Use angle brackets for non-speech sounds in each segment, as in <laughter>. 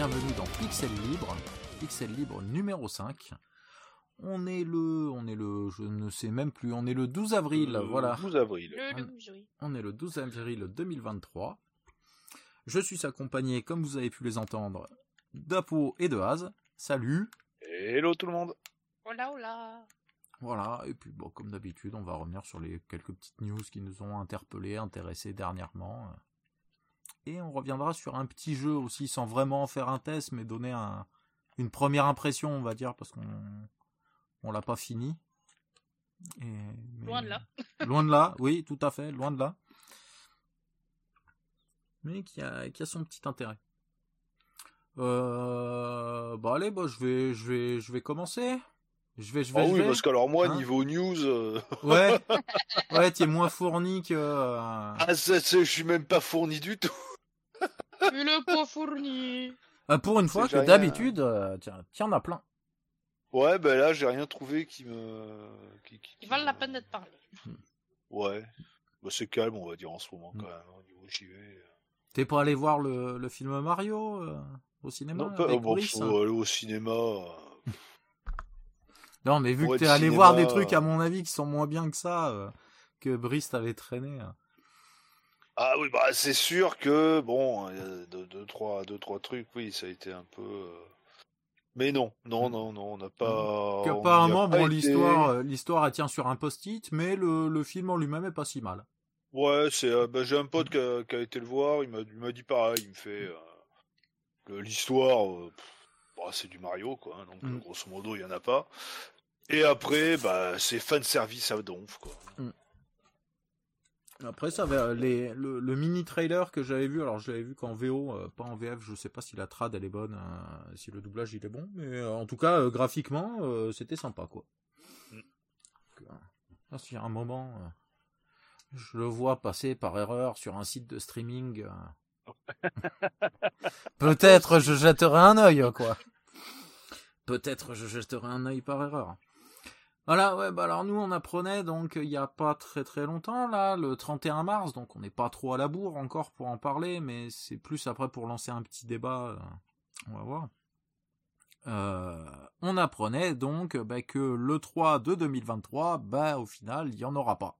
bienvenue dans Pixel Libre, Pixel Libre numéro 5. On est le, on est le, je ne sais même plus, on est le 12 avril, Le voilà. 12 avril. Le 12, oui. On est le 12 avril 2023. Je suis accompagné, comme vous avez pu les entendre, d'Apo et de Haz. Salut. Hello tout le monde. Hola, hola. Voilà, et puis bon, comme d'habitude, on va revenir sur les quelques petites news qui nous ont interpellés, intéressés dernièrement. Et on reviendra sur un petit jeu aussi, sans vraiment faire un test, mais donner un, une première impression, on va dire, parce qu'on on l'a pas fini. Et- mais- Loin de là. <laughs> loin de là, oui, tout à fait, loin de là. Mais qui a, qui a son petit intérêt. Euh, bah allez, bah, je vais, je vais, je vais commencer. Je vais, je vais, Ah je oui, vais. parce que alors moi, Hein niveau news, euh, Ouais, <laughs> ouais, t'es moins fourni que. euh, ah, ça, ça, je suis même pas fourni du tout. Il est pas fourni. euh, pour une fois que d'habitude, euh, tiens, tiens, en as plein. Ouais, ben là, j'ai rien trouvé qui me. Qui, qui- valent la peine d'être parlé. Ouais. Bah, c'est calme, on va dire, en ce moment, Mm. quand même, au niveau JV. T'es pas allé voir le, le film Mario euh, au cinéma Non, pas, avec bon, Brice faut aller au cinéma. euh, <laughs> Non, mais vu Pour que t'es allé cinéma, voir des trucs, euh. à mon avis, qui sont moins bien que ça, euh, que Brice t'avait traîné. Euh. Ah oui, bah c'est sûr que bon, il y a deux, deux, trois, deux, trois trucs, oui, ça a été un peu. euh, Mais non, non, non, non, on n'a pas. on n'y a Qu'apparemment, pas bon, été. l'histoire, euh, l'histoire, elle tient sur un post-it, mais le, le film en lui-même est pas si mal. Ouais, c'est. euh, bah, j'ai un pote qui a, qui a été le voir, il m'a, il m'a dit pareil, il me fait euh, que l'histoire, euh, pff, bah, c'est du Mario, quoi. hein, donc Mm. euh, grosso modo, il y en a pas. Et après, bah, c'est fan service à donf, quoi. Après, ça les, le, le mini trailer que j'avais vu, alors je l'avais vu qu'en VO, euh, pas en VF, je sais pas si la trad elle est bonne, euh, si le doublage il est bon, mais euh, en tout cas, graphiquement, c'était sympa quoi. Mm. Donc, y a un moment, je le vois passer par erreur sur un site de streaming. <laughs> Peut-être je jetterai un œil, quoi. Peut-être je jetterai un œil par erreur. Voilà, ouais, bah alors nous on apprenait donc il y a pas très très longtemps là, le 31 mars, donc on n'est pas trop à la bourre encore pour en parler, mais c'est plus après pour lancer un petit débat, euh, on va voir. Euh, on apprenait donc bah, que le 3 de 2023, bah au final il y en aura pas.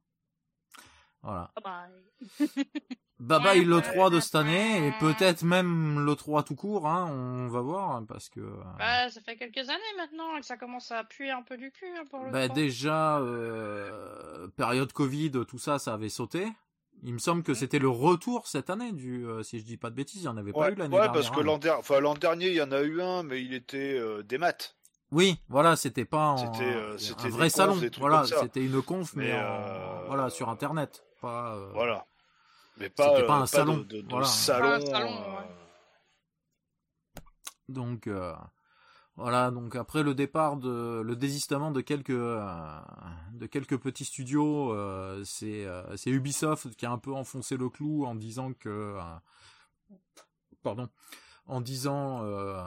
Voilà. Ah bah, <laughs> Bye bye le 3 de cette année et peut-être même le 3 tout court, hein, on va voir hein, parce que. euh, bah, ça fait quelques années maintenant que ça commence à puer un peu du cul hein, pour le Bah déjà, euh, période Covid, tout ça, ça avait sauté. Il me semble que c'était le retour cette année du, euh, si je dis pas de bêtises, il n'y en avait pas Ouais, eu l'année ouais, dernière. parce que hein. l'an der- enfin, l'an dernier, il y en a eu un, mais il était euh, des maths. Oui, voilà, c'était pas en, C'était, euh, c'était un vrai salon. Voilà, c'était une conf, mais, Mais, en- euh, voilà, sur internet, pas. euh, Voilà. Mais pas, C'était pas un salon, de, de- de voilà. salon. Pas un salon, euh, ouais. Donc euh, voilà, donc après le départ de le désistement de quelques euh, de quelques petits studios, euh, c'est euh, c'est Ubisoft qui a un peu enfoncé le clou en disant que euh, pardon, en disant euh,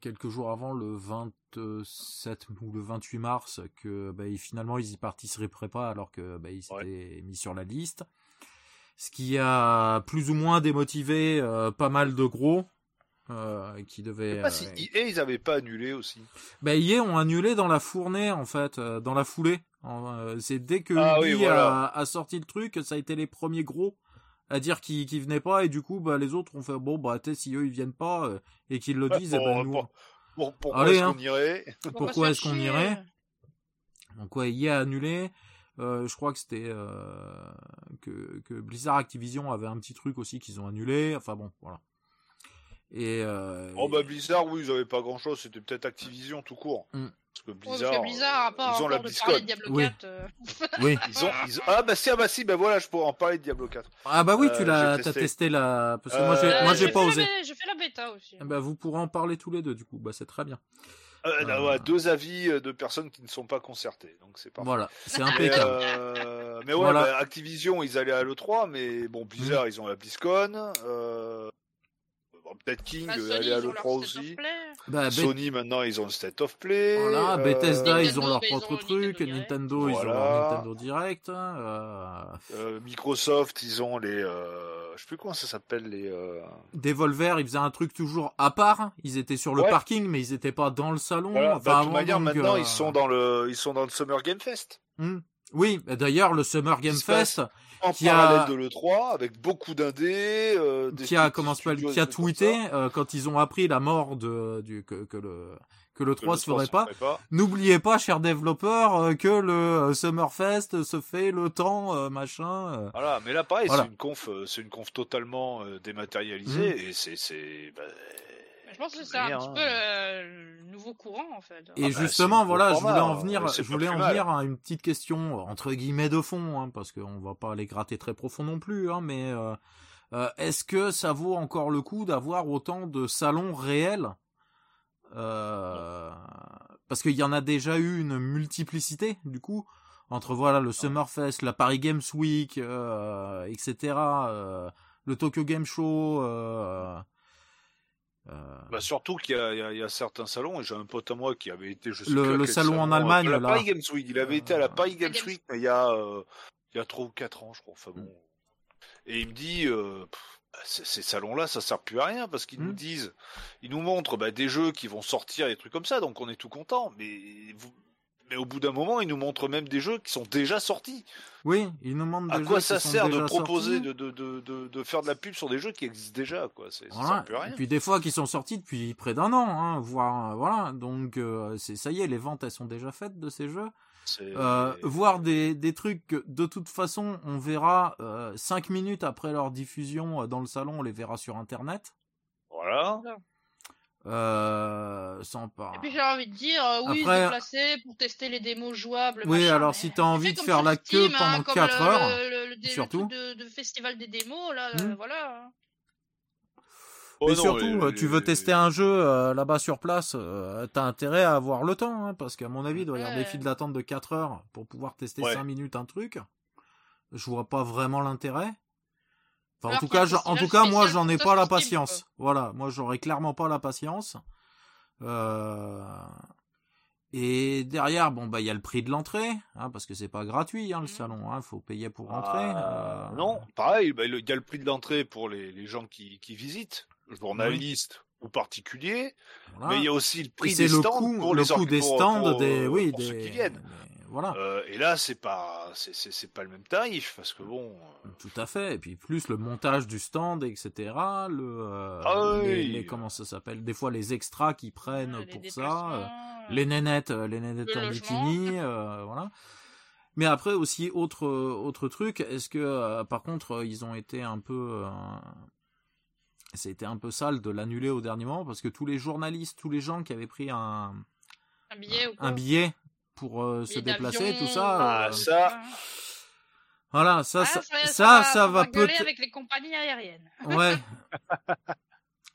quelques jours avant le 27 ou le 28 mars que bah, finalement ils y participeraient pas alors que bah, ils s'étaient mis sur la liste. Ce qui a plus ou moins démotivé euh, pas mal de gros euh, qui Je devaient. sais pas si euh, EA, ils avaient pas annulé aussi. bah, EA ont annulé dans la fournée, en fait, euh, dans la foulée. Euh, c'est dès que Ah Ubi oui, voilà. a, a sorti le truc, ça a été les premiers gros à dire qu'ils qu'ils venaient pas, et du coup, bah, les autres ont fait, bon, bah, t'es, si eux, ils viennent pas, euh, et qu'ils le disent, eh pour- ben, nous, pour- Pour, pourquoi Allez, est-ce hein. qu'on irait? Pourquoi est-ce qu'on irait? Donc ouais, EA a annulé. Euh, je crois que c'était euh, que, que Blizzard Activision avait un petit truc aussi qu'ils ont annulé. Enfin bon, voilà. Et euh, Oh bah Blizzard, oui, ils avaient pas grand-chose. C'était peut-être Activision tout court. Mm. Parce que Ouais, Blizzard, parce que Blizzard, à part ils ont la de BlizzCon. parler de Diablo Oui. 4, euh, oui. <laughs> Ils ont, ils ont- Ah bah si, ah bah si, bah voilà, je pourrais en parler de Diablo 4. Ah bah oui, tu Euh, l'as, testé. testé la, parce que moi j'ai, Euh, moi j'ai pas osé. J'ai fait la bêta aussi. Eh ben, vous pourrez en parler tous les deux, du coup. Bah, c'est très bien. Euh, deux avis euh, de personnes qui ne sont pas concertées, donc c'est parfait. Voilà, c'est Mais, impeccable. euh, mais ouais, Voilà. bah, Activision, ils allaient à l'E3, mais bon, Blizzard, ils ont la BlizzCon. Euh... bon, peut-être King Bah, euh, Sony, aller à ils ont leur l'E3 State of aussi. Play. Bah, Beth- Sony maintenant ils ont le State of Play. Voilà, euh, Bethesda, ils ont Nintendo, leur bah, ils ont propre le truc, Nintendo Nintendo, ils ont leur Voilà. Nintendo Direct. euh, euh, Microsoft ils ont les, euh, je sais plus comment ça s'appelle les. euh, Devolver, ils faisaient un truc toujours à part. Ils étaient sur le Ouais. parking, mais ils étaient pas dans le salon. Voilà, Enfin, bah, de toute manière donc, maintenant euh, ils sont dans le, ils sont dans le Summer Game Fest. hmm. Oui, bah, d'ailleurs, le Summer Game Fest, En Qui a- parallèle de l'E3 avec beaucoup d'indés. Euh, qui a, comment qui a tweeté, euh, quand ils ont appris la mort de, du, que, que le, que le que 3 le se ferait pas. pas. N'oubliez pas, chers développeurs, euh, que le euh, Summerfest se fait le temps, euh, machin. euh. Voilà, mais là pareil, Voilà. c'est une conf, euh, c'est une conf totalement euh, dématérialisée Mhm. et c'est, c'est, bah, pense que c'est un petit hein. peu le, le nouveau courant en fait. Et Ah bah, justement, voilà, je voulais en venir, euh, c'est je voulais en venir à une petite question euh, entre guillemets de fond, hein, parce qu'on va pas les gratter très profond non plus, hein, mais euh, euh, est-ce que ça vaut encore le coup d'avoir autant de salons réels? Euh, Parce qu'il y en a déjà eu une multiplicité, du coup, entre voilà le Summerfest, la Paris Games Week, euh, etc., euh, le Tokyo Game Show. Euh, bah, surtout qu'il y a, y y certains salons et j'ai un pote à moi qui avait été, je sais Le- le salon en Allemagne, la là. Paris Games Week. Il avait été à la Euh, Paris Games Week il y a, euh, il y a trois ou quatre ans, je crois. Enfin Mm. bon. Et il me dit, pff, bah, ces, ces salons-là, ça sert plus à rien parce qu'ils Mm. nous disent, ils nous montrent bah, des jeux qui vont sortir, des trucs comme ça, donc on est tout content. Mais vous- mais au bout d'un moment, ils nous montrent même des jeux qui sont déjà sortis. Oui, ils nous À des quoi jeux ça qui sont sert de proposer, de, de, de, de, de faire de la pub sur des jeux qui existent déjà, quoi C'est, Voilà. à Et puis des fois qui sont sortis depuis près d'un an, hein, voire euh, voilà. Donc euh, c'est ça y est, les ventes elles sont déjà faites de ces jeux. Euh, voir des, des trucs que de toute façon on verra euh, cinq minutes après leur diffusion euh, dans le salon, on les verra sur internet. Voilà. Euh, sans par... Et puis j'ai envie de dire, euh, oui, Après- déplacer pour tester les démos jouables. Oui, machin, alors mais si t'as envie de faire la queue Steam, hein, pendant comme 4 le- heures, le, le- le- le surtout. de, de festival des démos, là, Hmm. euh, voilà. Oh Mais non, surtout, les- euh, tu veux les- tester un jeu euh, là-bas sur place, euh, t'as intérêt à avoir le temps, hein, parce qu'à mon avis, il doit y avoir des files d'attente de 4 heures pour pouvoir tester Ouais. 5 minutes un truc. Je vois pas vraiment l'intérêt. Enfin, en tout cas, en tout moi, j'en ai pas la patience. Voilà, moi, j'aurais clairement pas la patience. Euh... Et derrière, bon, bah, il y a le prix de l'entrée, hein, parce que c'est pas gratuit, hein, le Mhm. salon, hein, faut payer pour rentrer. Ah, euh, Non, pareil, bah, il y a le prix de l'entrée pour les, les gens qui, qui visitent, journalistes ou particuliers, voilà. mais il y a aussi le prix des le stands coût, pour le les coût or- des stands, pour, des, oui, pour des, ceux qui viennent. des- voilà. Euh, et là, c'est pas, c'est, c'est, c'est pas le même tarif parce que bon. euh, Tout à fait. Et puis plus le montage du stand, etc. Le, euh, Ah les, oui. les- comment ça s'appelle Des fois les extras qu'ils prennent pour ça. les nénettes, les nénettes en bikini, euh, voilà. Mais après aussi autre autre truc. Est-ce que euh, par contre ils ont été un peu euh, été un peu sale de l'annuler au dernier moment parce que tous les journalistes, tous les gens qui avaient pris un, Un billet ou quoi un billet pour euh, se déplacer, tout ça, Ah, euh, ça, voilà, ça, Ah, ça, va- ça, ça va peut-être, avec les compagnies aériennes. Ouais. <laughs>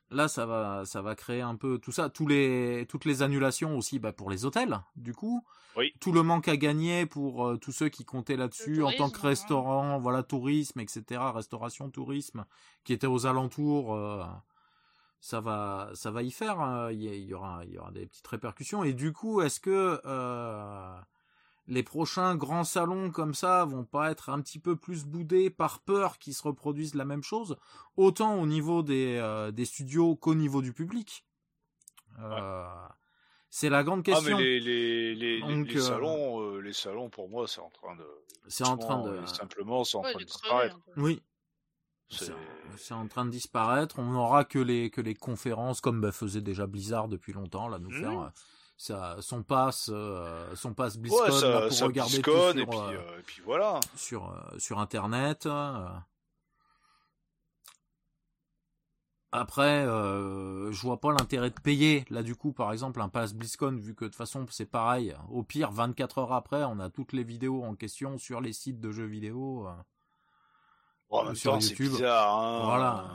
Là, ça va, ça va créer un peu tout ça, tous les, toutes les annulations aussi, bah, pour les hôtels, du coup. Oui. Tout le manque à gagner pour euh, tous ceux qui comptaient là-dessus en tant que hein. restaurant, voilà, tourisme, etc., restauration, tourisme, qui étaient aux alentours. euh, ça va, ça va y faire. hein. Il y, il y aura, il y aura des petites répercussions. Et du coup, est-ce que euh, les prochains grands salons comme ça vont pas être un petit peu plus boudés par peur qu'ils se reproduisent la même chose, autant au niveau des, euh, des studios qu'au niveau du public? Euh, C'est la grande ah, mais question. les, les, les, les- Donc, les salons, euh, les salons, pour moi, c'est en train de. C'est en train de- Simplement, c'est en Ouais, train de disparaître. Oui, C'est- en train de disparaître. On n'aura que les, que les conférences, comme bah, faisait déjà Blizzard depuis longtemps, là, nous Mhm. faire euh, ça, son pass, euh, son pass BlizzCon Ouais, ça, là, pour ça regarder tout et sur, puis, euh, euh, et puis voilà. sur, euh, sur Internet. Après, je vois pas l'intérêt de payer, là du coup, par exemple, un pass BlizzCon, vu que de toute façon c'est pareil. Au pire, 24 heures après, on a toutes les vidéos en question sur les sites de jeux vidéo. Euh. Bon, en même sur temps, c'est YouTube. bizarre. Hein. Voilà.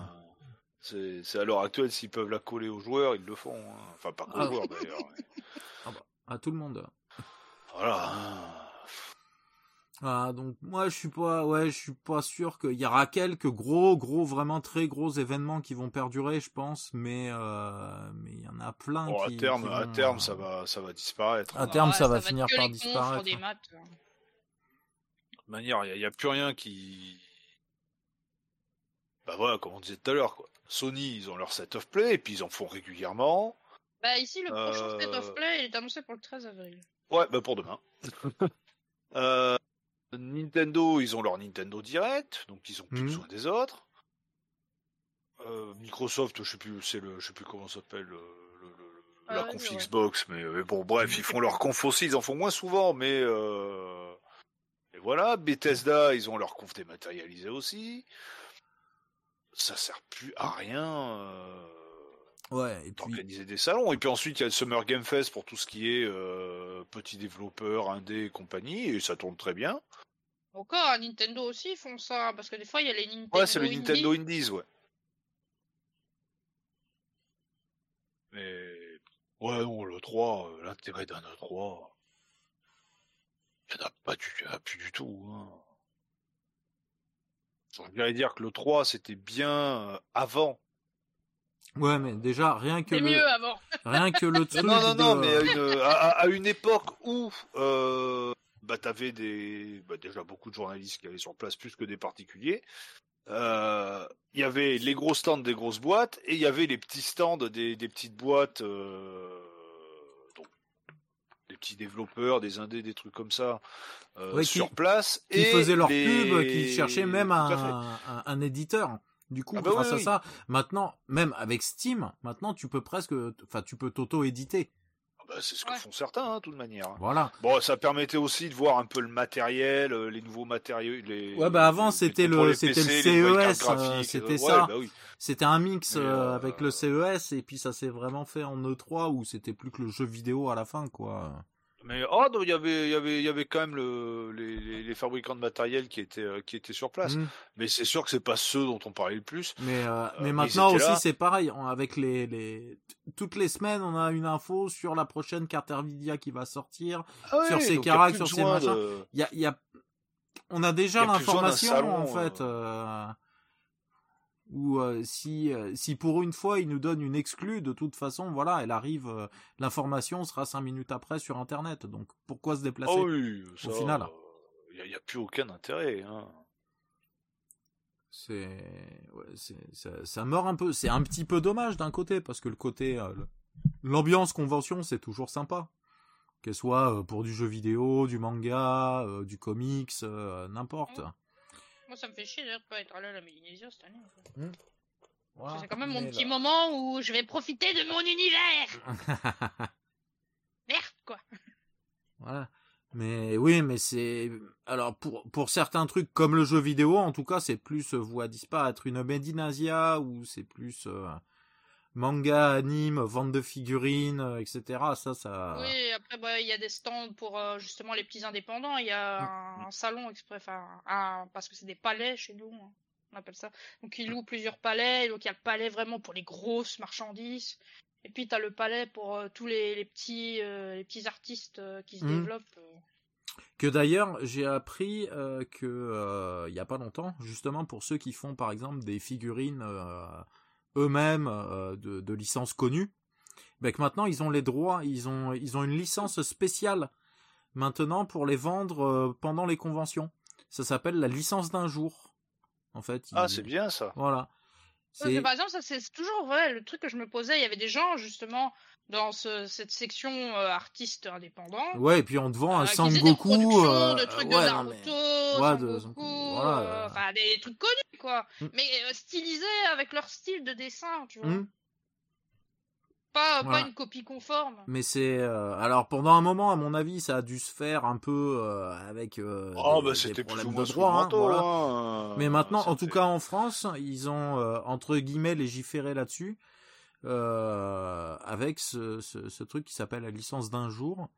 C'est à l'heure actuelle, s'ils peuvent la coller aux joueurs, ils le font. hein. Enfin, pas qu'aux Ah. joueurs d'ailleurs. À tout le monde. Voilà. Ah, donc moi je suis pas ouais je suis pas sûr qu'il y aura quelques gros gros vraiment très gros événements qui vont perdurer je pense mais euh, mais il y en a plein Bon, qui, à terme, qui à terme, euh, ça va, ça va disparaître. À hein. terme, Ouais, ça va finir par disparaître. des maths. De toute manière, il n'y a, plus rien qui. Bah voilà, comme on disait tout à l'heure, quoi. Sony, ils ont leur set of play, et puis ils en font régulièrement. Bah ici, le prochain Euh, State of Play il est annoncé pour le 13 avril. Ouais, bah pour demain. <laughs> Euh, Nintendo, ils ont leur Nintendo Direct, donc ils ont plus Mhm. besoin des autres. Euh, Microsoft, je sais plus, c'est le, je sais plus comment ça s'appelle, le, le- le- Ah la ouais, conf. Xbox, mais, mais bon, bref, ils font leur conf aussi, ils en font moins souvent, mais euh, et voilà. Bethesda, ils ont leur conf dématérialisée aussi. Ça sert plus à rien. euh, ouais et puis d'organiser des salons. Et puis ensuite, il y a le Summer Game Fest pour tout ce qui est euh, petits développeurs, indé et compagnie, et ça tourne très bien. Encore, à Nintendo aussi, ils font ça. Parce que des fois, il y a les Nintendo. Ouais, c'est le. Nintendo Indies, ouais. Mais ouais, non, le 3, euh, l'intérêt d'un E3, il n'y en a pas du, plus du tout. Hein. Je voudrais dire que le 3, c'était bien euh, avant. ouais mais déjà rien que C'est le mieux avant. <laughs> rien que le truc Non, non, non, de- mais à une, à, une époque où euh, bah, t'avais des, bah, déjà beaucoup de journalistes qui allaient sur place plus que des particuliers. Euh, Il y avait les gros stands des grosses boîtes et il y avait les petits stands des, des petites boîtes, euh, petits développeurs, des indés, des trucs comme ça euh, Ouais, qui- sur place. qui et faisaient leur les- pub, qui cherchaient même un, un, un éditeur. Du coup, Ah bah grâce oui, à oui. ça, maintenant, même avec Steam, maintenant tu peux presque, enfin tu peux t'auto-éditer. Ah bah, c'est ce que Ouais. font certains, hein, de toute manière. Voilà. Bon, ça permettait aussi de voir un peu le matériel, euh, les nouveaux matériaux. Les, Ouais, bah, avant, c'était le- c'était le CES, euh, graphiques, c'était ouais, ça. bah oui. C'était un mix euh, euh, avec le CES et puis ça s'est vraiment fait en E3 où c'était plus que le jeu vidéo à la fin, quoi. Mais oh, non, il y avait, il y avait, il y avait quand même le, les, les, les fabricants de matériel qui étaient, euh, qui étaient sur place. Mm. Mais c'est sûr que c'est pas ceux dont on parlait le plus. Mais, euh, mais mais maintenant aussi c'est pareil. On- Avec les, les toutes les semaines, on a une info sur la prochaine carte Nvidia qui va sortir. Ah Sur donc il y a caracs, sur besoin machins. de- Il y a, y a, on a déjà l'information en fait. euh, Ou euh, si euh, si pour une fois ils nous donnent une exclue, de toute façon, voilà, elle arrive. euh, L'information sera cinq minutes après sur Internet. Donc pourquoi se déplacer Ah oui, ça, final? euh, Il n'y a, il y a plus aucun intérêt. Hein. C'est, ouais, c'est, ça, ça meurt un peu. C'est un petit peu dommage d'un côté parce que le côté, euh, l'ambiance convention, c'est toujours sympa. Qu'elle soit euh, pour du jeu vidéo, du manga, euh, du comics, euh, n'importe. Moi, ça me fait chier d'ailleurs de pas être allé à la Mélinésia cette année. Voilà. C'est quand même mon petit là- moment où je vais profiter de mon univers. <laughs> Merde, quoi. Voilà. Mais oui, mais c'est alors pour pour certains trucs comme le jeu vidéo, en tout cas, c'est plus euh, voie disparaître une Made in Asia ou c'est plus euh, manga, anime, vente de figurines, euh, etc. Ça, ça. Oui, après, bah, il y a des stands pour euh, justement les petits indépendants. Il y a Mm. un, un salon exprès, enfin, parce que c'est des palais chez nous, hein, on appelle ça. Donc, ils louent plusieurs palais. Donc, il y a le palais vraiment pour les grosses marchandises. Et puis, tu as le palais pour euh, tous les, les petits, euh, les petits artistes qui se Mm. développent. Que d'ailleurs, j'ai appris que il y a pas longtemps, justement pour ceux qui font par exemple des figurines eux-mêmes euh, de, de licences connues, ben que maintenant ils ont les droits, ils ont ils ont une licence spéciale maintenant pour les vendre euh, pendant les conventions. Ça s'appelle la licence d'un jour. En fait. Ah, c'est bien ça. Voilà. Ouais, mais C'est par exemple, ça c'est c'est toujours vrai. Le truc que je me posais, il y avait des gens justement dans ce- cette section euh, artistes indépendants. ouais et puis on te vend un euh, qui faisaient des Sangoku. productions euh, de trucs ouais, de Naruto, mais- ouais, de- Sangoku, voilà, euh, euh. enfin des trucs connus quoi, Mm. mais euh, stylisés avec leur style de dessin, tu vois. Hmm. Pas, Voilà. pas une copie conforme. Mais c'est euh, alors pendant un moment à mon avis ça a dû se faire un peu euh, avec euh, Oh, des- bah des c'était plus problèmes ou de droit. le hein, manteau, voilà. hein. Mais maintenant, en tout cas en France, ils ont euh, entre guillemets légiféré là-dessus euh, avec ce, ce, ce truc qui s'appelle la licence d'un jour.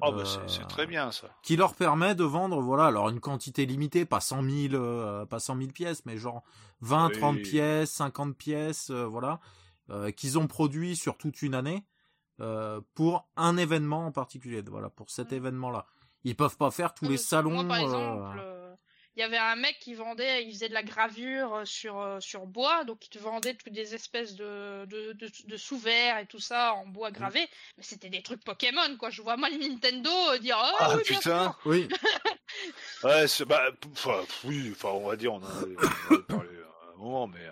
Oh, bah euh, c'est c'est très bien ça. Qui leur permet de vendre, voilà, alors une quantité limitée, pas 100 000, euh, pas 100 000 pièces, mais genre 20, Oui. 30 pièces, 50 pièces, euh, voilà, euh, qu'ils ont produit sur toute une année euh, pour un événement en particulier. Voilà, pour cet événement-là. Ils peuvent pas faire tous les salons. Moi, par exemple, il y avait un mec qui vendait, il faisait de la gravure euh, sur, euh, sur bois, donc il te vendait toutes des espèces de, de, de, sous-verts et tout ça en bois gravé, mais c'était des trucs Pokémon, quoi. Je vois mal Nintendo euh, dire Oh, ah, oui, putain Oui <laughs> Ouais, bah, oui, enfin, on va dire, on en a, parlé à un moment, mais.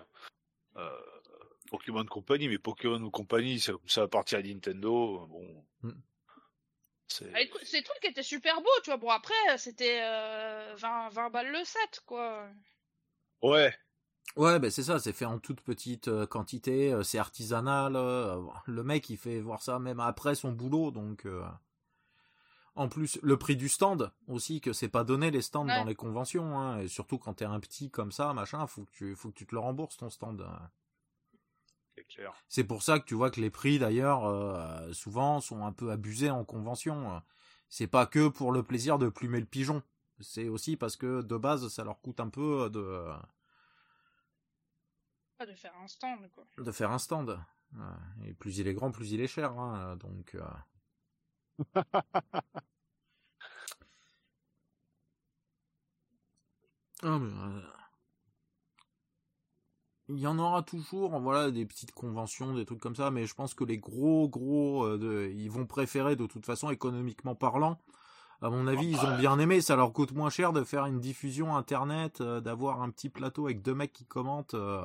Pokémon Company, mais Pokémon Company, ça, ça appartient à Nintendo. Bon. Mm. Ah, ces trucs étaient super beaux, tu vois. Bon, après, c'était 20, euh, 20 balles le set, quoi. Ouais. Ouais, ben c'est ça, c'est fait en toute petite euh, quantité, euh, c'est artisanal. le mec, il fait voir ça même après son boulot, donc. En plus, le prix du stand aussi, que c'est pas donné les stands dans les conventions, hein, et surtout quand t'es un petit comme ça, machin, faut que tu, faut que tu te le rembourses ton stand. Hein. C'est pour ça que tu vois que les prix d'ailleurs euh, souvent sont un peu abusés en convention. C'est pas que pour le plaisir de plumer le pigeon. C'est aussi parce que de base ça leur coûte un peu de de faire un stand quoi. De faire un stand. Et plus il est grand, plus il est cher. Hein, donc. Euh. <laughs> Ah, euh, il y en aura toujours, voilà, des petites conventions, des trucs comme ça, mais je pense que les gros, gros, euh, ils vont préférer de toute façon, économiquement parlant. À mon avis, ils ont bien aimé. Ça leur coûte moins cher de faire une diffusion internet, euh, d'avoir un petit plateau avec deux mecs qui commentent, euh,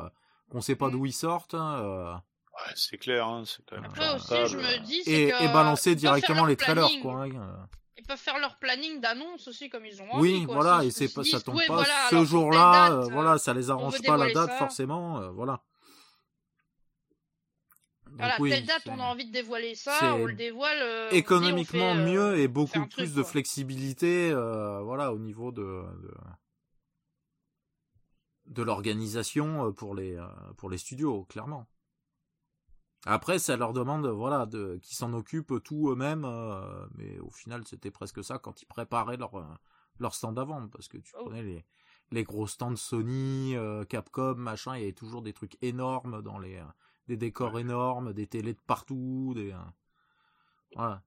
qu'on sait pas mm. d'où ils sortent. Hein, ouais, c'est clair, hein, c'est quand même. Après aussi, je me dis, et, et balancer directement les trailers, quoi. Hein, ils peuvent faire leur planning d'annonce aussi comme ils ont envie. Oui, voilà, et c'est pas, ça tombe pas ce jour-là, euh, voilà, ça les arrange pas la date forcément, euh, voilà. voilà, telle date, on a envie de dévoiler ça, on le dévoile. Euh, économiquement mieux et beaucoup plus de flexibilité, voilà, au niveau de de, de l'organisation pour les pour les studios, clairement. Après, ça leur demande, voilà, de, qu'ils s'en occupent tout eux-mêmes, euh, mais au final, c'était presque ça quand ils préparaient leur, euh, leur stand à vendre, parce que tu oh. connais les, les gros stands Sony, euh, Capcom, machin, il y avait toujours des trucs énormes dans les, des décors énormes, des télés de partout, des, voilà.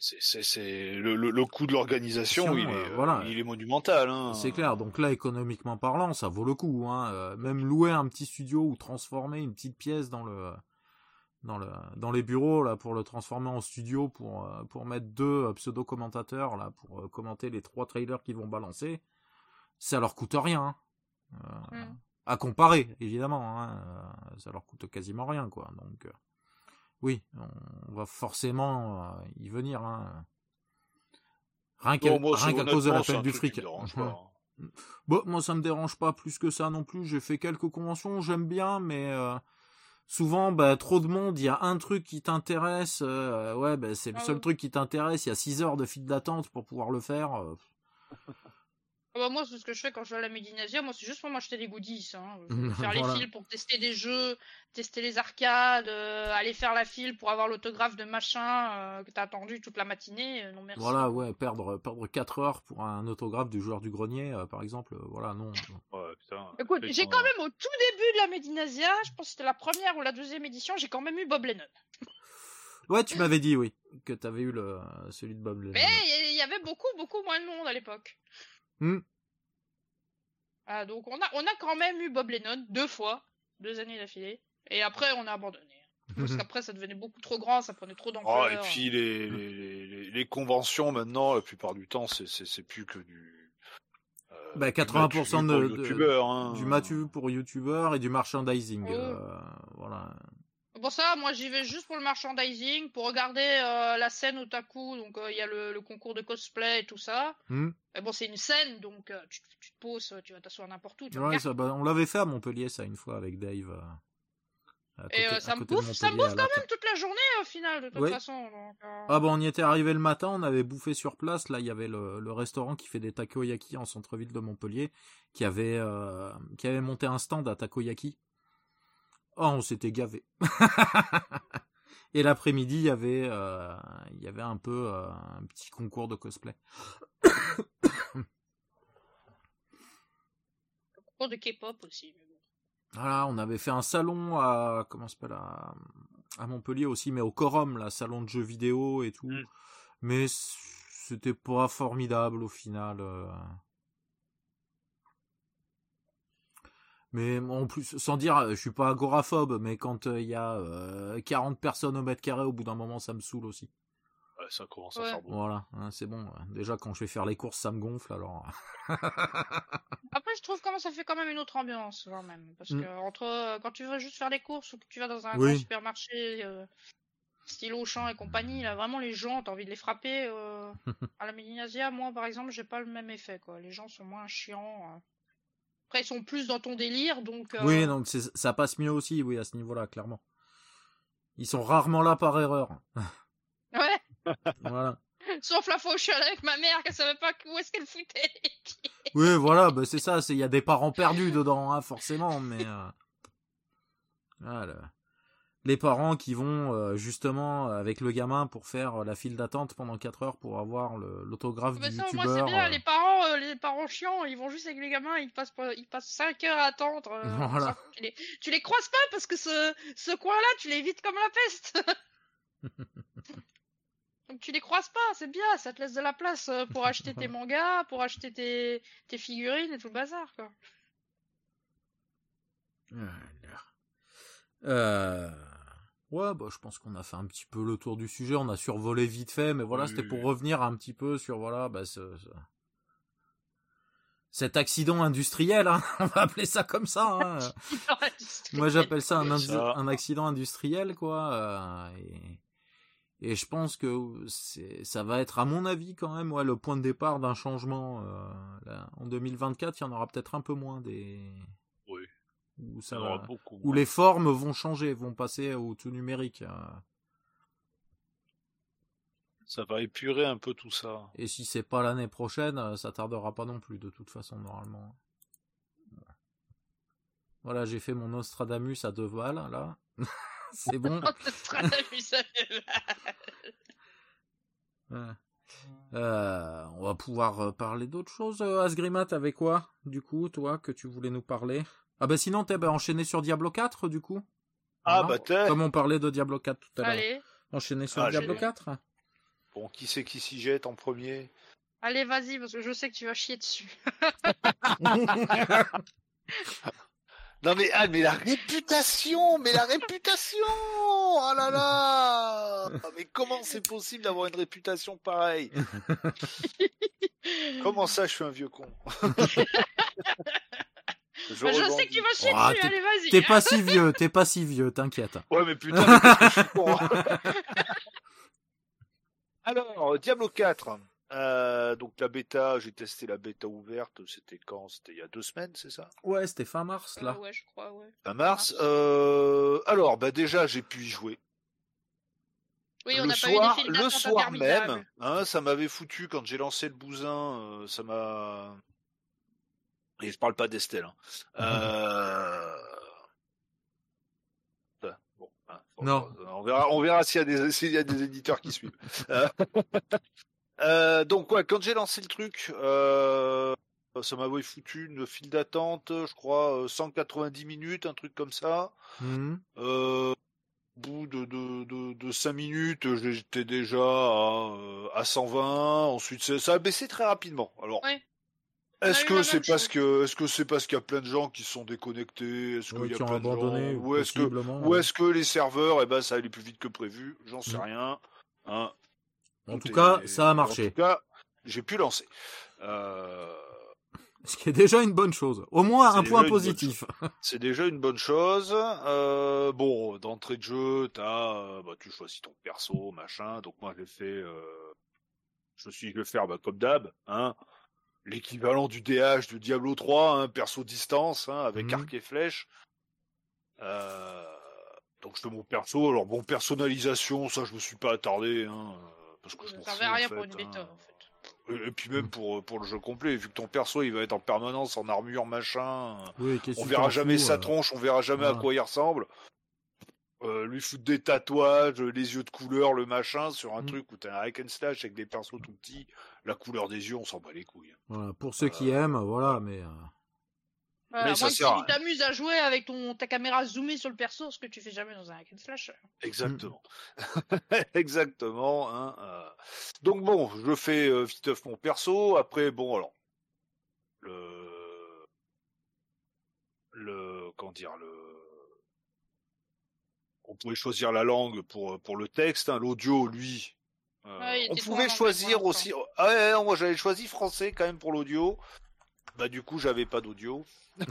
C'est, c'est, le, le, coût de l'organisation, il est, voilà. il est monumental. Hein. C'est clair. Donc là, économiquement parlant, ça vaut le coup. Hein. Même louer un petit studio ou transformer une petite pièce dans le dans le dans les bureaux là pour le transformer en studio pour euh, pour mettre deux euh, pseudo commentateurs là pour euh, commenter les trois trailers qu'ils vont balancer ça leur coûte rien hein. mm. à comparer évidemment hein, ça leur coûte quasiment rien quoi donc oui on, va forcément y venir hein. rien qu'à cause de la peine du fric bon moi ça me dérange pas plus que ça non plus j'ai fait quelques conventions j'aime bien mais souvent bah trop de monde il y a un truc qui t'intéresse euh, ouais bah, c'est le ah seul truc qui t'intéresse il y a 6 heures de file d'attente pour pouvoir le faire euh. Ah bah moi, c'est ce que je fais quand je vais à la Médinasia. Moi, c'est juste pour m'acheter des goodies. Hein. Faire <laughs> les fils pour tester des jeux, tester les arcades, euh, aller faire la file pour avoir l'autographe de machin euh, que t'as attendu toute la matinée. Euh, non, merci. Voilà, ouais, perdre, perdre 4 heures pour un autographe du joueur du grenier, par exemple. voilà, non. <laughs> Ouais, putain, Écoute, j'ai quand même au tout début de la Médinasia, je pense que c'était la première ou la deuxième édition, j'ai quand même eu Bob Lennon. <laughs> Ouais, tu m'avais dit, oui, que t'avais eu le, celui de Bob Lennon. Mais il y avait beaucoup, beaucoup moins de monde à l'époque. Hmm. Ah, donc on a, on a quand même eu Bob Lennon deux fois, deux années d'affilée, et après on a abandonné. Parce qu'après ça devenait beaucoup trop grand, ça prenait trop d'ampleur. Oh, et puis les, les, les, conventions maintenant, la plupart du temps, c'est plus que du. Euh, bah, 80% de, de, hein. du matu pour youtubeur et du merchandising. Oh. Euh, voilà. Pour ça, moi j'y vais juste pour le merchandising, pour regarder euh, la scène otaku, donc euh, il y a le, concours de cosplay et tout ça. Hmm. Mais bon, c'est une scène, donc euh, tu, te poses, tu vas t'asseoir n'importe où. ouais, ça, bah, on l'avait fait à Montpellier ça une fois avec Dave. et ça me bouffe, ça me bouffe quand même toute la journée au final, de toute façon. ah bon, on y était arrivé le matin, on avait bouffé sur place. Là, il y avait le, le restaurant qui fait des takoyaki en centre-ville de Montpellier, qui avait qui avait monté un stand à takoyaki. Oh, on s'était gavé. <laughs> Et l'après-midi, il y avait, euh, il y avait un peu euh, un petit concours de cosplay. <coughs> concours de K-pop aussi. Voilà, on avait fait un salon à comment s'appelle à, à Montpellier aussi, mais au Corum, là, salon de jeux vidéo et tout. Mm. Mais c'était pas formidable au final. euh. Mais en plus, sans dire, je suis pas agoraphobe, mais quand il y a euh, 40 personnes au mètre carré, au bout d'un moment, ça me saoule aussi. Ouais, ça commence à faire beaucoup. Voilà, hein, c'est bon. Déjà, quand je vais faire les courses, ça me gonfle, alors. <laughs> Après, je trouve que ça fait quand même une autre ambiance, quand même. Parce Mm. que entre euh, quand tu veux juste faire les courses ou que tu vas dans un Oui. grand supermarché, euh, style Auchan et compagnie, là, vraiment, les gens, t'as envie de les frapper. euh, <laughs> à la Médinasia, moi, par exemple, j'ai pas le même effet, quoi. Les gens sont moins chiants. Après, ils sont plus dans ton délire, donc. euh, Oui, donc ça passe mieux aussi, oui, à ce niveau-là, clairement. Ils sont rarement là par erreur. Ouais, <laughs> voilà. sauf la fois où je suis allée avec ma mère, qu'elle savait pas où est-ce qu'elle foutait. les pieds. Oui, voilà, bah, c'est ça, c'est il y a des parents perdus dedans, hein, forcément, mais euh, voilà. Les parents qui vont euh, justement avec le gamin pour faire la file d'attente pendant 4 heures pour avoir l'autographe du ça, youtubeur. c'est bien. euh, Les parents, euh, les parents chiants, ils vont juste avec les gamins, ils passent, pas, ils passent 5 heures à attendre. euh, <laughs> Voilà. Tu, les, tu les croises pas parce que ce, ce coin-là, tu l'évites comme la peste. <laughs> Donc tu les croises pas, c'est bien, ça te laisse de la place euh, pour acheter tes <laughs> mangas, pour acheter tes, tes figurines et tout le bazar, quoi. Euh... Ouais, bah, je pense qu'on a fait un petit peu le tour du sujet. On a survolé vite fait, mais voilà, Oui, c'était oui, pour oui. revenir un petit peu sur voilà, bah, ce, ce- cet accident industriel. Hein <laughs> On va appeler ça comme ça. Hein. <laughs> Moi, j'appelle ça un, ça. accident industriel, quoi. euh, et... et je pense que ça va être, à mon avis, quand même, ouais, le point de départ d'un changement. euh, là. En 2024, il y en aura peut-être un peu moins des. Où Ça ça en aura va- beaucoup. où les formes vont changer, vont passer au tout numérique. euh. Ça va épurer un peu tout ça. Et si c'est pas l'année prochaine, euh, ça tardera pas non plus, de toute façon, normalement. Voilà, j'ai fait mon Nostradamus à deux balles, là. <laughs> c'est bon. <laughs> Euh, on va pouvoir euh, parler d'autres choses. Asgrimat, avec quoi, du coup, toi, que tu voulais nous parler? Ah bah sinon, t'es bah, enchaîné sur Diablo 4, du coup? Ah, Voilà. bah, t'es. Comme on parlait de Diablo 4 tout à l'heure. Allez, Enchaîné sur Ah, Diablo j'ai- 4 Bon, qui c'est qui s'y jette en premier? Allez, vas-y, parce que je sais que tu vas chier dessus. <laughs> Non mais ah mais la réputation, mais la réputation! Oh là là! Mais comment c'est possible d'avoir une réputation pareille? <laughs> Comment ça je suis un vieux con? <laughs> Je Bah, je sais que tu vas chier Ah, dessus, allez, vas-y. T'es pas si vieux, t'es pas si vieux, t'inquiète. Ouais mais putain, mais qu'est-ce que je suis con <laughs> <laughs> Alors, Diablo 4. Euh, donc la bêta, j'ai testé la bêta ouverte, c'était quand? C'était il y a deux semaines, c'est ça? Ouais, c'était fin mars, Euh, là. ouais, je crois, ouais. Fin mars. Euh, alors, bah déjà, j'ai pu y jouer. Oui, on le n'a pas eu soir, des files le soir même, hein, ça m'avait foutu quand j'ai lancé le bousin, euh, ça m'a. Et je parle pas d'Estelle. hein. <laughs> Euh... Bon, hein, bon, Non. euh, On verra, on verra s'il y a des, <laughs> s'il y a des éditeurs qui suivent. Euh, <laughs> euh, donc ouais, quand j'ai lancé le truc, euh, ça m'avait foutu une file d'attente, je crois, euh, 190 minutes, un truc comme ça. Mhm. Euh, au bout de, de, de, de 5 minutes, j'étais déjà à, euh, à 120. Ensuite, ça ça a baissé très rapidement. Alors, Ouais. Est-ce que c'est parce que est-ce que c'est parce qu'il y a plein de gens qui sont déconnectés? Est-ce qu'il y a qui ont plein de abandonné, gens Ou est-ce que possiblement. ou est-ce que les serveurs, eh ben, ça allait plus vite que prévu? J'en sais Mm. rien. Hein. En Tout tout cas, ça a En marché. tout cas, j'ai pu lancer. Euh, Ce qui est déjà une bonne chose. Au moins un point positif. C'est déjà une bonne chose. Euh, bon, d'entrée de jeu, t'as, euh, bah, tu choisis ton perso, machin. Donc moi, j'ai fait, euh, je suis, je vais faire bah, comme d'hab, hein, l'équivalent du DH de Diablo 3, hein, perso distance, hein, avec Mhm. arc et flèche. Euh, donc je fais mon perso. Alors bon, personnalisation, ça, je me suis pas attardé, hein, parce que je m'en fous, en rien fait, pour une hein. bêta, en fait. Et et puis même pour pour le jeu complet, vu que ton perso, il va être en permanence en armure, machin. Oui, On verra jamais sa euh. tronche, on verra jamais à quoi il ressemble. Euh, lui foutre des tatouages, euh, les yeux de couleur, le machin, sur un Mm. truc où t'as un hack and slash avec des persos tout petits, la couleur des yeux, on s'en bat les couilles. Voilà, pour ceux qui Euh, aiment, voilà, mais. euh, Euh, Mais ça sert à si tu t'amuses à jouer avec ton, ta caméra zoomée sur le perso, ce que tu fais jamais dans un hack and slash. Exactement. <laughs> Exactement. Hein, euh. Donc bon, je fais euh, viteuf mon perso. Après, bon, alors. Le. Le. Comment dire Le. On pouvait choisir la langue pour, pour le texte. Hein. L'audio, lui. euh, Ouais, il on pouvait choisir aussi. Ah ouais, non, moi j'avais choisi français quand même pour l'audio. Bah du coup j'avais pas d'audio. <laughs> Il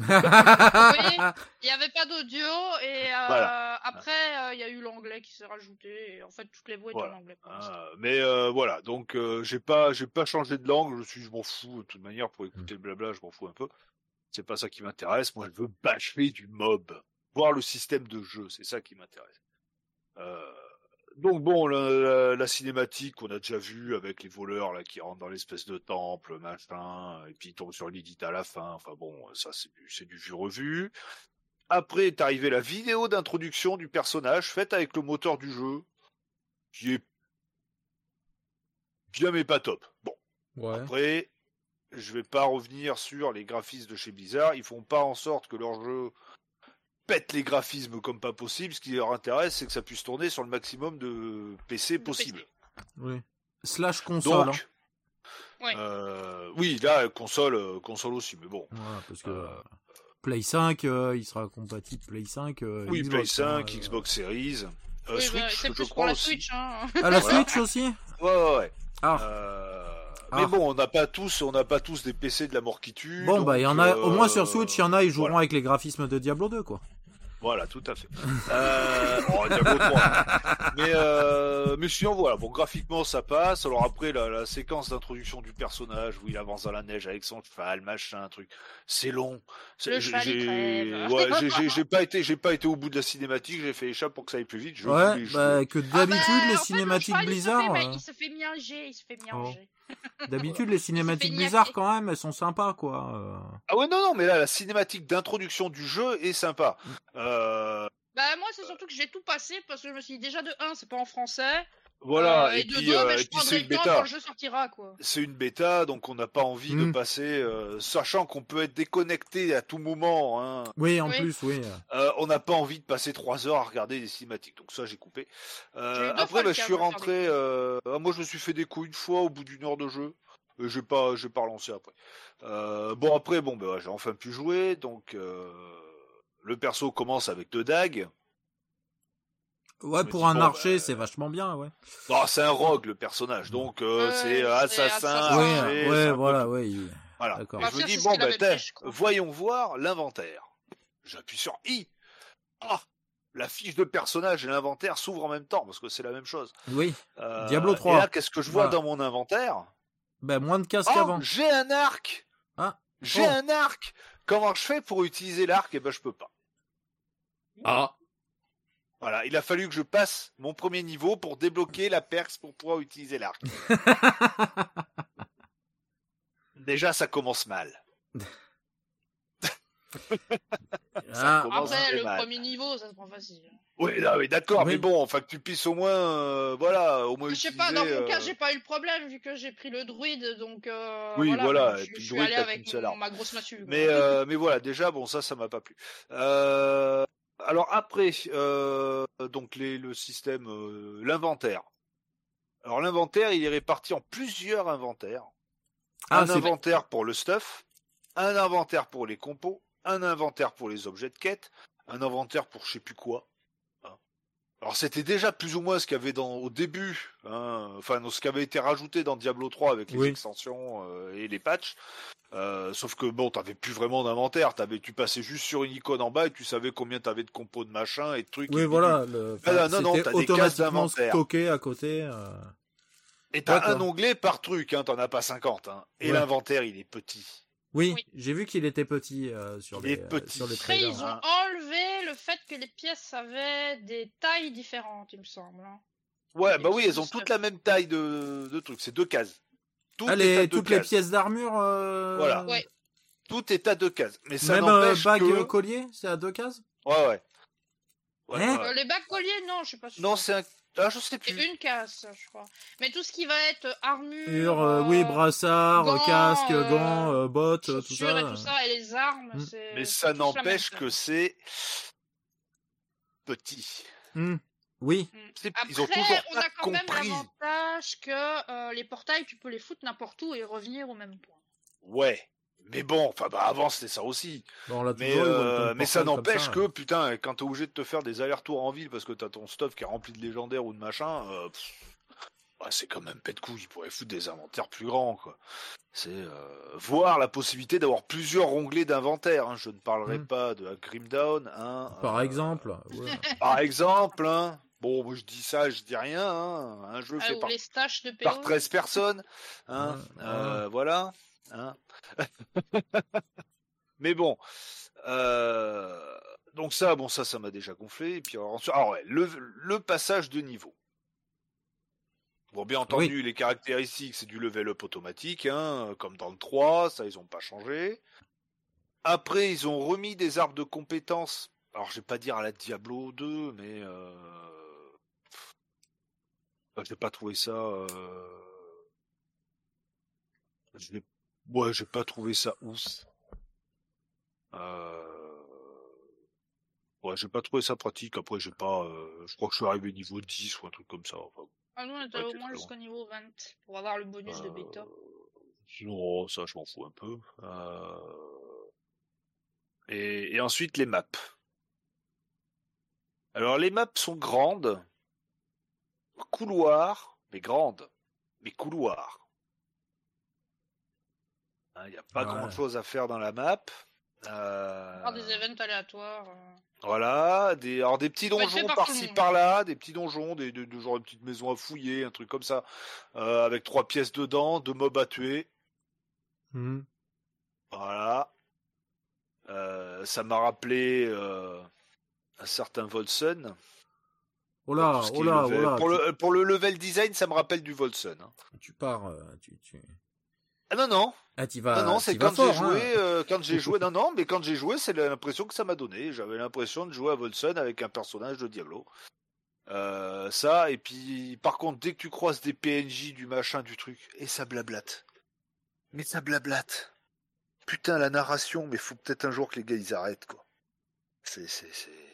y avait pas d'audio et euh, Voilà. après euh, il y a eu l'anglais qui s'est rajouté. Et en fait, toutes les voix étaient Voilà. en anglais. Ah, mais euh, voilà, donc euh, j'ai pas j'ai pas changé de langue, je suis je m'en fous de toute manière pour écouter le blabla, je m'en fous un peu. C'est pas ça qui m'intéresse, moi je veux bâcher du mob, voir le système de jeu, c'est ça qui m'intéresse. Euh, donc bon, la, la- la cinématique qu'on a déjà vu avec les voleurs là qui rentrent dans l'espèce de temple, machin, et puis ils tombent sur Lilith à la fin. Enfin bon, ça c'est du, c'est du vu revu. Après est arrivée la vidéo d'introduction du personnage faite avec le moteur du jeu, qui est bien mais pas top. Bon, Ouais. après, je vais pas revenir sur les graphismes de chez Blizzard. Ils font pas en sorte que leur jeu pète les graphismes comme pas possible. Ce qui leur intéresse, c'est que ça puisse tourner sur le maximum de PC possible. Oui. Slash console. Donc, Ouais. euh, oui, là, console, euh, console aussi, mais bon. hein. Voilà, parce que Euh, Play 5, euh, il sera compatible Play 5. euh, Oui, Xbox, Play 5, hein, euh. Xbox Series, euh, Oui, bah, Switch, c'est je plus pour crois la aussi. Switch. Hein. Ah, la Voilà. Switch aussi? Ouais, ouais, ouais. Ah. Euh, Ah. Mais bon, on n'a pas tous, on n'a pas tous des PC de la mort qui tue. Bon, bah, il y en a, au moins sur Switch, il y en a, ils joueront voilà. avec les graphismes de Diablo 2, quoi. Voilà, tout à fait. Euh... oh, Diablo 3. Mais, euh... mais sinon, voilà. Bon, graphiquement, ça passe. Alors après, la, la séquence d'introduction du personnage où il avance dans la neige avec son cheval, machin, un truc, c'est long. C'est- Le cheval, il j'ai-. Ouais, <laughs> j'ai- pas été, j'ai pas été au bout de la cinématique. J'ai fait échappe pour que ça aille plus vite. Je Ouais, bah, que d'habitude, Ah bah, en les fait, cinématiques le cheval, Blizzard, Il se, fait, euh, il se fait mianger, il se fait mianger. D'habitude, les cinématiques niaquer. quand même, elles sont sympas, quoi. euh. Ah ouais, non, non, mais là, la cinématique d'introduction du jeu est sympa. Mm. Euh... Bah moi c'est surtout que j'ai tout passé parce que je me suis dit déjà de 1 c'est pas en français. Voilà. Euh, et, puis, 2 euh, je puis c'est une bêta. quand le jeu sortira quoi. c'est une bêta, donc on n'a pas envie de Mm. passer, euh, sachant qu'on peut être déconnecté à tout moment. Hein, Oui, en Oui. plus, oui. euh, on n'a pas envie de passer trois heures à regarder des cinématiques. Donc ça, j'ai coupé. Euh, après, bah, je suis rentré. euh, ah, moi, je me suis fait des coups une fois au bout d'une heure de jeu. Euh, j'ai pas, j'ai pas relancé après. Euh, bon après, bon, bah, j'ai enfin pu jouer. Donc euh, le perso commence avec deux dagues. Ouais, pour un bon, archer, bah, c'est vachement bien, ouais. Bon, c'est un rogue le personnage, donc euh, c'est euh, c'est assassin. assassin. Ouais, archer, ouais, un peu voilà, ouais. il- Voilà. D'accord. Et je me dis, bon, ben, crois. voyons voir l'inventaire. J'appuie sur I. Ah La fiche de personnage et l'inventaire s'ouvrent en même temps, parce que c'est la même chose. Oui, Euh, Diablo 3. Et là, qu'est-ce que je vois Voilà. dans mon inventaire? Ben moins de casse Oh, qu'avant. j'ai un arc Ah. J'ai Oh. un arc Comment je fais pour utiliser l'arc? Eh ben, je peux pas. Ah. Voilà, il a fallu que je passe mon premier niveau pour débloquer la perce pour pouvoir utiliser l'arc. <laughs> Déjà, ça commence mal. <laughs> Ah, commence Après le mal. premier niveau ça se prend facile. Oui, non, oui, d'accord, Oui. mais bon, enfin que tu puisses au moins, euh, voilà, au moins Je sais pas, dans mon cas euh, j'ai pas eu le problème vu que j'ai pris le druide donc euh, Oui, voilà, je, et je puis le suis druide, allé avec mon- ma grosse massue. Mais, euh, <laughs> mais voilà, déjà, bon, ça, ça m'a pas plu. Euh, alors après, euh, donc les, le système, euh, l'inventaire. Alors l'inventaire, il est réparti en plusieurs inventaires. Ah, un inventaire pour le stuff, un inventaire pour les compos, un inventaire pour les objets de quête, un inventaire pour je sais plus quoi. Alors c'était déjà plus ou moins ce qu'il y avait dans au début, hein, enfin ce qui avait été rajouté dans Diablo 3 avec les Oui. extensions euh, et les patchs. Euh, sauf que bon, t'avais plus vraiment d'inventaire, t'avais, tu passais juste sur une icône en bas et tu savais combien t'avais de compos de machin et de trucs. Oui, et voilà. Le... Ah, non, non, non, t'as des cases automatiquement d'inventaire. stocké à côté. euh. Et t'as D'accord. un onglet par truc, hein, t'en as pas 50. Hein. Et Ouais. l'inventaire, il est petit. Oui, Oui. j'ai vu qu'il était petit euh, sur, les, euh, petit. sur les Après ils ont hein. enlevé le fait que les pièces avaient des tailles différentes il me semble. hein. Ouais, Les bah oui, elles ont toutes la même taille de, de trucs. C'est deux cases. Tout Ah, est les- toutes les pièces d'armure. euh, Voilà. Ouais. Tout est à deux cases. Mais ça Même n'empêche bague que... euh, collier, c'est à deux cases? Ouais, ouais. Ouais, Hein? ouais. Euh, les bacs colliers non je suis pas sûr. Non, c'est un... Ah, je sais C'est plus. une casse, je crois. Mais tout ce qui va être armure, Sur, euh, oui, euh, brassard, gants, casque, euh, gants, euh, bottes, euh, tout ça. et tout ça, et les armes, Mm. c'est. Mais ça n'empêche que c'est petit. Hmm. Oui, C'est- Après, Ils ont toujours on pas a quand compris. même l'avantage que euh, les portails, tu peux les foutre n'importe où et revenir au même point. Ouais. Mais bon, enfin bah avant c'était ça aussi. bon, là, Mais, toujours, ils euh, mais ça n'empêche que putain, quand t'es obligé de te faire des allers-retours en ville parce que t'as ton stuff qui est rempli de légendaires ou de machin, euh, ouais, c'est quand même pète couille. Ils pourraient foutre des inventaires plus grands quoi. C'est euh, voir la possibilité d'avoir plusieurs onglets d'inventaire. hein. Je ne parlerai Mm. pas de Grim Dawn. Hein, Par euh, exemple. ouais. <laughs> Par exemple. Hein. Bon, moi je dis ça, je dis rien. Hein. Un jeu Ah, fait par les de par 13 personnes. Hein, Ouais, euh, Voilà. Hein. <laughs> Mais bon. euh, donc ça, bon ça, ça m'a déjà gonflé. Et puis alors, ouais, le, le passage de niveau. Bon, bien entendu, les caractéristiques, c'est du level up automatique, hein, comme dans le 3, ça, ils ont pas changé. Après, ils ont remis des arbres de compétences. Alors, je vais pas dire à la Diablo 2, mais euh... j'ai pas trouvé ça. Euh... Je l'ai- Ouais, j'ai pas trouvé ça ouf. Euh... Ouais, j'ai pas trouvé ça pratique. Après, j'ai pas. euh, Je crois que je suis arrivé niveau 10 ou un truc comme ça. Enfin, Ah, nous, on était au moins jusqu'au niveau 20 pour avoir le bonus de bêta. euh, Non, ça, je m'en fous un peu. Euh, Et, et ensuite, les maps. Alors, les maps sont grandes. Couloirs, mais grandes. Mais couloirs. Hein, Il n'y a pas Ouais. grand chose à faire dans la map. Euh, des events aléatoires. euh. Voilà, des, alors des petits donjons par-ci par-là, des petits donjons, des, de, de- genre une petite maison à fouiller, un truc comme ça, euh, avec trois pièces dedans, deux mobs à tuer. Hmm. Voilà. Euh, ça m'a rappelé euh, un certain Volson. Oh là, oh là, oh là. pour, tu, le, pour le level design, ça me rappelle du Volson. hein. tu pars, tu, tu... Ah non, non, Ah, tu vas, non, non, c'est quand j'ai fort, joué, hein. euh, quand j'ai <laughs> joué, non, non, mais quand j'ai joué, c'est l'impression que ça m'a donné. J'avais l'impression de jouer à Volson avec un personnage de Diablo. Euh, ça, et puis, par contre, dès que tu croises des PNJ, du machin, du truc, et ça blablate. Mais ça blablate. Putain, la narration, mais faut peut-être un jour que les gars ils arrêtent, quoi. C'est, c'est, c'est.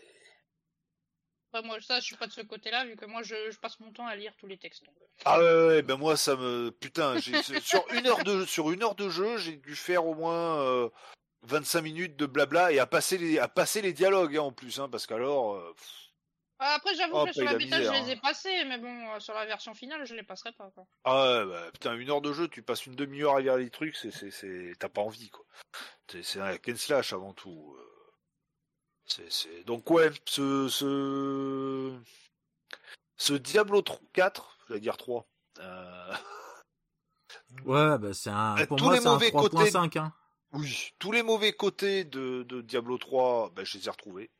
Après, moi, ça, je suis pas de ce côté-là, vu que moi, je, je passe mon temps à lire tous les textes. donc. Ah ouais, ouais, ben moi ça me, putain, sur une heure de, sur une heure de jeu, j'ai dû faire au moins euh, 25 minutes de blabla et à passer les, à passer les dialogues hein, en plus, hein, parce qu'alors. euh, pff, Ah, Après, j'avoue Oh, que sur la bêta, je les ai hein. passés, mais bon, euh, sur la version finale, je les passerai pas. Quoi. Ah ouais, bah, putain, une heure de jeu, tu passes une demi-heure à lire les trucs, c'est, t'as pas envie, quoi. C'est, un hack and slash avant tout. euh. Donc ouais, ce, ce, ce Diablo 3 4, j'allais dire 3, euh, Ouais, bah, c'est un, Euh, pour tous moi, les c'est un mauvais côtés- 3.5, hein. oui, tous les mauvais côtés de, de Diablo 3, ben, je les ai retrouvés.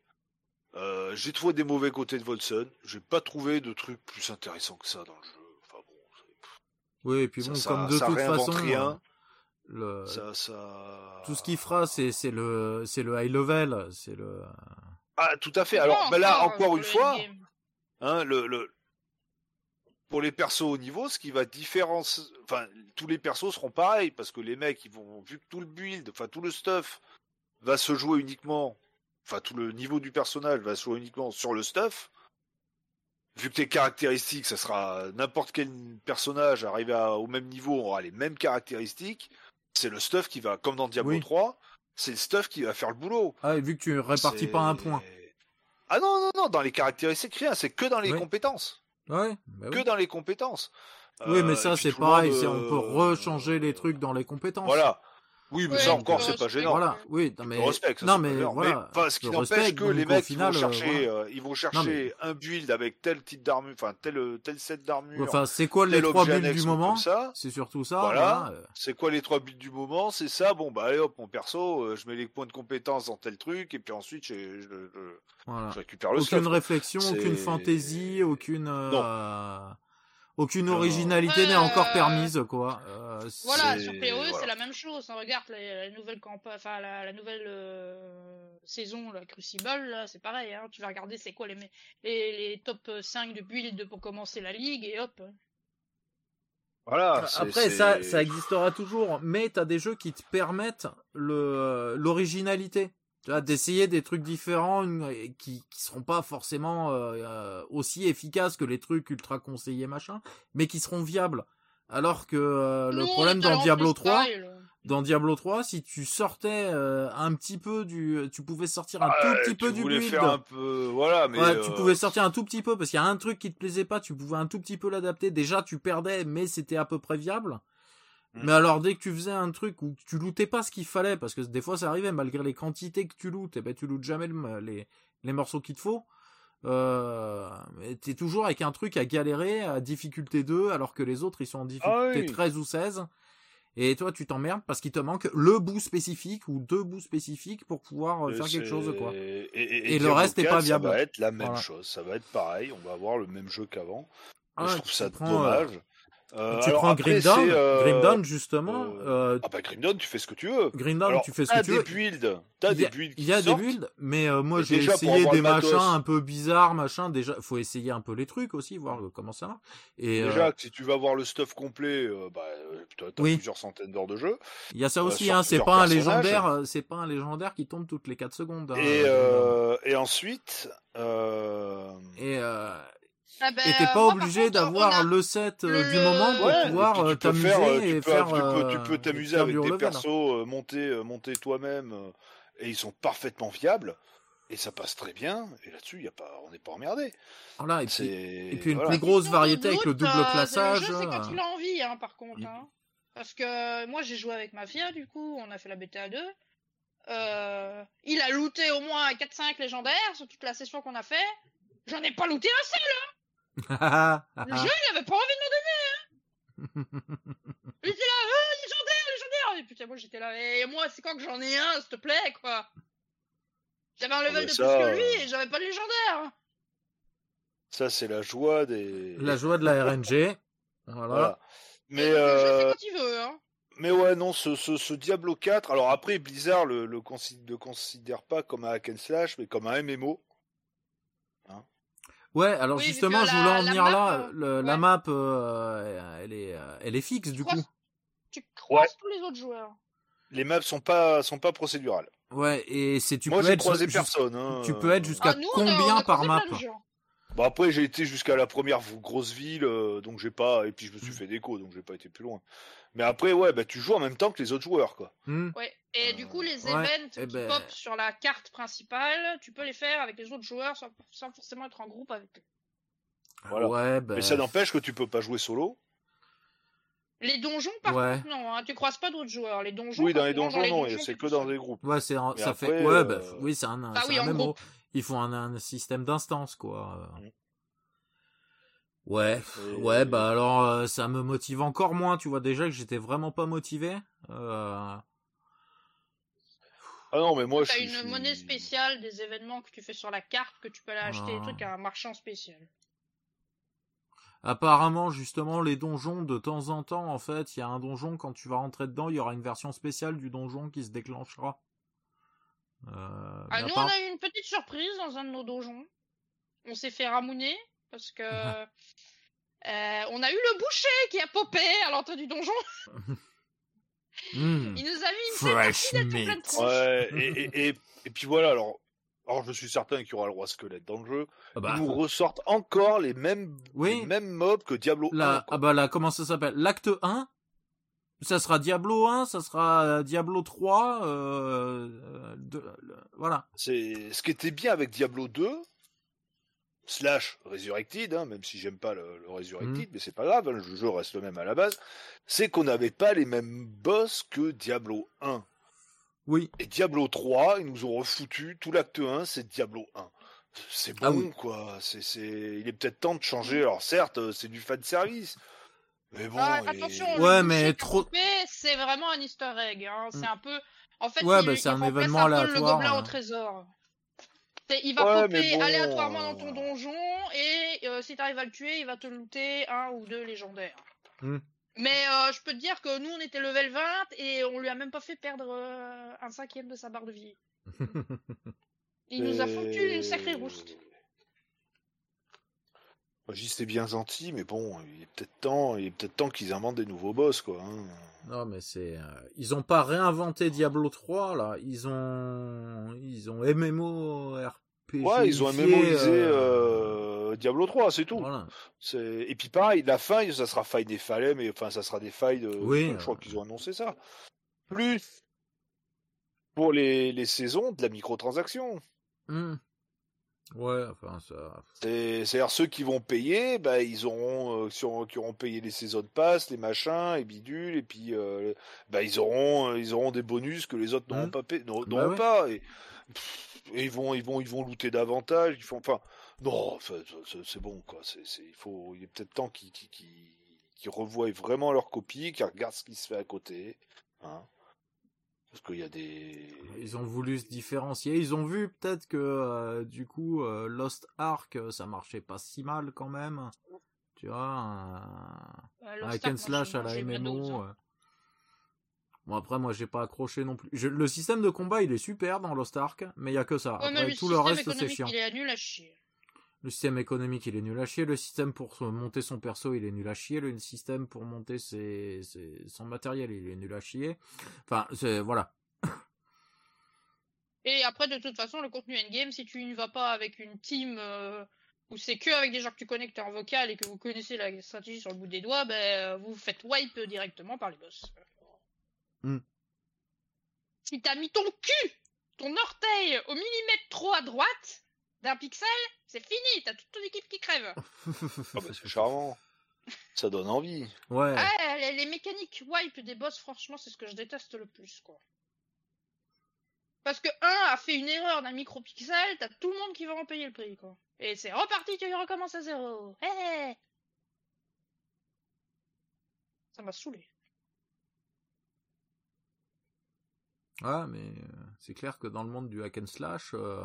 Euh, j'ai trouvé des mauvais côtés de Volson, j'ai pas trouvé de trucs plus intéressants que ça dans le jeu. Enfin bon, Oui, et puis bon, ça- comme de ça toute façon, rien. Euh, le, ça, ça... tout ce qu'il fera, c'est, c'est le, c'est le high level, c'est le, Ah, tout à fait. Alors, Non, ben là, encore, encore pour une fois, hein, le, le, pour les persos au niveau, ce qui va différencier, enfin, tous les persos seront pareils parce que les mecs, ils vont, vu que tout le build, enfin, tout le stuff va se jouer uniquement, enfin, tout le niveau du personnage va se jouer uniquement sur le stuff. Vu que tes caractéristiques, ça sera n'importe quel personnage arrivé à- au même niveau aura les mêmes caractéristiques. C'est le stuff qui va, comme dans Diablo Oui. 3, c'est le stuff qui va faire le boulot. ah, et vu que tu répartis pas un point. Ah non, non, non, dans les caractéristiques, rien, c'est que dans les Oui. compétences. Ouais, bah Que oui. dans les compétences. Oui, mais Euh, ça, puis c'est pareil, c'est, on peut euh, rechanger les trucs dans les compétences. Voilà. Oui, mais Ouais, ça encore, c'est pas gênant. Voilà, oui, non, mais, ça, non, mais voilà. enfin, ce qui n'empêche que les mecs, final, ils vont euh, chercher, voilà. euh, ils vont chercher un build avec tel type d'armure, enfin tel tel set d'armure. Enfin, c'est quoi les trois builds du moment. C'est surtout ça. Voilà. voilà, euh, C'est quoi les trois builds du moment C'est ça. Bon bah allez hop, mon perso, euh, je mets les points de compétence dans tel truc et puis ensuite je, je, je- voilà. je récupère le Aucune stuff. réflexion, aucune fantaisie, aucune, euh, aucune Euh, originalité n'est encore euh, permise, quoi. Euh, Voilà, C'est- sur PoE, voilà. c'est la même chose. hein. Regarde la, la nouvelle campagne, enfin la, la nouvelle euh, saison, la Crucible, là, c'est pareil. Hein. Tu vas regarder c'est quoi les, les, les top 5 de build pour commencer la ligue et hop. Voilà. Après, ça, ça existera toujours, mais t'as des jeux qui te permettent l'originalité. Tu vois, d'essayer des trucs différents qui qui seront pas forcément euh, euh, aussi efficaces que les trucs ultra conseillés machin, mais qui seront viables. Alors que euh, le problème est dans Diablo 3, freestyle. dans Diablo 3, si tu sortais euh, un petit peu du, tu pouvais sortir un tout petit tu peu du voulais build. faire un peu, voilà, mais Ouais, tu euh, pouvais sortir un tout petit peu parce qu'il y a un truc qui te plaisait pas, tu pouvais un tout petit peu l'adapter. Déjà, tu perdais, mais c'était à peu près viable. Mm. Mais alors, dès que tu faisais un truc où tu lootais pas ce qu'il fallait, parce que des fois ça arrivait, malgré les quantités que tu lootes, et ben tu lootes jamais le- les, les morceaux qu'il te faut. Euh, t'es toujours avec un truc à galérer, à difficulté 2, alors que les autres ils sont en difficulté Ah oui. 13 ou 16. Et toi, tu t'emmerdes parce qu'il te manque le bout spécifique ou deux bouts spécifiques pour pouvoir euh, faire quelque chose, quoi. Et, et- Et le reste est 4, pas viable. Ça va être la même Voilà. chose, ça va être pareil, on va avoir le même jeu qu'avant. Ah, je trouve ça prends, dommage. Euh, tu alors prends après, Grim Dawn, c'est, euh, Grim Dawn, justement, euh, euh, Ah bah Grim Dawn, tu fais ce que tu veux. Green Dawn, Alors, tu fais ce que tu des veux. builds, t'as Il y des a- builds qui Il y a des builds, mais euh, moi j'ai essayé des machins un peu bizarres, machin. Déjà, faut essayer un peu les trucs aussi, voir euh, comment ça marche. Et Déjà, euh, que si tu vas voir le stuff complet, euh, bah, euh, t'as Oui. plusieurs centaines d'heures de jeu. il y a ça euh, aussi, hein. C'est pas un légendaire, euh, c'est pas un légendaire qui tombe toutes les 4 secondes. hein, et, euh, euh, et ensuite, euh, Et euh, Ah ben, et t'es euh, pas moi, obligé d'avoir a- le set euh, le- du moment pour ouais, pouvoir euh, t'amuser et peux- faire. tu peux, tu peux et t'amuser avec des level. persos, monter, monter toi-même, et ils sont parfaitement viables. Et ça passe très bien. Et là-dessus, y a pas, on n'est pas emmerdé. Voilà, et puis, et puis une voilà. plus grosse variété avec le double euh, classage. Le jeu, c'est quand il a envie, hein, par contre. Mm. hein. Parce que moi, j'ai joué avec Mafia, du coup, on a fait la bêta 2. Euh, il a looté au moins 4-5 légendaires sur toute la session qu'on a fait. J'en ai pas looté un seul. Ah, Le jeu, il avait pas envie de m'en donner. Hein. <laughs> Il était là, euh, légendaire, légendaire. Et putain, moi, j'étais là, et moi, c'est quand que j'en ai un, s'il te plaît, quoi. J'avais un level mais de ça, plus que lui euh, et j'avais pas de légendaire. Ça, c'est la joie des. La joie de la RNG. Voilà. Voilà. Mais, le euh, quand il veut, hein. mais ouais, non, ce, ce, ce Diablo 4. Alors après, Blizzard le, le considère, le considère pas comme un hack and slash, mais comme un MMO. Ouais, alors Oui, justement, je la- voulais en venir là. euh, Le- La map, euh, elle est, euh, elle est fixe du croises- coup. Tu croises tous les autres joueurs. Les maps sont pas, sont pas procédurales. Ouais, et c'est tu Moi, peux être croisé jus- personne. hein. tu peux être jusqu'à Ah, nous, on a- combien on a par map? Bon après j'ai été jusqu'à la première grosse ville, euh, donc j'ai pas et puis je me suis Mm. fait déco, donc j'ai pas été plus loin. Mais après ouais, bah tu joues en même temps que les autres joueurs quoi. Hmm Ouais. Et du coup, les Ouais, events eh qui ben- pop sur la carte principale, tu peux les faire avec les autres joueurs sans, sans forcément être en groupe avec eux. Voilà. Ouais, bah, Mais ça n'empêche que tu peux pas jouer solo. Les donjons, par Ouais. contre, non, hein, tu croises pas d'autres joueurs. Les donjons, Oui, dans les donjons non, donjons, c'est que dans des groupes. Ouais, c'est ça après, fait. Ouais, bah, euh, oui, c'est un, Ah oui, un MMO. groupe. Il faut un, un système d'instance, quoi. Mm. Ouais, Et- ouais, bah alors euh, ça me motive encore moins. Tu vois déjà que j'étais vraiment pas motivé. Euh, Ah non, mais moi je T'as suis. une je monnaie spéciale des événements que tu fais sur la carte que tu peux aller acheter des Ah. trucs à un marchand spécial. Apparemment, justement, les donjons, de temps en temps, en fait, il y a un donjon, quand tu vas rentrer dedans, il y aura une version spéciale du donjon qui se déclenchera. Euh, Ah, nous, part- on a eu une petite surprise dans un de nos donjons. On s'est fait ramouner parce que euh, on a eu le boucher qui a popé à l'entrée du donjon. Hmm. Il nous a mis une Fresh meat. de Ouais, et, et, et, et puis voilà, alors, alors je suis certain qu'il y aura le roi squelette dans le jeu. Ah bah, Ils nous ressortent encore les mêmes, Oui. les mêmes mobs que Diablo 1. là, quoi. ah bah là, comment ça s'appelle? L'acte 1 ça sera Diablo 1, ça sera euh, Diablo 3, euh, euh, de- le- voilà. C'est ce qui était bien avec Diablo 2 slash Resurrected, hein, même si j'aime pas le, le Resurrected, mais c'est pas grave, hein, le jeu reste le même à la base. C'est qu'on n'avait pas les mêmes boss que Diablo 1. Oui, Et Diablo 3, ils nous ont refoutu tout l'acte 1, c'est Diablo 1. C'est bon, Ah oui. quoi. C'est, c'est... Il est peut-être temps de changer. Alors certes, euh, c'est du fan service. Mais bon. Ah, et- attention, Ouais, mais trop- c'est vraiment un easter egg. Hein. C'est Mm. un peu. En fait, Ouais, il, bah, il c'est un événement un peu le gobelin hein. au trésor. C'est- Il va Ouais, popper mais bon, aléatoirement dans euh, ton donjon et euh, si t'arrives à le tuer, il va te looter un ou deux légendaires. Hmm. Mais euh, je peux te dire que nous on était level 20 et on lui a même pas fait perdre euh, un cinquième de sa barre de vie. <laughs> Il nous a foutu une sacrée rouste. J'y c'était bien gentil, mais bon, il est peut-être temps, il est peut-être temps qu'ils inventent des nouveaux boss, quoi. hein. Non, mais c'est. euh, ils ont pas réinventé Diablo 3, là. Ils ont. Ils ont Ouais, ils ont mémorisé euh, Diablo 3, c'est tout. Voilà. Et puis pareil, la fin, ça sera faille des falais, mais enfin, ça sera des failles de. Oui, je crois euh. qu'ils ont annoncé ça. Plus pour les, les saisons de la microtransaction. Hmm. Ouais, enfin, ça. C'est- C'est-à-dire ceux qui vont payer, bah, ils auront, euh, qui, auront, qui auront payé les saisons de passe, les machins, les bidules, et puis euh, bah, ils auront, euh, ils auront des bonus que les autres n'auront Mhm. pas, n'auront Bah ouais. pas. Et, pff, et ils vont, ils vont, ils vont looter davantage. Ils font, enfin, non, c'est- bon quoi. C'est, c'est- il faut, il est peut-être temps qu'ils, qu'ils, qu'ils- qu'ils revoient vraiment leur copie, qu'ils regardent ce qui se fait à côté, hein. Parce qu'il y a des. Ils ont voulu se différencier. Ils ont vu peut-être que euh, du coup euh, Lost Ark euh, ça marchait pas si mal quand même. Tu vois, un, Euh, un Ark, slash moi, à la MMO. Bon après moi j'ai pas accroché non plus. Je- le système de combat il est super dans Lost Ark, mais il y a que ça. Ouais, mais Après le tout le système reste c'est chiant. Il est nul à chier. Le système économique, il est nul à chier. Le système pour monter son perso, il est nul à chier. Le système pour monter ses, ses- son matériel, il est nul à chier. Enfin, c'est voilà. <coughs> Et après, de toute façon, le contenu endgame, si tu ne vas pas avec une team euh, où c'est que avec des gens que tu connais, que t'es en vocal et que vous connaissez la stratégie sur le bout des doigts, ben, vous faites wipe directement par les boss. Hmm. Si t'as mis ton cul, ton orteil au millimètre trop à droite d'un pixel, c'est fini, t'as toute ton équipe qui crève. <laughs> Ah bah, c'est charmant. <laughs> Ça donne envie. ouais. Ah, les, les mécaniques wipe des boss, franchement, c'est ce que je déteste le plus, quoi. Parce que un a fait une erreur d'un micropixel, t'as tout le monde qui va en payer le prix, quoi. Et c'est reparti, tu recommences à zéro. Hé Ça m'a saoulé. Ouais, mais euh, c'est clair que dans le monde du hack and slash, euh,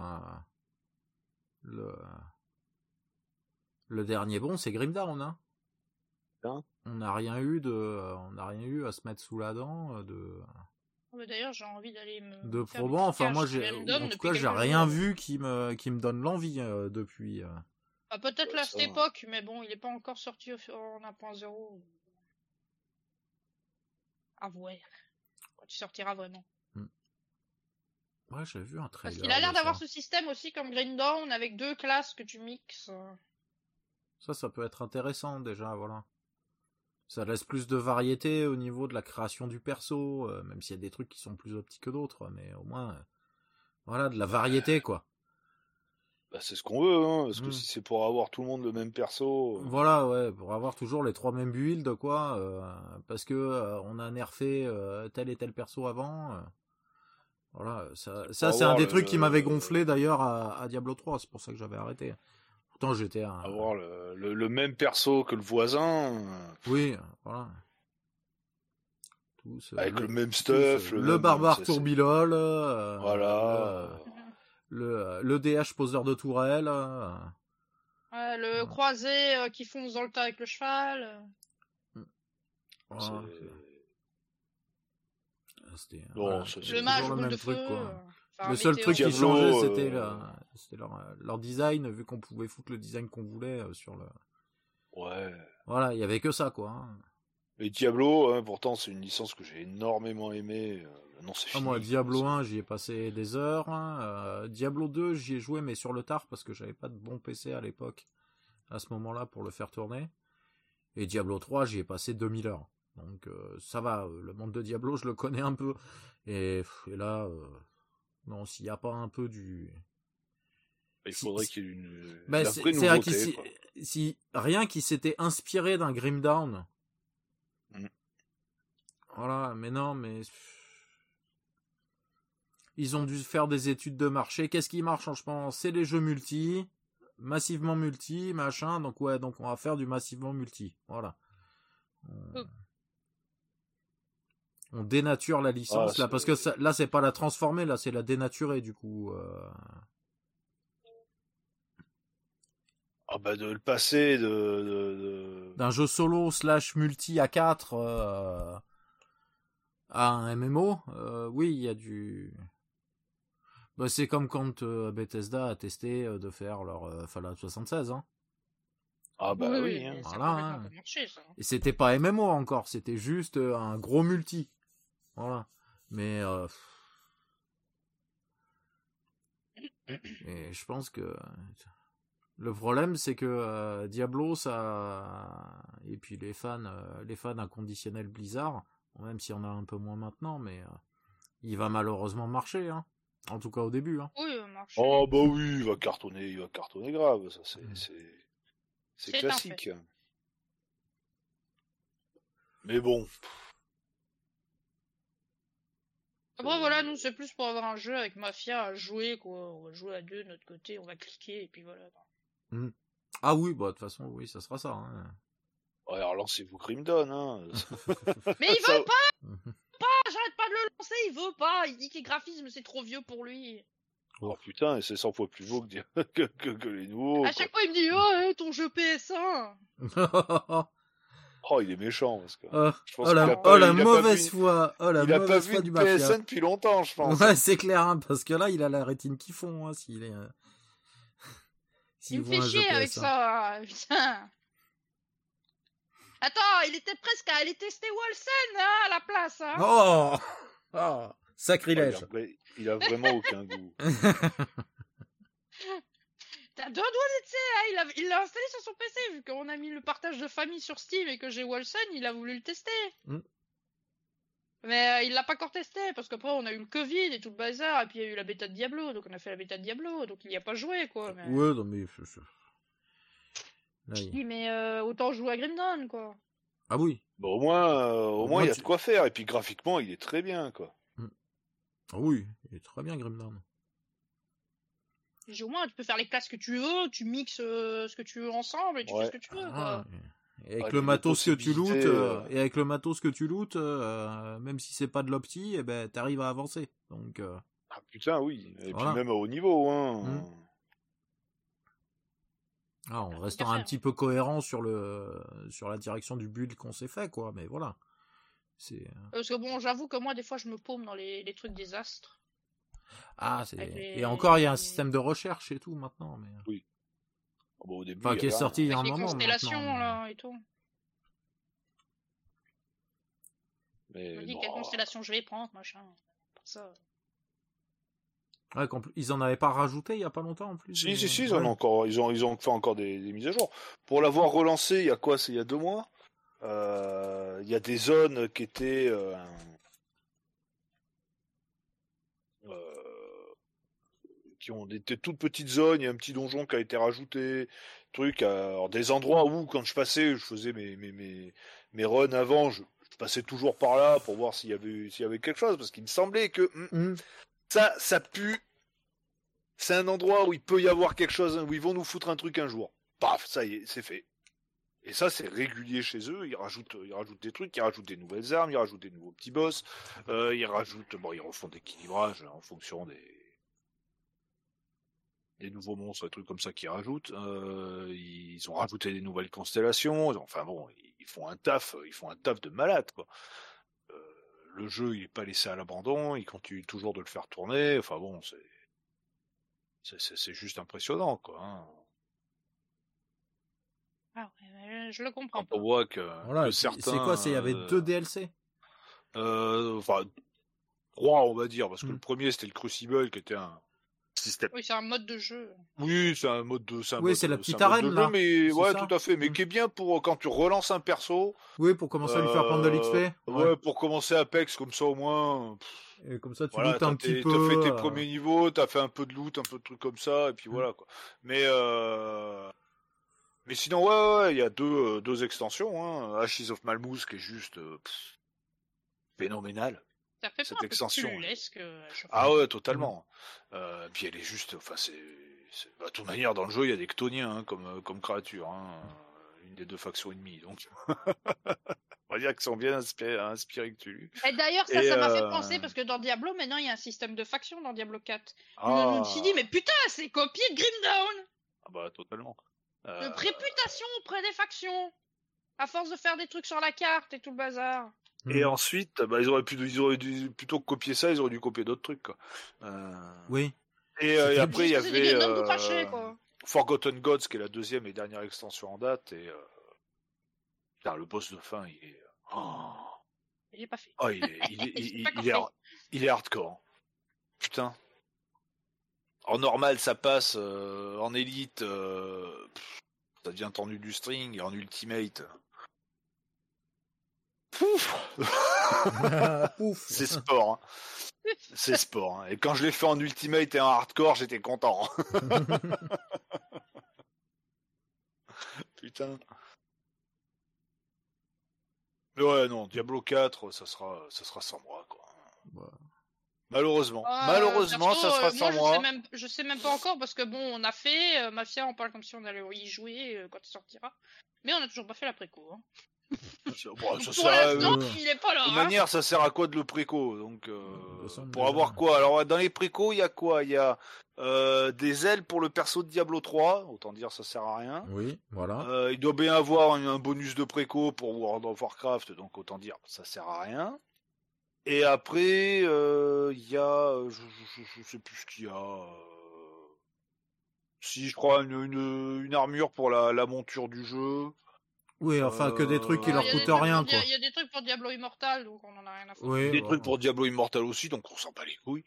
le le dernier bon, c'est Grim Dawn, hein. Hein? On n'a rien eu de, on n'a rien eu à se mettre sous la dent euh, de mais D'ailleurs, j'ai envie d'aller me. de probant. Enfin, moi, j'ai, en tout depuis cas, j'ai rien jours. vu qui me qui me donne l'envie euh, depuis. euh. Ah, Peut-être là, cette époque, mais bon, il est pas encore sorti en 1.0. À voir. Quand il sortira vraiment. Ouais, j'ai vu un Parce qu'il a l'air d'avoir ce système aussi comme Green Dawn avec deux classes que tu mixes. Ça, ça peut être intéressant déjà, voilà. Ça laisse plus de variété au niveau de la création du perso, euh, même s'il y a des trucs qui sont plus optiques que d'autres, mais au moins, euh, voilà, de la variété, quoi. Bah, c'est ce qu'on veut, hein, parce que Mm. si c'est pour avoir tout le monde le même perso. euh, Voilà, ouais, pour avoir toujours les trois mêmes builds, quoi, euh, parce que euh, on a nerfé euh, tel et tel perso avant. Voilà, ça, ça c'est un des le- trucs qui m'avait gonflé d'ailleurs à, à Diablo 3, c'est pour ça que j'avais arrêté. Pourtant, j'étais un. Avoir le, le, le même perso que le voisin, euh, Oui, voilà. Tous, avec le- le même stuff. le, même- barbare tourbilol, euh, Voilà. le, le, le DH poseur de tourelle. euh, Ouais, le croisé euh, qui fonce dans le tas avec le cheval. voilà, c'est- c'était voilà, Le mage même de truc, feu. quoi. euh, enfin, Le seul météo. truc qui Diablo, changeait, euh, c'était la- c'était leur, leur design, vu qu'on pouvait foutre le design qu'on voulait euh, sur le. Ouais. Voilà, il y avait que ça, quoi. hein. Et Diablo, hein, pourtant, c'est une licence que j'ai énormément aimée. euh, Non, c'est Ah, moi, Diablo 1, j'y ai passé des heures. hein. Euh, Diablo 2, j'y ai joué, mais sur le tard, parce que j'avais pas de bon PC à l'époque, à ce moment-là, pour le faire tourner. Et Diablo 3, j'y ai passé 2000 heures. Donc, euh, ça va, euh, le monde de Diablo, je le connais un peu. Et, et là, euh, non, s'il n'y a pas un peu du... Il faudrait qu'il y ait une, la c'est vrai que nouveauté, si, rien qui s'était inspiré d'un Grim Down. Mm. Voilà, mais non, mais ils ont dû faire des études de marché. Qu'est-ce qui marche en ce moment? C'est les jeux multi, massivement multi, machin. Donc ouais, donc on va faire du massivement multi. Voilà. Mm. On dénature la licence Ah, là parce que ça- là c'est pas la transformer, là c'est la dénaturer du coup. euh. Ah bah de le passer de, d'un jeu solo slash multi à 4 euh, à un MMO, euh, oui, il y a du. Bah, c'est comme quand euh, Bethesda a testé euh, de faire leur euh, Fallout 76, hein. Ah bah oui. hein. Voilà, hein. pas marché, ça. Et c'était pas MMO encore, c'était juste un gros multi. Voilà. Mais euh, et je pense que le problème c'est que euh, Diablo ça et puis les fans euh, les fans inconditionnels Blizzard, bon, même si on a un peu moins maintenant mais euh, il va malheureusement marcher hein. En tout cas au début hein. Oui, il. Oh bah oui, il va cartonner, il va cartonner grave, ça c'est Mm. c'est c'est C'est un classique. Mais bon. Après, voilà, nous, c'est plus pour avoir un jeu avec Mafia à jouer, quoi. On va jouer à deux de notre côté, on va cliquer, et puis voilà. Ah oui, bah de toute façon oui, ça sera ça hein. Ouais, alors lancez-vous Grim Dawn, hein. <laughs> Mais il Ça- veut pas, j'arrête pas de le lancer, il veut pas. Il dit que les graphismes, c'est trop vieux pour lui. Oh putain, et c'est 100 fois plus beau que, dire- <laughs> que, que, que les nouveaux. à quoi. chaque fois, il me dit, oh, eh, ton jeu PS1. <laughs> Oh, il est méchant parce que. oh, Je pense oh la, oh, la il mauvaise foi, oh la il a pas mauvaise vu du mafia. PSN depuis longtemps, je pense. Ouais, c'est clair, hein, parce que là, il a la rétine qui fond, hein, s'il est. euh, <laughs> s'il Il me fait un jeu chier avec PS1. ça, putain. Attends, il était presque à aller tester Wolsen, hein, à la place, hein. Oh, oh Oh, il, Sacrilège. a, vrai- il a vraiment aucun goût. <laughs> T'as deux doigts hein, il a- il l'a installé sur son PC, vu qu'on a mis le partage de famille sur Steam et que j'ai Wolsen, il a voulu le tester. Mm. Mais euh, il l'a pas encore testé, parce qu'après on a eu le Covid et tout le bazar, et puis il y a eu la bêta de Diablo, donc on a fait la bêta de Diablo, donc il y a pas joué, quoi. Mais... ouais, non, mais. Là, il- dis, mais euh, autant jouer à Grim Dawn, quoi. Ah oui. Bon, au moins, euh, au moins, Moi, il y a tu- de quoi faire. Et puis graphiquement, il est très bien, quoi. Ah oui, il est très bien, Grimdarn. Je dis, au moins tu peux faire les classes que tu veux, tu mixes euh, ce que tu veux ensemble, et tu Ouais. fais ce que tu veux, quoi. Ah, et avec Ouais, le matos que tu lootes, possibilités, euh, et avec le matos que tu lootes, euh, même si c'est pas de l'opti, eh ben, t'arrives à avancer. Donc, euh, Ah putain, oui. Et Voilà. puis même à haut niveau, hein. Mm. ah, en Bah, restant un petit peu cohérent sur le, sur la direction du build qu'on s'est fait, quoi. Mais voilà. C'est, Parce que bon, j'avoue que moi, des fois, je me paume dans les, les trucs des astres. Ah, c'est, Avec les- et encore, il y a un système de recherche et tout maintenant, mais. Ah, bon, au début, Enfin, il y qui est sorti il y a un moment. constellations, mais- là, et tout. Mais dis bon, quelle constellation je vais prendre, machin. Pour ça. Ouais, qu'en plus- ils en avaient pas rajouté il y a pas longtemps en plus. Si, euh, si, si, ils, en ont encore, ils, ont, ils ont fait encore des, des mises à jour. Pour l'avoir relancé, il y a quoi C'est il y a deux mois Euh, Il y a des zones qui étaient. euh, euh, qui ont des, des toutes petites zones. Il y a un petit donjon qui a été rajouté. Truc, alors, des endroits où, quand je passais, je faisais mes, mes, mes, mes runs avant, je, je passais toujours par là pour voir s'il y avait, s'il y avait quelque chose. Parce qu'il me semblait que. hum, Hum. ça, ça pue. C'est un endroit où il peut y avoir quelque chose, où ils vont nous foutre un truc un jour. Paf, ça y est, c'est fait. Et ça, c'est régulier chez eux. Ils rajoutent, ils rajoutent des trucs, ils rajoutent des nouvelles armes, ils rajoutent des nouveaux petits boss. Euh, ils rajoutent, bon, ils refont des équilibrages en fonction des des nouveaux monstres, des trucs comme ça qu'ils rajoutent. Euh, ils ont rajouté des nouvelles constellations. Enfin bon, ils font un taf, ils font un taf de malade, quoi. Euh, le jeu, il est pas laissé à l'abandon, il continue toujours de le faire tourner. Enfin bon, c'est c'est- juste impressionnant, quoi. hein. Ah ouais, mais je le comprends Quand pas. on voit que, Voilà, que et puis, certains. c'est quoi C'est il y avait deux DLC. euh, enfin, trois, on va dire, parce que Mm. le premier c'était le Crucible qui était un système. Oui, c'est un mode de jeu. Oui, c'est un mode de. un Oui, c'est la petite arène, jeu, là. Mais ouais, ça tout à fait. Mais Mm. qui est bien pour quand tu relances un perso. Oui, pour commencer à lui faire prendre de l'XP. euh, Ouais. pour commencer Apex comme ça au moins. pff, Et comme ça, tu voilà, lootes un petit peu. T'as fait tes euh, premiers niveaux, t'as fait un peu de loot, un peu de trucs comme ça, et puis Mm. voilà quoi. Mais euh... mais sinon ouais, il y a deux euh, deux extensions. Hein. Ashes of Malmouth qui est juste euh, pff, phénoménal. Ça fait Cette extension, euh, Ah ouais, totalement. Euh, puis elle est juste, enfin c'est, bah, de toute manière dans le jeu il y a des Chtoniens hein, comme euh, comme créatures, hein, une des deux factions ennemies. Donc <laughs> on va dire qu'ils sont bien inspirés, inspirés Cthulhu. Et d'ailleurs, ça, Et, ça m'a euh, fait penser, parce que dans Diablo, maintenant, il y a un système de faction dans Diablo 4. Je Ah, me suis dit, mais putain, c'est copié de Grim Dawn ah bah totalement. Euh, De réputation auprès des factions. À force de faire des trucs sur la carte et tout le bazar. Et Hmm. ensuite, bah, ils auraient pu, ils auraient dû plutôt que copier ça, ils auraient dû copier d'autres trucs. Quoi. Euh, Oui. Et, euh, et après, il y avait euh, cracher, quoi. Forgotten Gods, qui est la deuxième et dernière extension en date. Et euh, putain, le boss de fin, il est, oh, pas fait. oh, il est, il est, J'ai <laughs> il- pas il est, compris. il est hardcore. Putain. En normal, ça passe. euh, en élite, euh, pff, ça devient tendu du string. Et en ultimate. Pouf <laughs> Ouf. C'est sport. hein. C'est sport. hein. Et quand je l'ai fait en ultimate et en hardcore, j'étais content. <laughs> Putain. Mais ouais, non, Diablo 4, ça sera, ça sera sans moi, quoi. Ouais. Malheureusement. Euh, Malheureusement, perso, ça sera euh, sans moi, je moi. Sais même, je sais même pas encore parce que bon, on a fait euh, Mafia, on parle comme si on allait y jouer euh, quand il sortira. Mais on a toujours pas fait l'après-coup. Hein. Ça- bon, Donc, ça pour sert à- l'instant, euh, il est pas là. De hein. manière, ça sert à quoi de le préco Donc, euh, pour déjà. avoir quoi? Alors, dans les précos, il y a quoi? Il y a euh, des ailes pour le perso de Diablo 3. Autant dire, ça sert à rien. Oui, voilà. Euh, il doit bien avoir un, un bonus de préco pour World of Warcraft, donc autant dire, ça sert à rien. Et après, euh, il y a, je, je, je- je sais plus ce qu'il y a. Si, je crois une, une, une armure pour la, la monture du jeu. Oui, enfin que des trucs qui euh, leur coûtent rien, quoi. Il y a des trucs pour Diablo Immortal, donc on en a rien à foutre. Oui, Des trucs pour Diablo Immortal aussi, donc on s'en bat les couilles.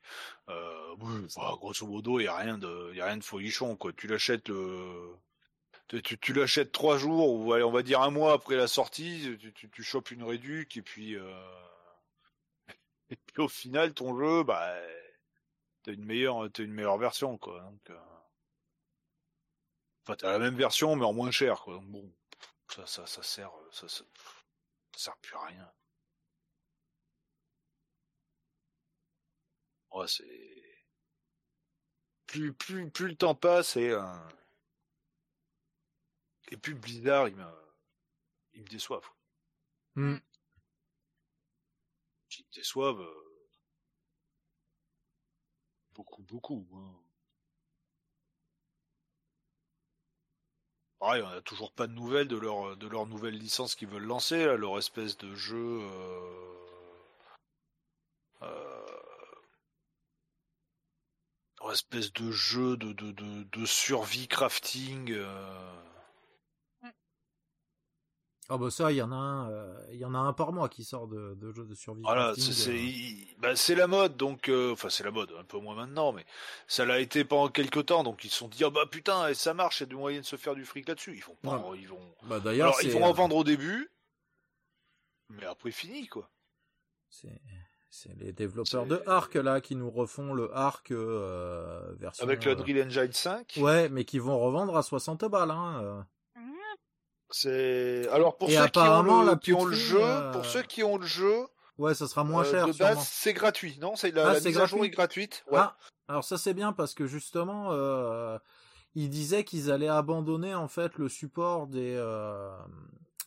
Euh, oui, bah, grosso modo, il y a rien de, il y a rien de folichon, quoi. Tu l'achètes, euh, tu, tu, tu l'achètes trois jours ou allez, on va dire un mois après la sortie, tu, tu, tu chopes une réduc et puis, euh, <laughs> et puis au final, ton jeu, bah, t'as une meilleure, t'as une meilleure version, quoi. Donc, euh, enfin, t'as la même version mais en moins cher, quoi. Donc bon, ça, ça, ça sert, ça, ça, ça sert plus à rien. Ouais, c'est plus plus plus le temps passe et euh, et plus Blizzard il me il me déçoivent. Hmm. Ils me déçoivent euh, beaucoup beaucoup. hein. Pareil, on a toujours pas de nouvelles de leur nouvelle licence qu'ils veulent lancer, là, leur espèce de jeu. euh, euh, leur espèce de jeu de, survie crafting. euh, Ah bah ça, il y en a un, euh, y en a un par mois qui sort de, de jeux de survie. Voilà, c'est euh. bah, c'est la mode, donc euh, enfin c'est la mode, un peu moins maintenant, mais ça l'a été pendant quelques temps, donc ils se sont dit ah bah putain et ça marche, il y a des moyens de se faire du fric là-dessus. Ils vont pas, Ouais. ils vont. Bah d'ailleurs, ils vont en vendre au début, mais après fini quoi. c'est les développeurs de Ark là qui nous refont le euh, version. Avec le Drill Engine 5. Ouais, mais qui vont revendre à 60 balles. Hein. C'est alors pour Et ceux qui ont, le, la qui ont le poutine, jeu, euh, pour ceux qui ont le jeu, Ouais, ça sera moins euh, cher de base c'est gratuit, non? C'est la, Ah, la mise à jour est gratuite. Ouais. Ah, alors ça c'est bien parce que justement, euh, ils disaient qu'ils allaient abandonner en fait le support des euh,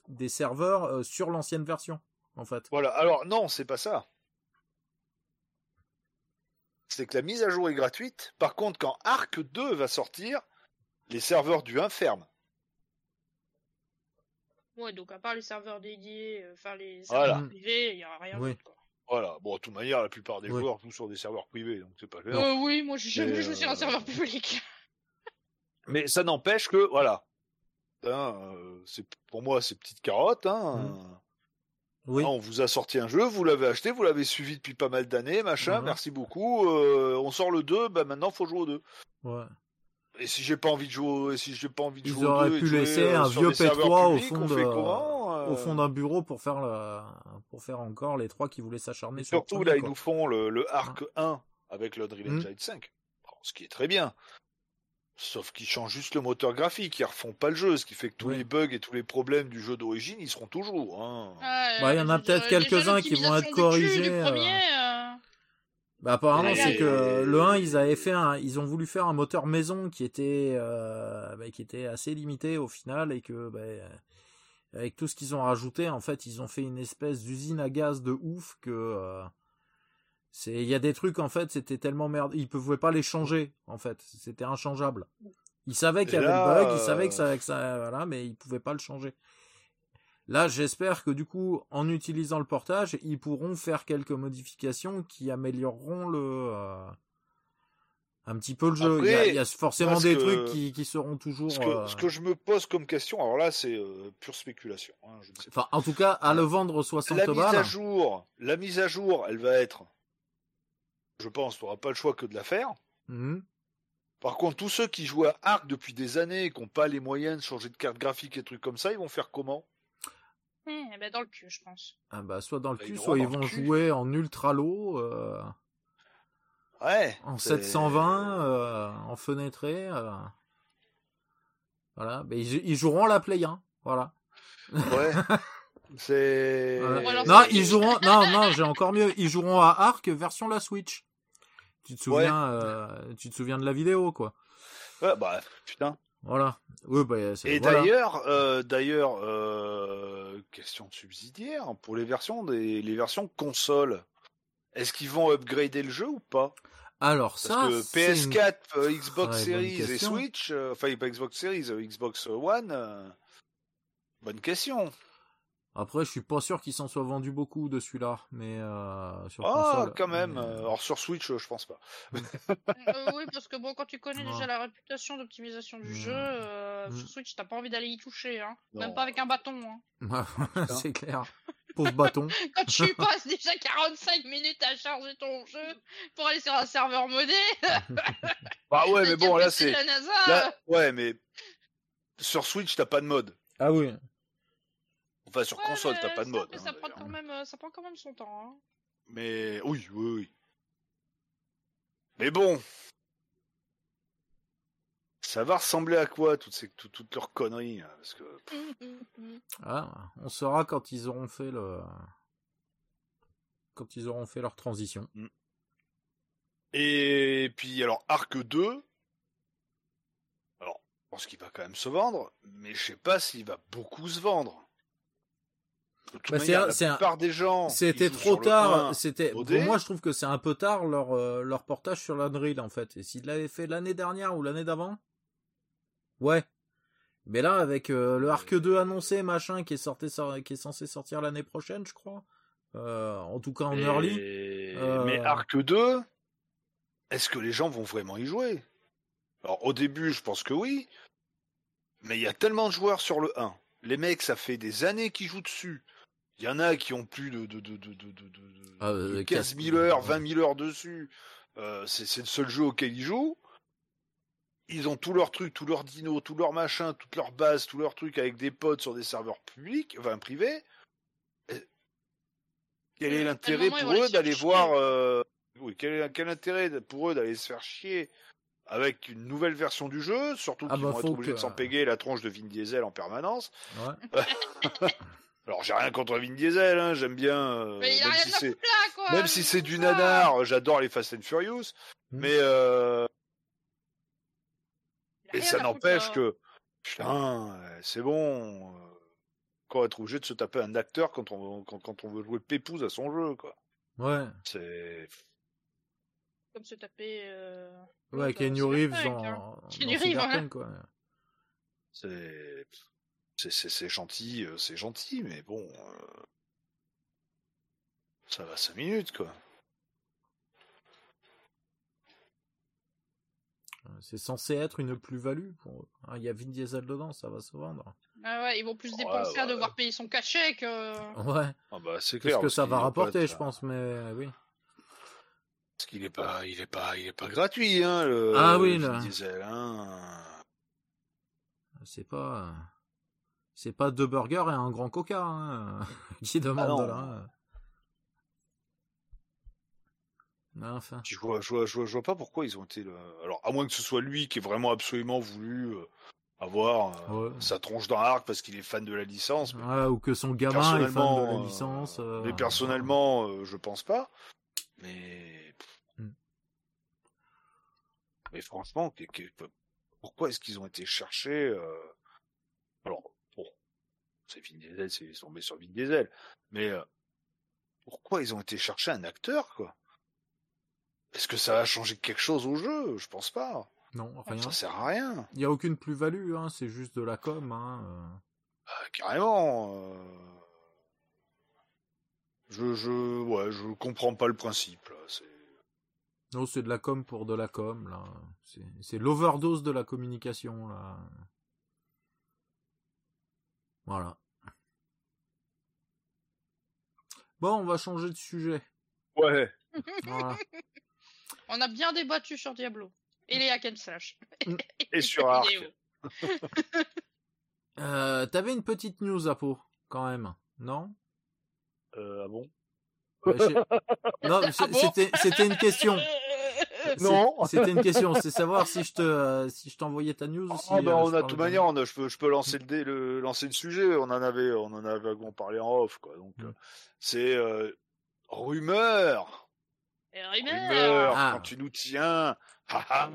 des serveurs sur l'ancienne version, en fait. Voilà. Alors non, c'est pas ça. C'est que la mise à jour est gratuite. Par contre, quand Arc 2 va sortir, les serveurs du 1 ferment. Ouais, donc à part les serveurs dédiés, euh, enfin les Voilà. serveurs privés, il y a rien Oui. d'autre. quoi. Voilà. Bon, de toute manière, la plupart des Oui. joueurs jouent sur des serveurs privés, donc c'est pas. Euh, oui, moi j'ai jamais Mais, joué sur un euh, serveur public. <laughs> Mais ça n'empêche que, voilà. Hein, euh, c'est pour moi ces petites carottes. Hein, Mm. Oui. Hein, on vous a sorti un jeu, vous l'avez acheté, vous l'avez suivi depuis pas mal d'années, machin. Mhm. Merci beaucoup. euh, on sort le 2, bah maintenant faut jouer au 2. Ouais. Et si j'ai pas envie de jouer, au- et si j'ai pas envie de Ils jouer auraient 2 et pu laisser euh, un vieux des serveurs P3 au publics, fond on de- fait comment, euh, Au fond d'un bureau pour faire le pour faire encore les trois qui voulaient s'acharner sur le surtout premier, là, ils nous font le, le Arc 1 avec le Drill Mm. Engine 5. Bon, ce qui est très bien. Sauf qu'ils changent juste le moteur graphique, ils refont pas le jeu, ce qui fait que tous Oui. les bugs et tous les problèmes du jeu d'origine, ils seront toujours. Hein. Bah, il y en a peut-être quelques-uns qui vont être corrigés, euh. euh. Bah apparemment c'est que le 1 ils avaient fait un ils ont voulu faire un moteur maison qui était euh, bah, qui était assez limité au final et que bah, avec tout ce qu'ils ont rajouté en fait ils ont fait une espèce d'usine à gaz de ouf que euh, c'est il y a des trucs en fait c'était tellement merde ils pouvaient pas les changer en fait. C'était inchangeable. Ils savaient qu'il y avait là, le bug, ils savaient que euh, ça, que ça, voilà, mais ils pouvaient pas le changer. Là, j'espère que du coup, en utilisant le portage, ils pourront faire quelques modifications qui amélioreront le, euh, un petit peu le jeu. il, y a, Après, il y a forcément des que- trucs qui, qui seront toujours. Ce que, euh, ce que je me pose comme question, alors là, c'est euh, pure spéculation. hein, je ne sais pas. Enfin, en tout cas, à le vendre 60 La mise balles. à jour, la mise à jour, elle va être, je pense, tu n'auras pas le choix que de la faire. Mhm. Par contre, tous ceux qui jouent à Arc depuis des années et qui n'ont pas les moyens de changer de carte graphique et trucs comme ça, ils vont faire comment? Eh ben, dans le cul, je pense. Ah bah, soit dans le Bah, cul, ils soit ils vont jouer en ultra low, euh, Ouais. en c'est- 720, euh, en fenêtré. euh. Voilà, mais ils, ils joueront à la Play 1. Voilà. Ouais. c'est. <laughs> Non, ils joueront. Non, non, j'ai encore mieux. Ils joueront à Arc version la Switch. Tu te souviens, euh, tu te souviens de la vidéo, quoi. Ouais, bah, putain. Voilà. Oui, bah, c'est- Et voilà. d'ailleurs, euh, d'ailleurs, euh, question subsidiaire pour les versions des les versions console. Est-ce qu'ils vont upgrader le jeu ou pas? Alors Parce ça, que c'est une- PS4, euh, Xbox très bonne Series et. Switch, euh, enfin pas Xbox Series, euh, Xbox One. euh, bonne question. Après, je suis pas sûr qu'il s'en soit vendu beaucoup de celui-là, mais euh, sur Ah, console. quand même. Mais, euh, Alors sur Switch, euh, je pense pas. <laughs> Euh, oui, parce que bon, quand tu connais Non. déjà la réputation d'optimisation du Mm. jeu, euh, Mm. sur Switch, t'as pas envie d'aller y toucher, hein. Non. Même pas avec un bâton, hein. <laughs> c'est clair. Pauvre bâton. <laughs> Quand tu passes déjà 45 minutes à charger ton jeu pour aller sur un serveur modé, Bah ouais, mais bon, là c'est. la NASA. Là, ouais, mais sur Switch, t'as pas de mode. Ah oui. Enfin, sur Ouais, console, t'as mais pas de mode. hein, ça, prend d'ailleurs. quand même, euh, ça prend quand même son temps. Hein. Mais oui, oui, oui. Mais bon. Ça va ressembler à quoi, toutes, ces, tout- toutes leurs conneries hein, Parce que. Ah, on saura quand ils auront fait le. Quand ils auront fait leur transition. Et puis, alors, Arc 2. Alors, je pense qu'il va quand même se vendre, mais je sais pas s'il va beaucoup se vendre. Bah, c'est manière, un- la c'est un- plupart des gens. C'était trop tard. 1, C'était pour moi, je trouve que c'est un peu tard leur euh, leur portage sur l'Unreal en fait. Et s'ils l'avaient fait l'année dernière ou l'année d'avant, ouais. Mais là, avec euh, le Arc 2 annoncé, machin, qui est sorti, sor- qui est censé sortir l'année prochaine, je crois. Euh, en tout cas en Et- early. Mais Arc 2, est-ce que les gens vont vraiment y jouer? Alors au début, je pense que oui. Mais il y a tellement de joueurs sur le 1. Les mecs, ça fait des années qu'ils jouent dessus. Il y en a qui ont plus de, de, de, de, de, de, de- Ah, de euh, 15 000 heures, 20 000 heures dessus. Euh, c'est le seul jeu auquel ils jouent. Ils ont tous leurs trucs, tous leurs dinos, tous leurs machins, toutes leurs bases, tous leurs trucs avec des potes sur des serveurs publics, enfin privés. Et- Quel est un l'intérêt pour eux d'aller voir euh, oui, quel est quel intérêt pour eux d'aller se faire chier avec une nouvelle version du jeu, surtout Ah qu'ils bah, vont être obligés de que- s'empéguer la tronche de Vin Diesel en permanence. Ouais. <laughs> Alors j'ai rien contre Vin Diesel, hein, j'aime bien. euh, Mais il a même rien si à c'est foutre là, quoi. même si c'est du nanar, j'adore les Fast and Furious, Mm. mais euh, et rien ça n'empêche que putain, euh, c'est bon. euh, Qu'on va être obligé de se taper un acteur quand on quand, quand on veut jouer pépouze à son jeu, quoi. Ouais. C'est Comme se taper. Euh... Ouais, l'autre, Keanu euh, Reeves hein. dans Keanu Reeves, quoi. c'est c'est c'est c'est gentil, euh, c'est gentil, mais bon, euh, ça va cinq minutes, quoi. C'est censé être une plus-value. Pour... Ah, Il y a Vin Diesel dedans, ça va se vendre. Ah ouais, ils vont plus Ouais, dépenser à devoir payer son cachet que. Ouais. Ah bah c'est Qu'est-ce clair. que ça va rapporter, être- je pense, mais oui. Parce qu'il est pas, il est pas, il est pas gratuit, hein. Le, Ah oui, le là. Vin Diesel, hein. C'est pas. C'est pas deux burgers et un grand coca hein, <laughs> qui Ah là. Non, Enfin. Je vois, je vois, je vois, je vois pas pourquoi ils ont été. le- Alors à moins que ce soit lui qui ait vraiment absolument voulu euh, avoir euh, Ouais. sa tronche dans l'arc parce qu'il est fan de la licence. mais Ouais, ou que son gamin est fan de la licence. euh, mais personnellement, euh, je pense pas. Mais Hmm. mais franchement, que- que- pourquoi est-ce qu'ils ont été cherchés Alors c'est Vin Diesel, c'est tombés sur Vin Diesel, mais euh, pourquoi ils ont été chercher un acteur quoi? Est-ce que ça va changer quelque chose au jeu? Je pense pas. Non, rien. Ça sert à rien. Il n'y a aucune plus-value, hein, c'est juste de la com. Hein, euh. Ah, carrément. euh. Je, je, ouais, je comprends pas le principe. Là. Non, c'est de la com pour de la com, là. C'est- C'est l'overdose de la communication, là. Voilà. Bon, on va changer de sujet. Ouais. Voilà. <laughs> On a bien débattu sur Diablo. Et les hack and slash. <laughs> Et sur Arc. <laughs> Euh, T'avais une petite news à peau, quand même, non? Euh, ah bon? Non, Ah bon? c'était une question. Non. C'est- C'était une question, c'est savoir si je te euh, si je t'envoyais ta news ou si. Ah euh, on je a de toute manière, on a- je peux, je peux lancer le, dé- le lancer le sujet. On en avait, on en avait vaguement parlé en off, quoi. Donc, Mm. euh, c'est euh, rumeur, rumeur. rumeur. Ah. Quand tu nous tiens. Ah,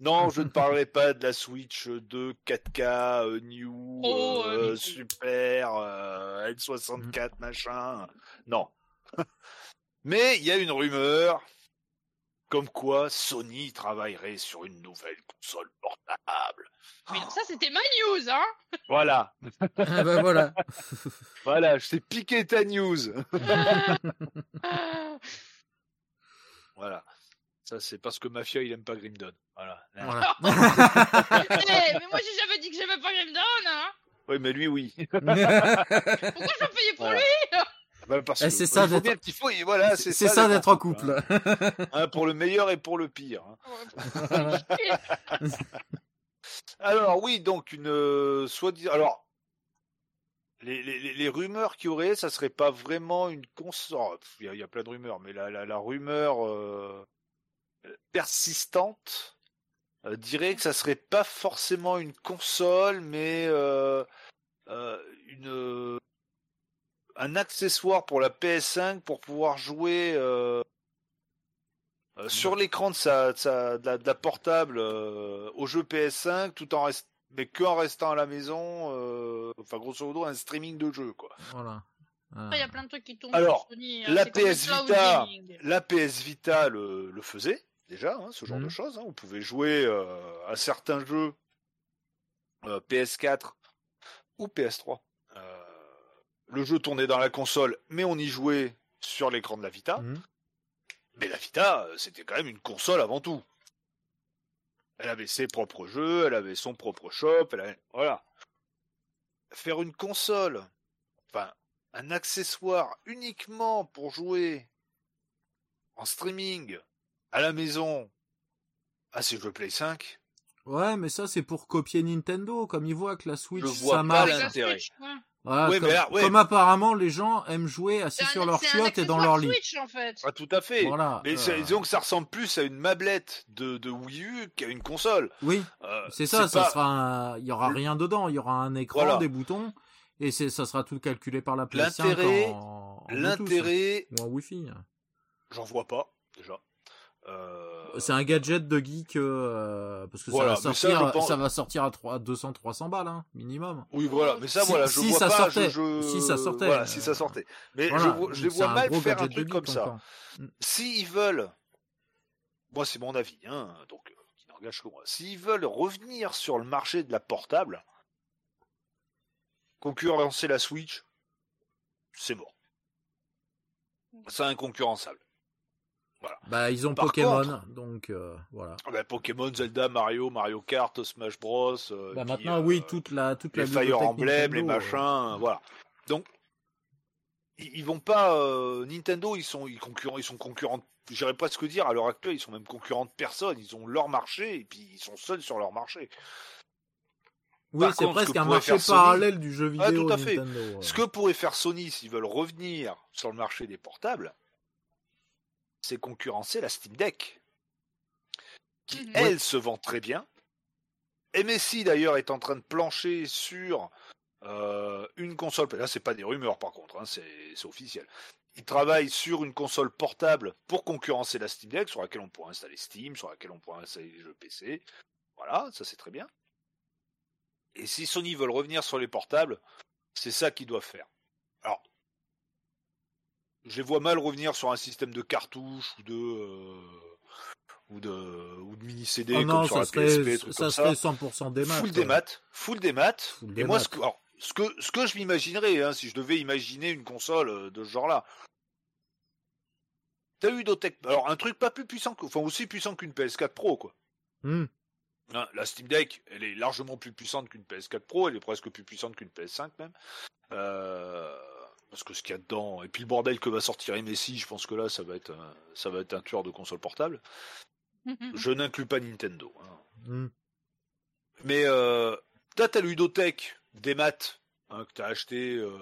non, je ne parlerai pas de la Switch 2 4K euh, new, Oh, euh, euh, super, euh, N64 machin. Non. <laughs> Mais il y a une rumeur comme quoi Sony travaillerait sur une nouvelle console portable. Mais non, ça c'était ma news, hein Voilà. Ah bah voilà. <laughs> Voilà, je t'ai piqué ta news. Ah. <laughs> Voilà. Ça, c'est parce que Mafia, il aime pas Grimdon. Voilà. voilà. <laughs> Eh, mais moi j'ai jamais dit que j'aimais pas Grimdon, hein Oui, mais lui, oui. Pourquoi je dois payer pour Voilà. lui? Bah, parce que c'est ça il faut d'être- bien qu'il faut, et voilà, c'est C'est ça, ça d'être en couple. hein. Hein, pour le meilleur et pour le pire. hein. <laughs> <laughs> Alors oui, donc une euh, soit dit alors les, les, les- rumeurs qu'il y aurait, ça serait pas vraiment une console. Il y, a- il y a plein de rumeurs, mais la, la, la rumeur euh, persistante euh, dirait que ça serait pas forcément une console, mais euh, euh, une un accessoire pour la PS5 pour pouvoir jouer euh, euh, sur l'écran de sa, de, sa- de la, de la portable euh, au jeu PS5 tout en rest... mais que en restant à la maison euh, enfin grosso modo un streaming de jeu quoi Voilà. Ah. Il y a plein de trucs qui tournent Alors, Sony. hein, la PS Vita, la PS Vita le, le faisait déjà hein, ce genre Mhm. de choses hein. vous pouvez jouer euh, à certains jeux euh, PS4 ou PS3 Euh, le jeu tournait dans la console mais on y jouait sur l'écran de la Vita Mhm. Mais la Vita, euh, c'était quand même une console avant tout. Elle avait ses propres jeux, elle avait son propre shop, elle avait... voilà. Faire une console, enfin, un accessoire uniquement pour jouer en streaming à la maison à ses jeux Play 5, Ouais, mais ça c'est pour copier Nintendo, comme ils voient que la Switch Je vois ça pas marche. L'intérêt. Voilà, Ouais, comme, mais là, ouais. comme apparemment les gens aiment jouer assis un- sur leur chiotte et dans leur lit. Switch, en fait. ah, tout à fait. Voilà. Mais c'est- euh, disons que ça ressemble plus à une mablette de, de Wii U qu'à une console. Oui, Euh, c'est ça. Ça pas- sera, un- il y aura rien dedans. Il y aura un écran, Voilà. des boutons, et c'est, ça sera tout calculé par la Play 5 L'intérêt- Bluetooth. L'intérêt, ou en Wi-Fi. j'en vois pas déjà. Euh, C'est un gadget de geek euh, parce que Voilà, ça, va ça, sortir, je pense- ça va sortir à 3, 200, 300 balles hein, minimum. Oui, voilà, mais ça, Si- voilà, je si vois ça pas. sortait, je- je- si ça sortait, Voilà, si ça sortait. Mais Voilà, je, je les vois mal faire un truc comme ça. encore. S'ils veulent, moi c'est mon avis, hein, donc euh, qui n'engage que moi. S'ils veulent revenir sur le marché de la portable, concurrencer la Switch, c'est mort. C'est inconcurrençable. Bah ils ont Par Pokémon, contre- donc euh, voilà. Ah ben, Pokémon, Zelda, Mario, Mario Kart, Smash Bros. euh, Bah maintenant euh, oui toute la toute la les Fire bibliothèque Emblem, les Nintendo, euh, machins, voilà. Donc, ils, ils vont pas. Nintendo, ils sont, ils concurrents, ils sont concurrents. J'irais pas ce que dire à l'heure actuelle, ils sont même concurrents de personne. Ils ont leur marché et puis ils sont seuls sur leur marché. Oui, c'est ce presque que un marché Sony- parallèle du jeu Ah, vidéo tout à fait. Nintendo. Ce que pourrait faire Sony s'ils veulent revenir sur le marché des portables, c'est concurrencer la Steam Deck, qui Mhm. elle se vend très bien. MSI d'ailleurs est en train de plancher sur euh, une console. Là, c'est pas des rumeurs par contre, hein, c'est c'est officiel. Ils travaillent sur une console portable pour concurrencer la Steam Deck, sur laquelle on pourra installer Steam, sur laquelle on pourra installer les jeux PC. Voilà, ça c'est très bien. Et si Sony veulent revenir sur les portables, c'est ça qu'ils doivent faire. Alors, je les vois mal revenir sur un système de cartouches ou de euh, ou de ou de mini CD Oh comme non, sur la serait, PSP, trucs ça comme serait ça. 100% des maths. Full des maths, full des maths. Full Et des moi, maths. ce que, alors, ce que ce que je m'imaginerais, hein, si je devais imaginer une console euh, de ce genre-là. T'as eu Dotec, alors un truc pas plus puissant, que, enfin aussi puissant qu'une PS4 Pro, quoi. Hmm. Hein, la Steam Deck, elle est largement plus puissante qu'une PS4 Pro, elle est presque plus puissante qu'une PS5 même. Euh, parce que ce qu'il y a dedans, et puis le bordel que va sortir Messi, je pense que là, ça va être, un- ça va être un tueur de console portable. Je n'inclus pas Nintendo. hein. Hmm. Mais euh, t'as ta ludothèque des maths hein, que t'as acheté euh,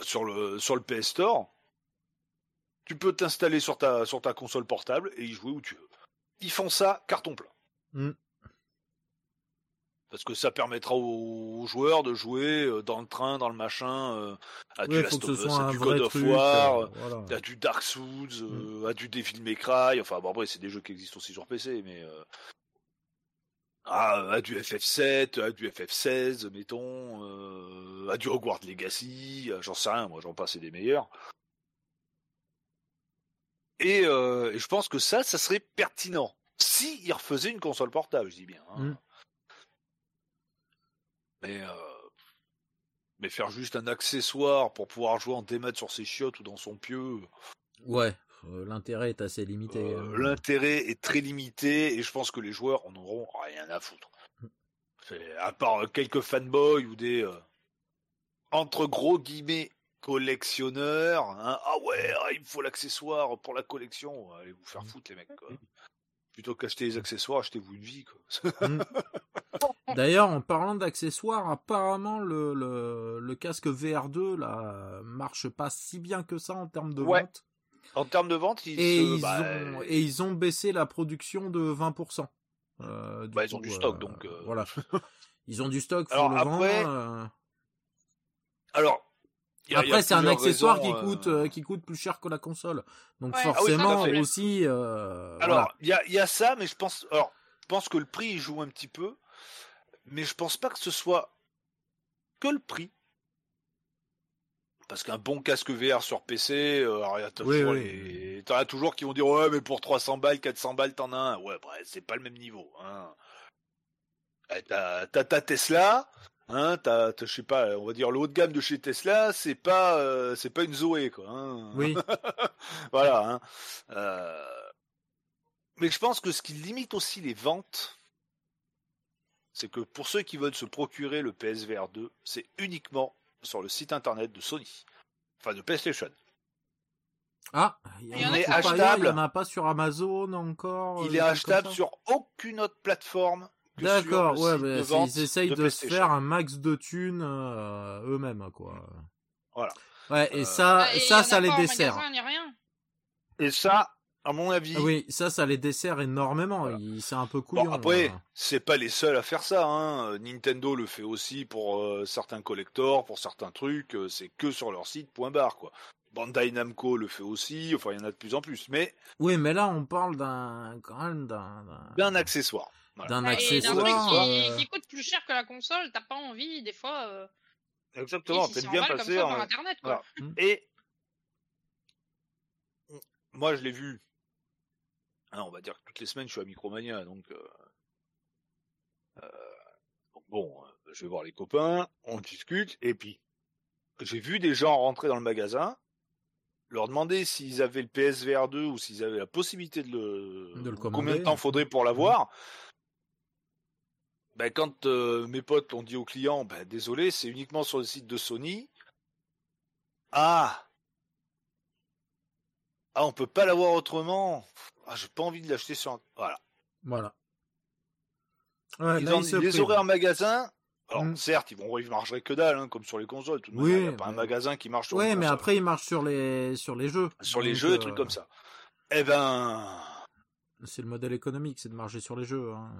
sur le sur le PS Store. Tu peux t'installer sur ta sur ta console portable et y jouer où tu veux. Ils font ça carton plein. Mm. Parce que ça permettra aux, aux joueurs de jouer euh, dans le train, dans le machin, euh, à du Last of Us, à du God of. War, euh, voilà. à du Dark Souls, euh, à du Devil May Cry, enfin bon après c'est des jeux qui existent aussi sur PC, mais à, à du FF7, à du FF16, mettons, à du Hogwarts Legacy, j'en sais rien, moi j'en passe des meilleurs. Et, et je pense que ça, ça serait pertinent. Si ils refaisaient une console portable, je dis bien. hein. Mm. Mais, euh, mais faire juste un accessoire pour pouvoir jouer en démat sur ses chiottes ou dans son pieu, Ouais, euh, l'intérêt est assez limité. euh, euh. l'intérêt est très limité et je pense que les joueurs en auront rien à foutre. C'est- À part quelques fanboys ou des entre gros guillemets collectionneurs, hein. ah ouais, ah, il me faut l'accessoire pour la collection, allez vous faire foutre les mecs. Quoi. Plutôt qu'acheter les accessoires, achetez-vous une vie. Quoi. <laughs> D'ailleurs, en parlant d'accessoires, apparemment le, le, le casque VR2 là marche pas si bien que ça en termes de Ouais. vente. En termes de vente, ils, Et, se- ils bah, ont, et ils ont baissé la production de 20%. Euh, Bah, ils ont du stock, donc, euh. Voilà. <laughs> Ils ont du stock, faut Alors, le après, vendre. euh. alors. a- Après, c'est un accessoire raisons, qui euh, coûte euh, qui coûte plus cher que la console. Donc Ouais. Ah oui, forcément aussi. euh, Alors, voilà. il y, a, il y a ça, mais je pense, alors, je pense que le prix il joue un petit peu, mais je pense pas que ce soit que le prix. Parce qu'un bon casque VR sur PC, euh, alors, il y a Oui, toujours oui. t'en as toujours qui vont dire ouais, mais pour 300 balles, 400 balles, t'en as un. Ouais, bref, c'est pas le même niveau. Hein. Eh, T'as t'as ta Tesla, hein, t'as, t'as, je sais pas, on va dire le haut de gamme de chez Tesla, c'est pas, euh, c'est pas une Zoé quoi. Hein. Oui. <laughs> voilà. Hein. Euh, Mais je pense que ce qui limite aussi les ventes, c'est que pour ceux qui veulent se procurer le PSVR 2, c'est uniquement sur le site internet de Sony, enfin de PlayStation. Ah, il Il y en en a a qui pas sont ailleurs, achetables. il en a pas sur Amazon encore. Il des est achetable sur aucune autre plateforme. que sur D'accord, le ouais, site mais vente ils essayent de, se faire un max de thunes euh, eux-mêmes, quoi. Voilà. Ouais, et Euh, ça, Bah, et ça, ça les dessert. magasin, rien. Et ça, à mon avis, Ah oui, ça, ça les dessert énormément. Voilà. C'est un peu couillon. Bon, après, hein. c'est pas les seuls à faire ça. Hein. Nintendo le fait aussi pour euh, certains collectors, pour certains trucs. euh, c'est que sur leur site, point barre, quoi. Bandai Namco le fait aussi. Enfin, il y en a de plus en plus. Mais Oui, mais là, on parle d'un, quand même, d'un, accessoire. Voilà. d'un Ouais, et d'un accessoire. truc qui, euh, qui coûte plus cher que la console, t'as pas envie, des fois, euh, Exactement. 600 T'aimes bien passer ça en... par internet, quoi. Voilà. Et moi, je l'ai vu. Ah, on va dire que toutes les semaines, je suis à Micromania, donc. euh, euh, donc bon, euh, je vais voir les copains, on discute, et puis j'ai vu des gens rentrer dans le magasin, leur demander s'ils avaient le PSVR 2 ou s'ils avaient la possibilité de le, De le combien commander. de temps faudrait pour l'avoir. Ben, quand euh, mes potes ont dit au client, ben, désolé, c'est uniquement sur le site de Sony. Ah Ah, on peut pas l'avoir autrement. Ah, j'ai pas envie de l'acheter sur un... Voilà. Voilà. Ouais, ils là, en- ils les auraient en magasin. Alors, Mm. certes, ils vont, ils marcheraient que dalle, hein, comme sur les consoles. Tout Oui, il n'y a pas un mais- magasin qui marche sur une mais après, ils marchent sur les, sur les jeux. sur les Donc, jeux, euh, trucs comme ça. Eh ben, C'est le modèle économique, c'est de marcher sur les jeux. hein.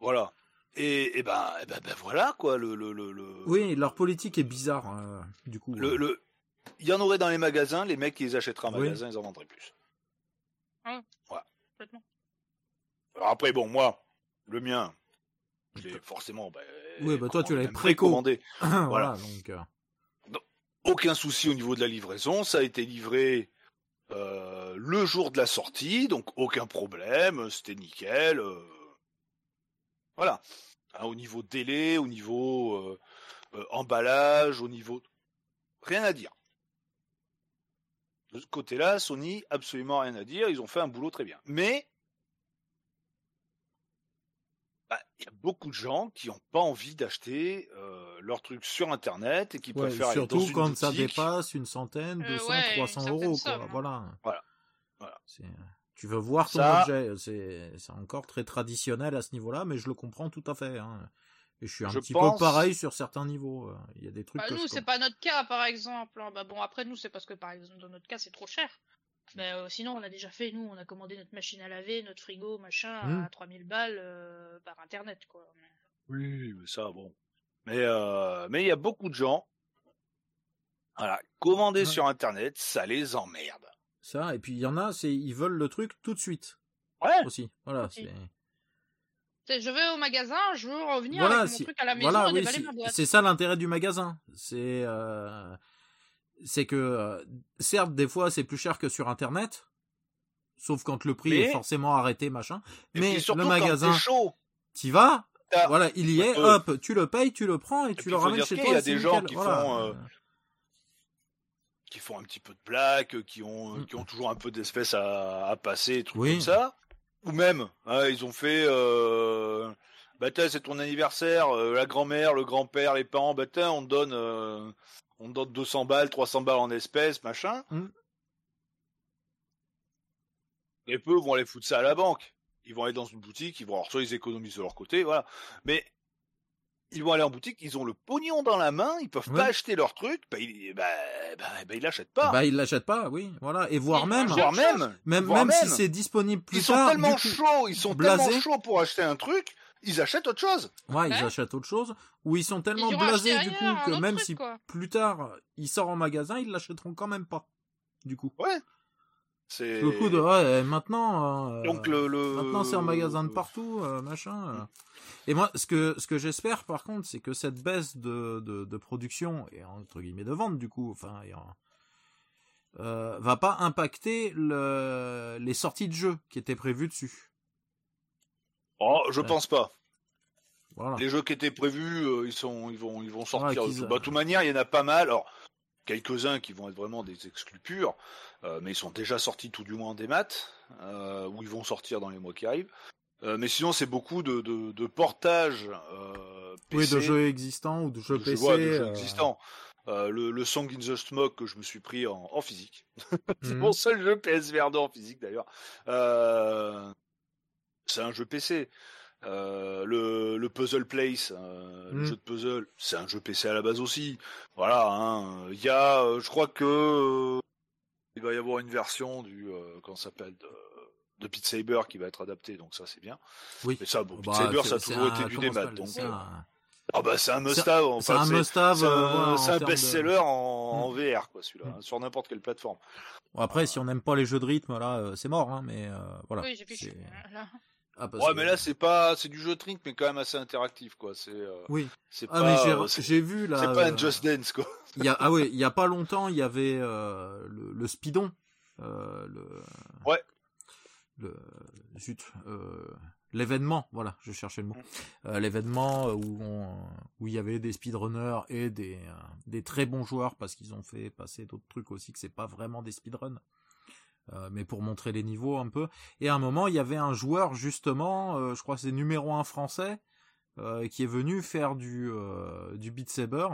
voilà. Et, et ben, eh ben, ben voilà quoi. Le, le, le, le- Oui, leur politique est bizarre, euh, du coup. le, le- il y en aurait dans les magasins. Les mecs qui les achèteraient en Oui. magasin, ils en vendraient plus. Complètement. Alors après, bon, moi, le mien, je l'ai forcément. Ben, Oui, bah toi, tu l'avais précommandé. <laughs> voilà, donc. euh, Aucun souci au niveau de la livraison. Ça a été livré euh, le jour de la sortie, donc aucun problème, c'était nickel. voilà. Hein, au niveau délai, au niveau emballage, au niveau rien à dire. De ce côté-là, Sony, absolument rien à dire. Ils ont fait un boulot très bien. Mais bah, il y a beaucoup de gens qui n'ont pas envie d'acheter euh, leurs trucs sur Internet et qui préfèrent aller dans une quand ça dépasse une centaine, 200, euh, 300 euros. Quoi. Hein. Voilà. Voilà. voilà. Tu veux voir ton objet. C'est encore très traditionnel à ce niveau-là, mais je le comprends tout à fait. Hein. Et je suis un petit peu pareil sur certains niveaux. Euh, il y a des trucs. Bah, que nous, c'est pas notre cas, par exemple. Hein. Bah, bon, après, nous, c'est parce que, par exemple, dans notre cas, c'est trop cher. Mais euh, sinon, on a déjà fait, nous, on a commandé notre machine à laver, notre frigo, machin, à 3000 mmh. balles euh, par internet, quoi. Oui, mais ça, bon. Mais mais il y a beaucoup de gens, voilà, commander sur internet, ça les emmerde. Ça, et puis il y en a, c'est ils veulent le truc tout de suite. Ouais. Aussi, voilà. C'est je vais au magasin, je veux revenir avec mon truc à la maison voilà, et ma boîte. C'est ça l'intérêt du magasin. C'est euh, c'est que euh, certes des fois c'est plus cher que sur internet, sauf quand le prix est forcément arrêté machin. mais le magasin, tu vas, voilà, il y est, hop, tu le payes, tu le prends et, tu le ramènes chez toi. Il y a des gens qui font euh, qui font un petit peu de blagues, qui ont mm. qui ont toujours un peu d'espèces à, à passer, trucs comme ça. Ou même, hein, ils ont fait, euh, bah c'est ton anniversaire, euh, la grand-mère, le grand-père, les parents, bah on te donne, euh, on donne 200 balles, 300 balles en espèces, machin. Mm. Et peu vont aller foutre ça à la banque. Ils vont aller dans une boutique, ils vont, alors soit ils économisent de leur côté, voilà. Mais ils vont aller en boutique, ils ont le pognon dans la main, ils peuvent pas acheter leur truc, bah ils, bah, bah, bah, ils l'achètent pas. Bah ils l'achètent pas, oui, voilà, et voire même, voire même, même, même, si c'est disponible plus ils tard. Sont tellement chauds, ils sont tellement chauds pour acheter un truc, ils achètent autre chose. Ouais, ils achètent autre chose, ou ils sont tellement blasés du coup que même si plus tard il sort en magasin, ils l'achèteront quand même pas. Du coup. Ouais. C'est le coup de ouais, maintenant. Euh, Donc le, maintenant c'est en magasin de partout, euh, machin. Euh. Et moi, ce que ce que j'espère par contre, c'est que cette baisse de, de, de, production et entre guillemets de vente du coup, enfin, va pas impacter le, les sorties de jeux qui étaient prévues dessus. Oh, je pense pas. Voilà. Les jeux qui étaient prévus, ils sont, ils vont, ils vont sortir. Bah, de toute manière, il y en a pas mal. Alors, quelques-uns qui vont être vraiment des exclus purs, euh, mais ils sont déjà sortis tout du moins en démat, euh, ou ils vont sortir dans les mois qui arrivent. Euh, mais sinon, c'est beaucoup de, de, de portages euh, Oui, de jeux existants ou de jeux PC. de jeux existants. Le, le, Song in the Smoke que je me suis pris en, en physique. <laughs> c'est mhm. mon seul jeu PSVR 2 en physique d'ailleurs. c'est un jeu PC. Euh, le, le, Puzzle Place, euh, le mm. jeu de puzzle, c'est un jeu PC à la base aussi. Voilà, hein. il y a, euh, je crois que il va y avoir une version du, comment s'appelle, de, de Beat Saber qui va être adaptée, donc ça c'est bien. Oui. Mais ça, bon, Beat bah, Saber, ça a toujours été du démat, donc. Ah bah c'est un must-have. c'est un must-have. C'est un, best-seller en, mm. VR quoi celui-là, mm. sur n'importe quelle plateforme. Bon, après, si on n'aime pas les jeux de rythme, là, c'est mort, hein, mais voilà. Oui, j'ai <laughs> ah, ouais, mais là c'est pas, c'est du jeu trink, mais quand même assez interactif, quoi. C'est. Euh, oui. C'est ah, j'ai euh, vu là. C'est pas un euh, Just Dance, quoi. Il y a, ah oui, <laughs> il y a pas longtemps, il y avait le, le Speedon, le. Ouais. Le zut, l'événement, voilà, je cherchais le mot. Mm. l'événement où on, où il y avait des speedrunners et des des très bons joueurs parce qu'ils ont fait passer d'autres trucs aussi que c'est pas vraiment des speedruns. Euh, mais pour montrer les niveaux un peu. Et à un moment, il y avait un joueur justement, euh, je crois c'est numéro un français, euh, qui est venu faire du du Beat Saber.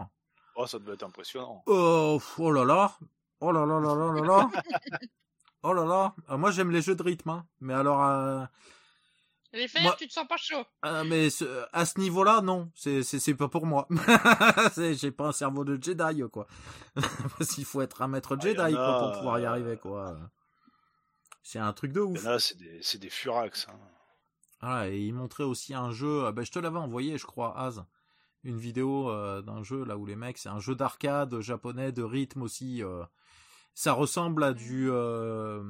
Oh, ça devait être impressionnant. Oh, oh là là, oh là là là là là là. <laughs> oh là là. moi, j'aime les jeux de rythme, hein. mais alors. Les fers, tu te sens pas chaud. mais à ce niveau-là, non, c'est c'est pas pour moi. <laughs> J'ai pas un cerveau de Jedi quoi. <laughs> Parce qu'il faut être un maître ah, Jedi quoi pour pouvoir y arriver quoi. C'est un truc de ouf. Là, c'est des, c'est des furax. Hein. Ah, et il montrait aussi un jeu. Ben, je te l'avais envoyé, je crois, Az. Une vidéo euh, d'un jeu là où les mecs, c'est un jeu d'arcade japonais de rythme aussi. Euh. ça ressemble à du. Euh,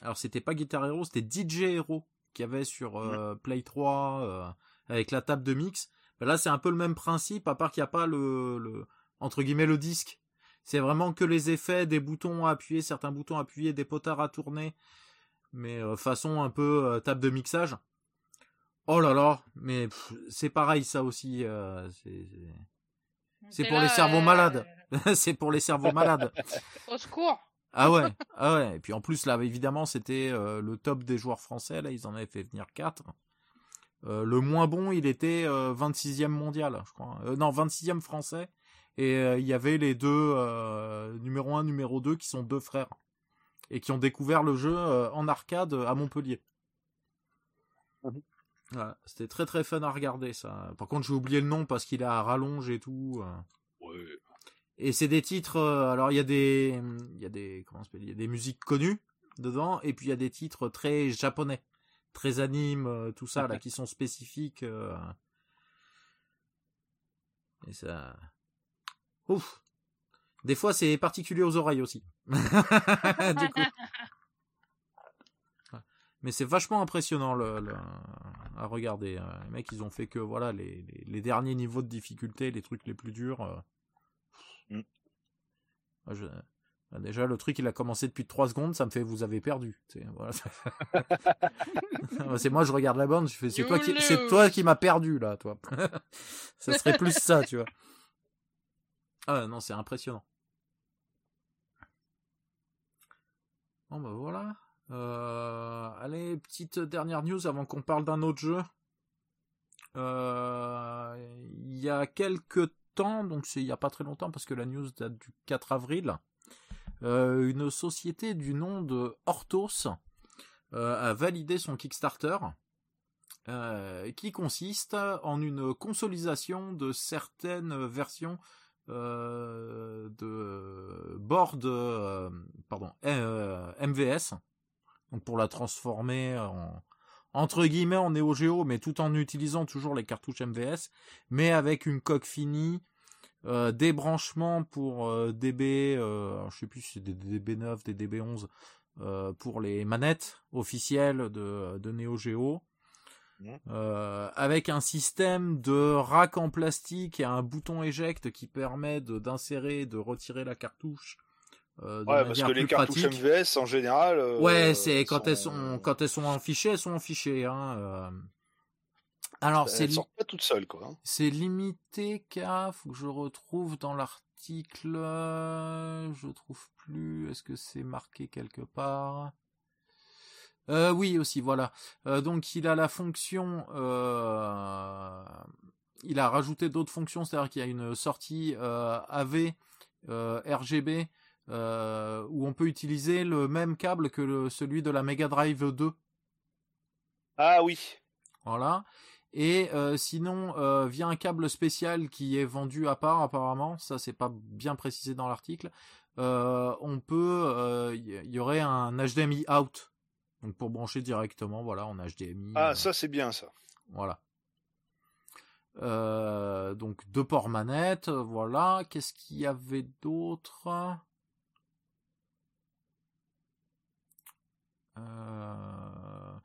alors c'était pas Guitar Hero, c'était DJ Hero qu'il y avait sur Play 3 avec la table de mix. Ben là, c'est un peu le même principe, à part qu'il n'y a pas le, le entre guillemets le disque c'est vraiment que les effets, des boutons à appuyer, certains boutons à appuyer, des potards à tourner, mais façon un peu table de mixage. Oh là là, mais c'est pareil ça aussi. <laughs> c'est pour les cerveaux malades. c'est pour les cerveaux malades. Au secours. Ah ouais, ah ouais. Et puis en plus là, évidemment, c'était le top des joueurs français. Là, ils en avaient fait venir 4. le moins bon, il était 26e mondial, je crois. non, 26e français. Et il y avait les deux numéro 1, numéro 2 qui sont deux frères et qui ont découvert le jeu en arcade à Montpellier. Mmh c'était très très fun à regarder ça. Par contre, j'ai oublié le nom parce qu'il a rallonge et tout. Ouais. Et c'est des titres. alors il y a des, il y a des, comment il y a des musiques connues dedans, et puis il y a des titres très japonais, très anime, tout ça là, qui sont spécifiques. Et ça. Ouf. Des fois, c'est particulier aux oreilles aussi. <laughs> du coup. Mais c'est vachement impressionnant le, à regarder. Hein. Les mecs, ils ont fait que voilà les, les, derniers niveaux de difficulté, les trucs les plus durs. Euh. Mm. Bah, déjà, le truc, il a commencé depuis 3 secondes, ça me fait vous avez perdu. Voilà. <laughs> c'est moi, je regarde la bande, je fais c'est toi qui, c'est toi qui m'as perdu là, toi. <laughs> ça serait plus ça, tu vois. Ah non, c'est impressionnant. Bon bah voilà. Euh, allez, petite dernière news avant qu'on parle d'un autre jeu. Euh, il y a quelques temps, donc c'est il y a pas très longtemps parce que la news date du 4 avril, euh, une société du nom de Hortos a validé son Kickstarter. qui consiste en une consolidation de certaines versions de board pardon MVS donc pour la transformer en entre guillemets en Neo Geo, mais tout en utilisant toujours les cartouches MVS, mais avec une coque finie, euh, des branchements pour euh, DB, euh, je sais plus si c'est des DB9, des DB11 euh, pour les manettes officielles de, de Neo Geo. Mmh. avec un système de rack en plastique et un bouton éjecte qui permet d'insérer, de retirer la cartouche euh, ouais, parce que les cartouches MVS en général. Euh, ouais, c'est quand elles sont quand elles sont en fichier, elles sont en fichier. Hein, euh... Alors c'est sortent pas toutes seules quoi. Hein. C'est limité qu'à faut que je retrouve dans l'article, je trouve plus. Est-ce que c'est marqué quelque part? Euh, Oui aussi, voilà. Euh, donc il a la fonction. Euh, il a rajouté d'autres fonctions, c'est-à-dire qu'il y a une sortie AV RGB où on peut utiliser le même câble que le, celui de la Mega Drive 2. Ah oui. Voilà. Et sinon, via un câble spécial qui est vendu à part apparemment, ça c'est pas bien précisé dans l'article, on peut, il y, aurait un HDMI out, donc pour brancher directement, voilà, en HDMI. Ah ça c'est bien ça. Voilà. donc deux ports manettes, voilà. Qu'est-ce qu'il y avait d'autre? Euh...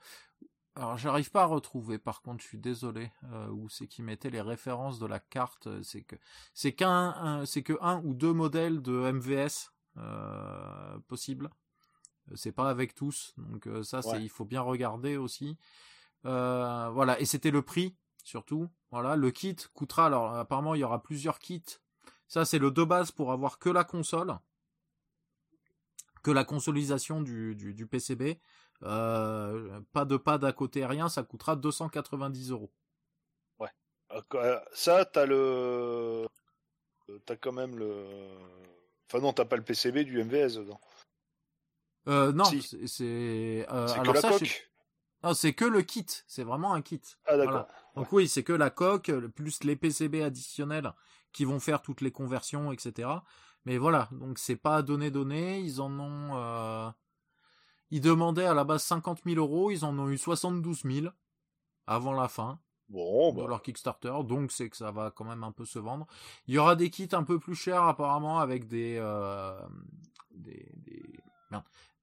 Alors j'arrive pas à retrouver. Par contre, je suis désolé. Euh, où c'est qui mettait les références de la carte C'est que c'est qu'un, c'est que un ou deux modèles de MVS euh, possibles. C'est pas avec tous. Donc euh, ça, c'est il faut bien regarder aussi. Euh, voilà. Et c'était le prix surtout. Voilà. Le kit coûtera. Alors apparemment, il y aura plusieurs kits. Ça, c'est le de base pour avoir que la console que la consolidation du, du, PCB. Euh, pas de pad à côté rien, ça coûtera 290 euros. Ouais. Euh, ça, t'as le, t'as quand même le, enfin non, t'as pas le PCB du MVS dedans. Euh, non, c'est, euh, alors que la coque. Non, c'est que le kit. C'est vraiment un kit. Ah d'accord. Donc oui, c'est que la coque plus les PCB additionnels qui vont faire toutes les conversions, etc. Mais voilà, donc c'est pas donné donné. Ils en ont, euh... ils demandaient à la base 50 000 euros, ils en ont eu 72 000 avant la fin. Bon, de bah. leur Kickstarter, donc c'est que ça va quand même un peu se vendre. Il y aura des kits un peu plus chers apparemment avec des euh, des, des,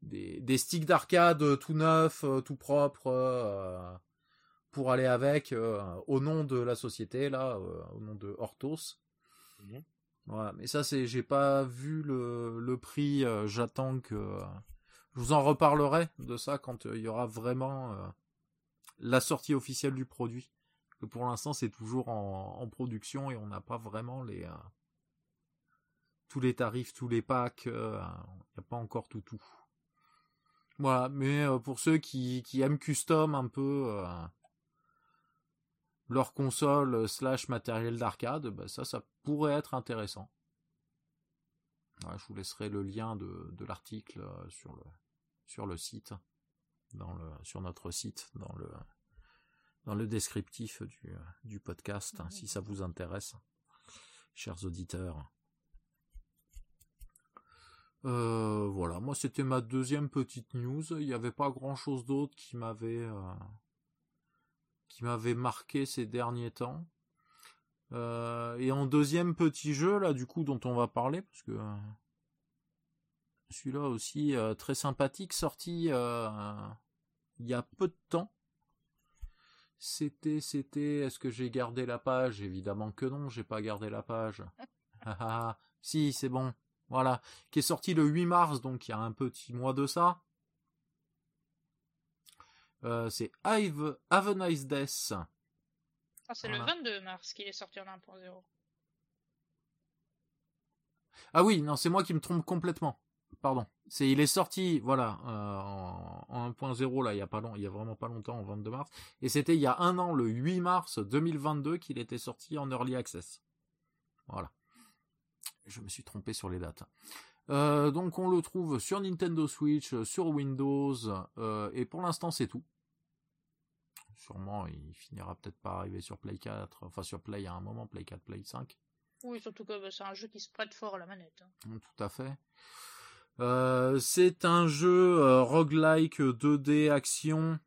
des, des sticks d'arcade tout neufs, euh, tout propres euh, pour aller avec euh, au nom de la société là, au nom de Hortos. Voilà, mais ça c'est, j'ai pas vu le, le prix. euh, J'attends que je vous en reparlerai de ça quand euh, il y aura vraiment euh, la sortie officielle du produit. Que pour l'instant c'est toujours en, en production et on n'a pas vraiment les euh, tous les tarifs, tous les packs. Il n'y a pas encore tout tout. Voilà, mais euh, pour ceux qui, aiment custom un peu euh, leur console euh, slash matériel d'arcade, bah ça, ça pourrait être intéressant. Je vous laisserai le lien de, l'article euh, sur le site, sur notre site, dans le dans le descriptif du, du podcast, hein, si ça vous intéresse, chers auditeurs. Euh, voilà, moi c'était ma deuxième petite news. Il n'y avait pas grand chose d'autre qui m'avait euh, qui m'avait marqué ces derniers temps. Euh, et en deuxième petit jeu là, du coup, dont on va parler, parce que celui-là aussi très sympathique, sorti il y a peu de temps. C'était, c'était. Est-ce que j'ai gardé la page? Évidemment que non, j'ai pas gardé la page. <laughs> Ah, ah, ah. si, c'est bon. Voilà, qui est sorti le 8 mars, donc il y a un petit mois de ça. Euh, c'est Have, Have a Nice Death. Ah, c'est Voilà. le 22 mars qu'il est sorti en 1.0. Ah oui, non, c'est moi qui me trompe complètement. Pardon. C'est, il est sorti, voilà, euh, en, en 1.0 là, il y a pas long, il y a vraiment pas longtemps, en 22 mars. Et c'était il y a un an, le 8 mars 2022, qu'il était sorti en early access. Voilà. Je me suis trompé sur les dates. Euh, donc on le trouve sur Nintendo Switch, euh, sur Windows, euh, et pour l'instant c'est tout. Sûrement, il finira peut-être par arriver sur Play 4, enfin sur Play à un moment, Play 4, Play 5. Oui, surtout que bah, c'est un jeu qui se prête fort à la manette. hein. Mm, Tout à fait. Euh, c'est un jeu roguelike 2D action,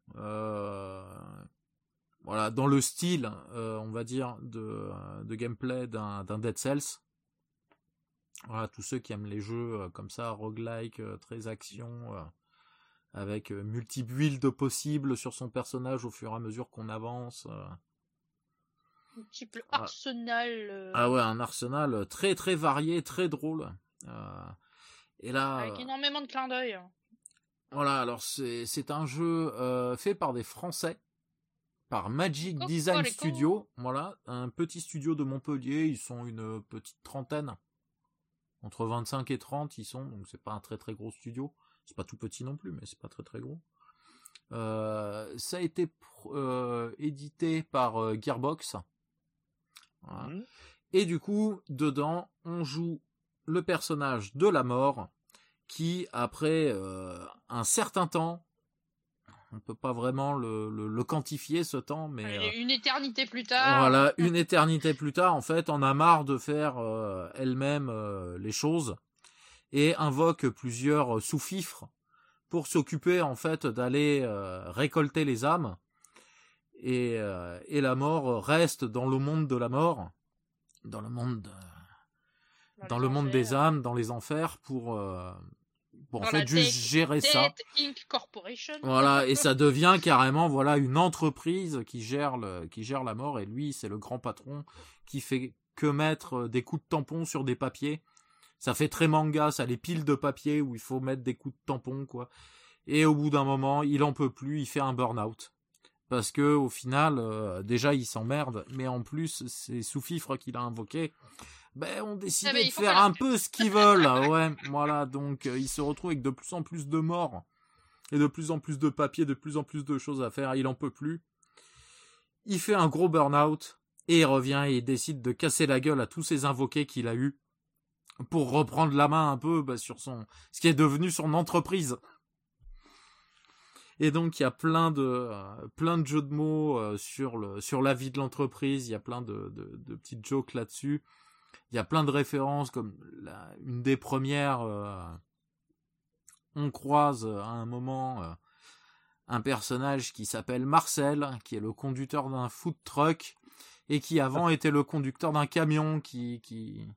voilà, dans le style, on va dire, de, de gameplay d'un Dead Cells. Voilà, tous ceux qui aiment les jeux euh, comme ça, roguelike, euh, très action, euh, avec euh, multi-builds possibles sur son personnage au fur et à mesure qu'on avance. Multiple Ah. arsenal. Ah ouais, un arsenal très très varié, très drôle. Et là, Avec énormément de clins d'œil. hein. Voilà, alors c'est c'est un jeu euh, fait par des Français, par Magic Coco, Design Studio. Voilà, un petit studio de Montpellier. Ils sont une petite trentaine, entre 25 et 30 ils sont. Donc c'est pas un très très gros studio. C'est pas tout petit non plus, mais c'est pas très très gros. Euh, ça a été euh, édité par euh, Gearbox. Voilà. Mhm. Et du coup, dedans, on joue le personnage de la mort qui, après un certain temps, on peut pas vraiment le, le- le quantifier ce temps, mais Allez, euh, Une éternité plus tard. voilà, <laughs> une éternité plus tard, en fait, on a marre de faire euh, elle-même euh, les choses et invoque plusieurs sous-fifres pour s'occuper en fait d'aller euh, récolter les âmes. Et, et la mort reste dans le monde de la mort, dans le monde, de- dans le monde des âmes, dans les enfers, pour, euh, pour en fait juste gérer ça. Death Inc. Corporation. Voilà, <laughs> et ça devient carrément voilà une entreprise qui gère le, qui gère la mort et lui c'est le grand patron qui fait que mettre des coups de tampon sur des papiers. Ça fait très manga, ça les piles de papier où il faut mettre des coups de tampon quoi. Et au bout d'un moment, il en peut plus, il fait un burn-out. Parce que au final, euh, déjà il s'emmerde, mais en plus ces sous-fifres qu'il a invoqués, ben ont décidé Ah, de faire un peu ce qu'ils veulent. <laughs> Ouais, voilà, donc euh, il se retrouve avec de plus en plus de morts et de plus en plus de papiers, de plus en plus de choses à faire. Il en peut plus. Il fait un gros burn-out et il revient et il décide de casser la gueule à tous ces invoqués qu'il a eu pour reprendre la main un peu bah, sur son, ce qui est devenu son entreprise. Et donc il y a plein de euh, plein de jeux de mots euh, sur le sur la vie de l'entreprise. Il y a plein de, de, de petites jokes là-dessus. Il y a plein de références comme la, une des premières. euh, on croise euh, à un moment euh, un personnage qui s'appelle Marcel, qui est le conducteur d'un food truck et qui avant était le conducteur d'un camion qui qui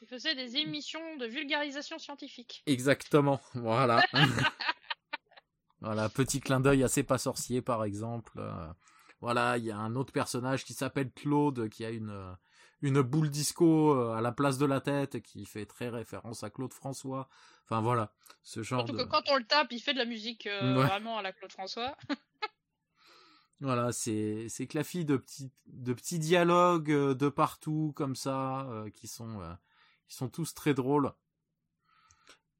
Il faisait des émissions de vulgarisation scientifique. Exactement, voilà. <laughs> voilà, petit clin d'œil assez pas sorcier par exemple. Voilà, il y a un autre personnage qui s'appelle Claude qui a une une boule disco euh, à la place de la tête qui fait très référence à Claude François. Enfin voilà, ce genre Surtout de... que quand on le tape, il fait de la musique euh, Ouais. vraiment à la Claude François. <laughs> Voilà, c'est c'est de petits de petits dialogues euh, de partout comme ça euh, qui sont euh, qui sont tous très drôles.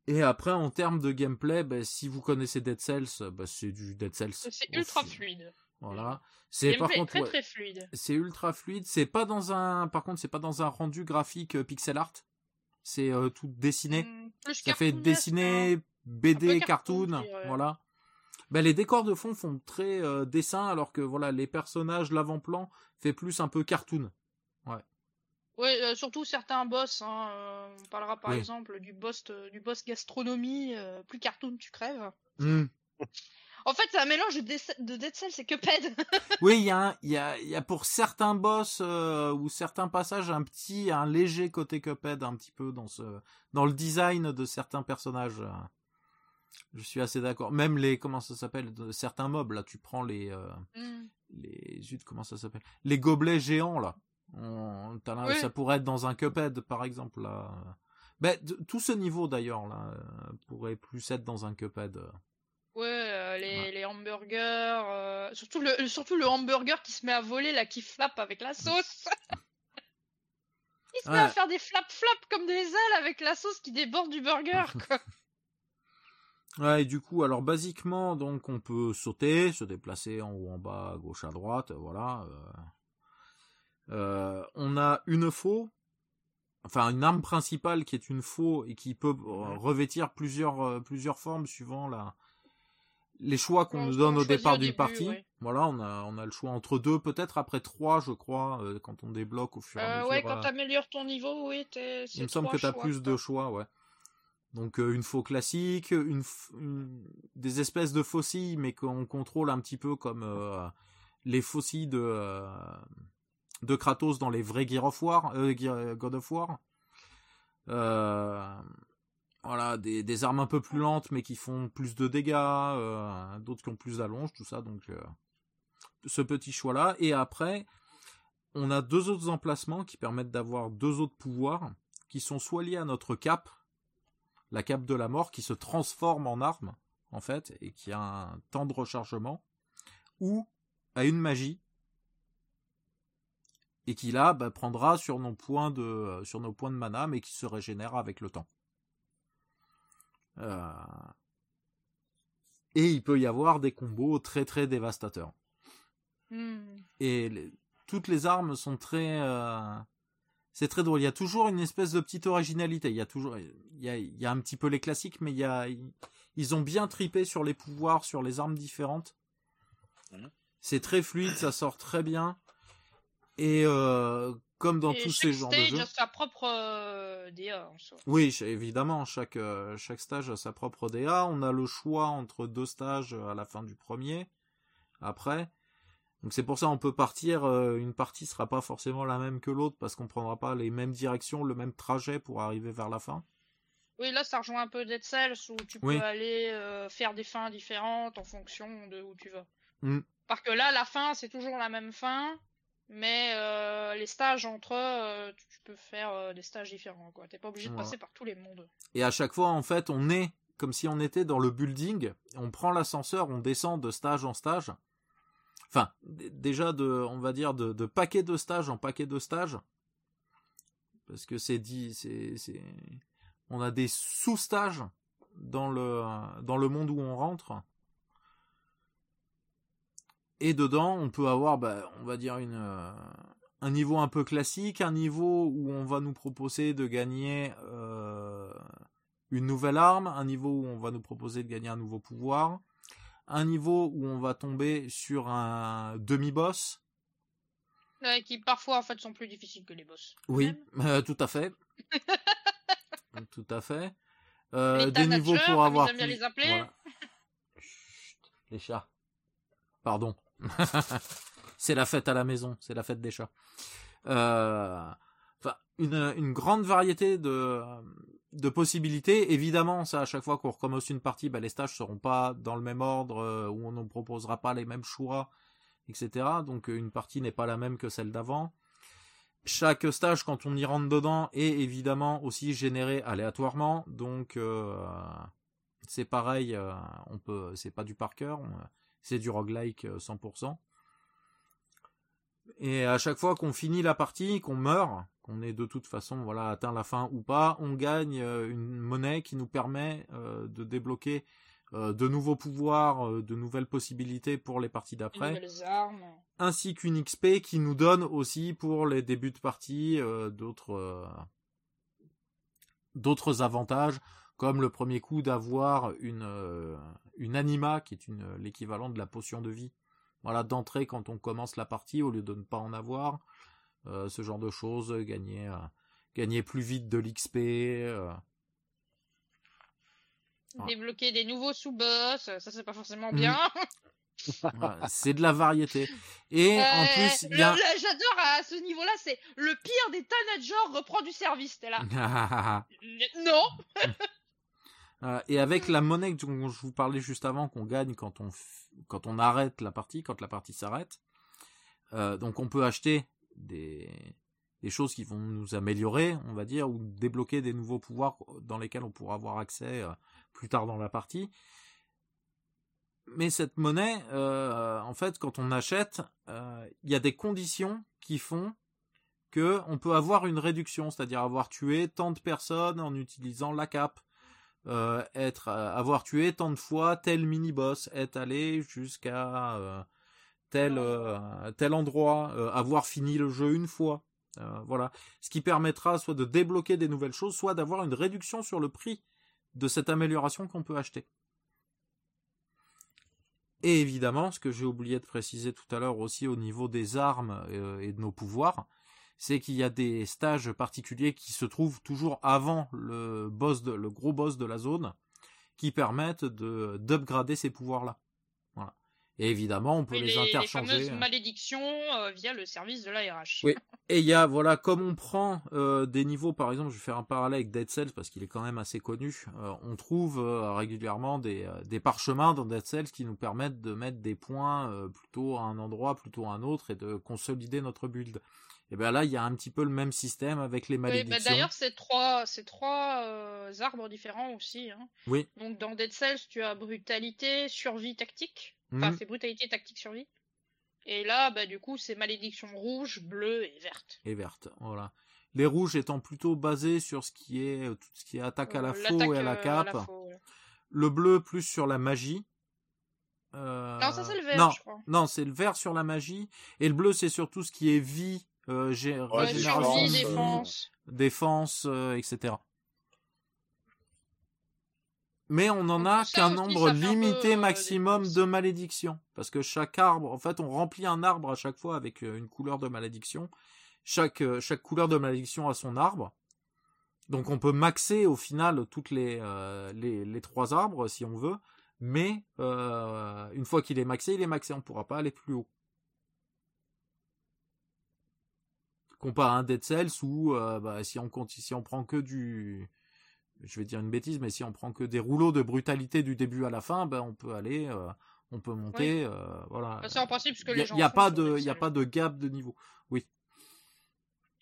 Et après en termes de gameplay, ben, si vous connaissez Dead Cells, ben, c'est du Dead Cells. C'est ultra fluide. Voilà. C'est par contre très ouais, très fluide. c'est ultra fluide, c'est pas dans un par contre, c'est pas dans un rendu graphique euh, pixel art. C'est euh, tout dessiné. Plus Ça fait dessiner hein. BD, cartoon, dirais. voilà. Ben, les décors de fond font très euh, dessin, alors que voilà, les personnages, l'avant-plan fait plus un peu cartoon. Ouais, euh, surtout certains boss. Hein, euh, on parlera par Oui. exemple du boss euh, du boss gastronomie, euh, plus cartoon, tu crèves. Hmm. En fait, c'est un mélange de, Dead- de Dead Cells et Cuphead. <laughs> Oui, il y a, y, a, y a pour certains boss euh, ou certains passages un petit, un léger côté Cuphead un petit peu dans ce, dans le design de certains personnages. Je suis assez d'accord. Même les, comment ça s'appelle, certains mobs là, tu prends les, euh, Hmm. les, zut, comment ça s'appelle, les gobelets géants là. On- t'as là- Oui. Ça pourrait être dans un Cuphead par exemple là. Ben, tout ce niveau d'ailleurs là euh, pourrait plus être dans un Cuphead. Les, Ouais. les hamburgers, euh, surtout le surtout le hamburger qui se met à voler là, qui flappe avec la sauce. Il se met à faire des flap flap comme des ailes avec la sauce qui déborde du burger. <laughs> Quoi. Ouais, et du coup, alors basiquement, donc on peut sauter, se déplacer en haut, en bas, à gauche, à droite, voilà. euh. Euh, on a une faux, enfin une arme principale qui est une faux et qui peut euh, revêtir plusieurs plusieurs formes suivant la les choix qu'on nous donne au départ d'une partie. ouais. Voilà, on a on a le choix entre deux, peut-être après trois, je crois, euh, quand on débloque au fur et à Euh, mesure. ouais, quand euh, t'améliores ton niveau, oui, t'es. il me semble que tu as plus de choix, ouais. Donc euh, une faux classique, une, des espèces de fossiles, mais qu'on contrôle un petit peu comme euh, les fossiles de, de Kratos dans les vrais Gear of War, God of War. Euh, voilà, des, armes un peu plus lentes, mais qui font plus de dégâts, euh, d'autres qui ont plus d'allonge, tout ça. Donc euh, ce petit choix-là. Et après, on a deux autres emplacements qui permettent d'avoir deux autres pouvoirs qui sont soit liés à notre cape, la cape de la mort qui se transforme en arme, en fait, et qui a un temps de rechargement, ou à une magie, et qui là bah, prendra sur nos points de sur nos points de mana, mais qui se régénère avec le temps. Euh, Et il peut y avoir des combos très très dévastateurs. Hmm. Et les- toutes les armes sont très euh, c'est très drôle. Il y a toujours une espèce de petite originalité. Il y a toujours il y a, il y a un petit peu les classiques mais il y a ils ont bien tripé sur les pouvoirs sur les armes différentes. C'est très fluide ça sort très bien. Et euh, comme dans Et tous ces genres de stage jeux a sa propre euh, DA en soi. oui, évidemment, chaque, euh, chaque stage a sa propre DA. On a le choix entre deux stages à la fin du premier, après. Donc c'est pour ça on peut partir, euh, une partie sera pas forcément la même que l'autre parce qu'on prendra pas les mêmes directions, le même trajet pour arriver vers la fin. Oui, là, ça rejoint un peu Dead Cells où tu Oui. peux aller euh, faire des fins différentes en fonction de où tu vas. Mm. Parce que là, la fin, c'est toujours la même fin, mais euh, les stages entre eux, tu, tu peux faire euh, des stages différents. quoi. T'es pas obligé de passer par tous les mondes. Et à chaque fois, en fait, on est comme si on était dans le building, on prend l'ascenseur, on descend de stage en stage. Enfin, déjà de, on va dire, de, de paquet de stage en paquet de stage. Parce que c'est dit, c'est, c'est, on a des sous-stages dans le, dans le monde où on rentre. Et dedans, on peut avoir, bah, on va dire une, euh, un niveau un peu classique, un niveau où on va nous proposer de gagner euh, une nouvelle arme, un niveau où on va nous proposer de gagner un nouveau pouvoir, un niveau où on va tomber sur un demi-boss. Ouais, qui parfois, en fait, sont plus difficiles que les boss. Oui, <laughs> euh, tout à fait. <laughs> tout à fait. Euh, des niveaux pour avoir ils aiment bien plus- les appeler. Voilà. Chut, les chats. Pardon. <laughs> c'est la fête à la maison, c'est la fête des chats. Euh, une, une grande variété de, de possibilités. Évidemment, ça, à chaque fois qu'on recommence une partie, bah, les stages seront pas dans le même ordre, euh, où on ne proposera pas les mêmes choix, etc. Donc, euh, une partie n'est pas la même que celle d'avant. chaque stage, quand on y rentre dedans, est évidemment aussi généré aléatoirement. Donc, euh, c'est pareil, euh, on peut, c'est pas du par cœur, c'est du roguelike 100%. Et à chaque fois qu'on finit la partie, qu'on meurt, qu'on est de toute façon voilà atteint la fin ou pas, on gagne une monnaie qui nous permet de débloquer euh, de nouveaux pouvoirs, euh, de nouvelles possibilités pour les parties d'après, ainsi qu'une XP qui nous donne aussi pour les débuts de partie euh, d'autres d'autres avantages, comme le premier coup d'avoir une une anima qui est une l'équivalent de la potion de vie. Voilà d'entrée quand on commence la partie au lieu de ne pas en avoir, ce genre de choses, gagner gagner plus vite de l'XP. Débloquer des nouveaux sous-boss, ça c'est pas forcément bien. <laughs> c'est de la variété. Et en plus, il y a... j'adore à ce niveau-là, c'est le pire des Tanajor reprend du service. T'es là. <laughs> non. Euh, et avec la monnaie dont je vous parlais juste avant qu'on gagne quand on quand on arrête la partie, quand la partie s'arrête, euh, donc on peut acheter des des choses qui vont nous améliorer, on va dire, ou débloquer des nouveaux pouvoirs dans lesquels on pourra avoir accès euh, plus tard dans la partie. Mais cette monnaie, en fait, quand on achète, il y a des conditions qui font que on peut avoir une réduction, c'est-à-dire avoir tué tant de personnes en utilisant la cape, être, avoir tué tant de fois tel mini-boss, être allé jusqu'à tel tel endroit, avoir fini le jeu une fois. Euh, voilà. Ce qui permettra soit de débloquer des nouvelles choses, soit d'avoir une réduction sur le prix de cette amélioration qu'on peut acheter. Et évidemment, ce que j'ai oublié de préciser tout à l'heure aussi au niveau des armes euh, et de nos pouvoirs, c'est qu'il y a des stages particuliers qui se trouvent toujours avant le boss le gros boss de la zone, qui permettent de d'upgrader ces pouvoirs-là. Et évidemment, on peut les, les, interchanger. Les fameuses malédictions euh, via le service de l'ARH. Oui. Et il y a, voilà, comme on prend euh, des niveaux, par exemple, je vais faire un parallèle avec Dead Cells parce qu'il est quand même assez connu. Euh, on trouve régulièrement des, des parchemins dans Dead Cells qui nous permettent de mettre des points plutôt à un endroit, plutôt à un autre et de consolider notre build. Et bien là, il y a un petit peu le même système avec les bah, malédictions. Oui, D'ailleurs, c'est trois, c'est trois arbres différents aussi. Hein. Oui. Donc dans Dead Cells, tu as brutalité, survie tactique. Enfin, mmh. c'est brutalité, tactique, survie. Et là, bah, du coup, c'est malédiction rouge, bleue et verte. Et verte, voilà. Les rouges étant plutôt basés sur ce qui est euh, tout ce qui est attaque à la euh, faux et à la cape. Le bleu plus sur la magie. Euh... Non, ça c'est le vert, non, je crois. Non, c'est le vert sur la magie. Et le bleu, c'est sur tout ce qui est vie, euh, régénération, défense, défense euh, etc mais on n'en a qu'un nombre limité euh, maximum de malédictions. Parce que chaque arbre, en fait, on remplit un arbre à chaque fois avec une couleur de malédiction. Chaque, chaque couleur de malédiction a son arbre. Donc on peut maxer au final toutes les, les, les, trois arbres si on veut. Mais une fois qu'il est maxé, il est maxé. On ne pourra pas aller plus haut. Comparé à un Dead Cells où bah, si, on, si on prend que du je vais dire une bêtise, mais si on prend que des rouleaux de brutalité du début à la fin, ben on peut aller, euh, on peut monter, euh, voilà. C'est en principe ce que les gens. Il n'y a pas de, il y a pas de gap de niveau. Oui.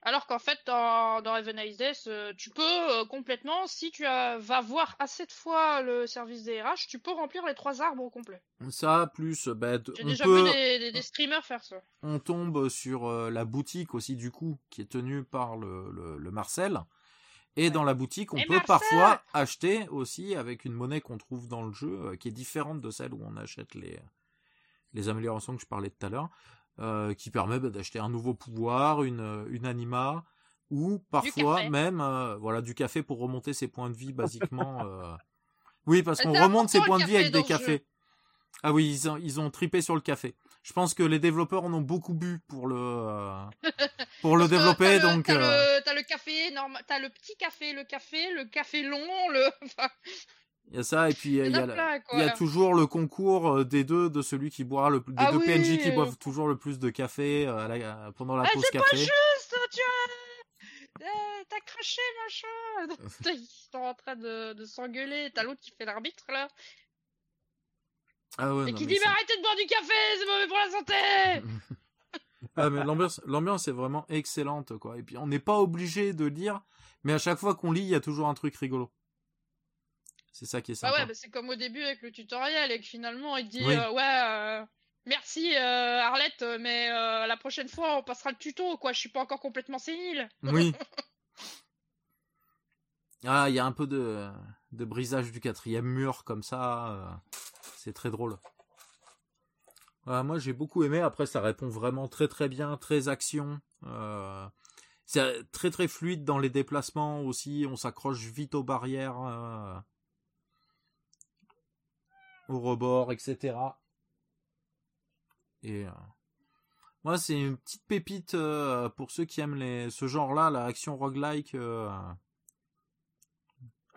Alors qu'en fait, dans, dans Death, euh, tu peux complètement, si tu as, vas voir assez de fois le service des RH, tu peux remplir les trois arbres au complet. Ça, plus, ben, J'ai déjà vu des, des, streamers faire ça. On tombe sur la boutique aussi, du coup, qui est tenue par le, le, le Marcel et dans la boutique, on peut parfois acheter aussi avec une monnaie qu'on trouve dans le jeu, euh, qui est différente de celle où on achète les, les améliorations que je parlais tout à l'heure, euh, qui permet bah, d'acheter un nouveau pouvoir, une, une anima, ou parfois même euh, voilà du café pour remonter ses points de vie <laughs> basiquement. Oui, parce qu'on remonte ses points de vie avec des cafés. Ah oui, ils ont, ils ont tripé sur le café. Je pense que les développeurs en ont beaucoup bu pour le euh, pour le développer, donc. T'as le, euh, le café normal, t'as le petit café, le café, le café long, le. <laughs> il y a ça et puis il y a, il y a toujours le concours euh, des deux de celui qui boira le des ah deux PNJ qui boivent toujours le plus de café pendant la ah, pause café. C'est pas juste, tu as t'as craché machin. <laughs> Ils sont en train de, de s'engueuler. T'as l'autre qui fait l'arbitre là. Ah ouais, et qui dit mais arrêtez de boire du café, c'est mauvais pour la santé. <laughs> ah, mais l'ambiance, l'ambiance est vraiment excellente, quoi. Et puis, on n'est pas obligé de lire, mais à chaque fois qu'on lit, il y a toujours un truc rigolo. C'est ça qui est Ah sympa. ouais, bah c'est comme au début avec le tutoriel et que finalement il dit Oui. euh, ouais euh, merci euh, Arlette mais euh, la prochaine fois on passera le tuto quoi, je suis pas encore complètement sénile. Oui. <laughs> Ah, il y a un peu de, de brisage du quatrième mur comme ça. c'est très drôle. Ah, moi, j'ai beaucoup aimé. Après, ça répond vraiment très très bien, très action. C'est très très fluide dans les déplacements aussi. On s'accroche vite aux barrières, au rebord, etc. Et euh, moi, c'est une petite pépite euh, pour ceux qui aiment les, ce genre-là, la action roguelike. Euh,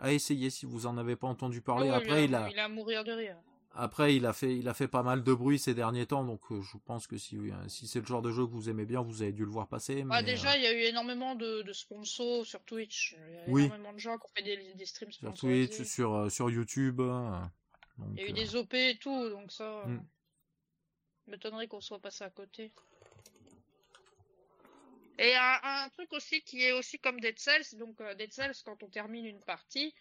à essayer si vous en avez pas entendu parler. Après, il a, il a à mourir de rire. après, il a fait, il a fait pas mal de bruit ces derniers temps, donc euh, je pense que si, si c'est le genre de jeu que vous aimez bien, vous avez dû le voir passer. Ah, déjà il y a eu énormément de, de sponsors sur Twitch. Il y a Oui. énormément de gens qui ont fait des, des streams sur. Twitch, sur, sur YouTube. Donc, Il y a eu euh, des OP et tout donc ça. Mm. euh, M'étonnerait qu'on soit passé à côté. Et un, un truc aussi qui est aussi comme Dead Cells, donc euh, Dead Cells, quand on termine une partie,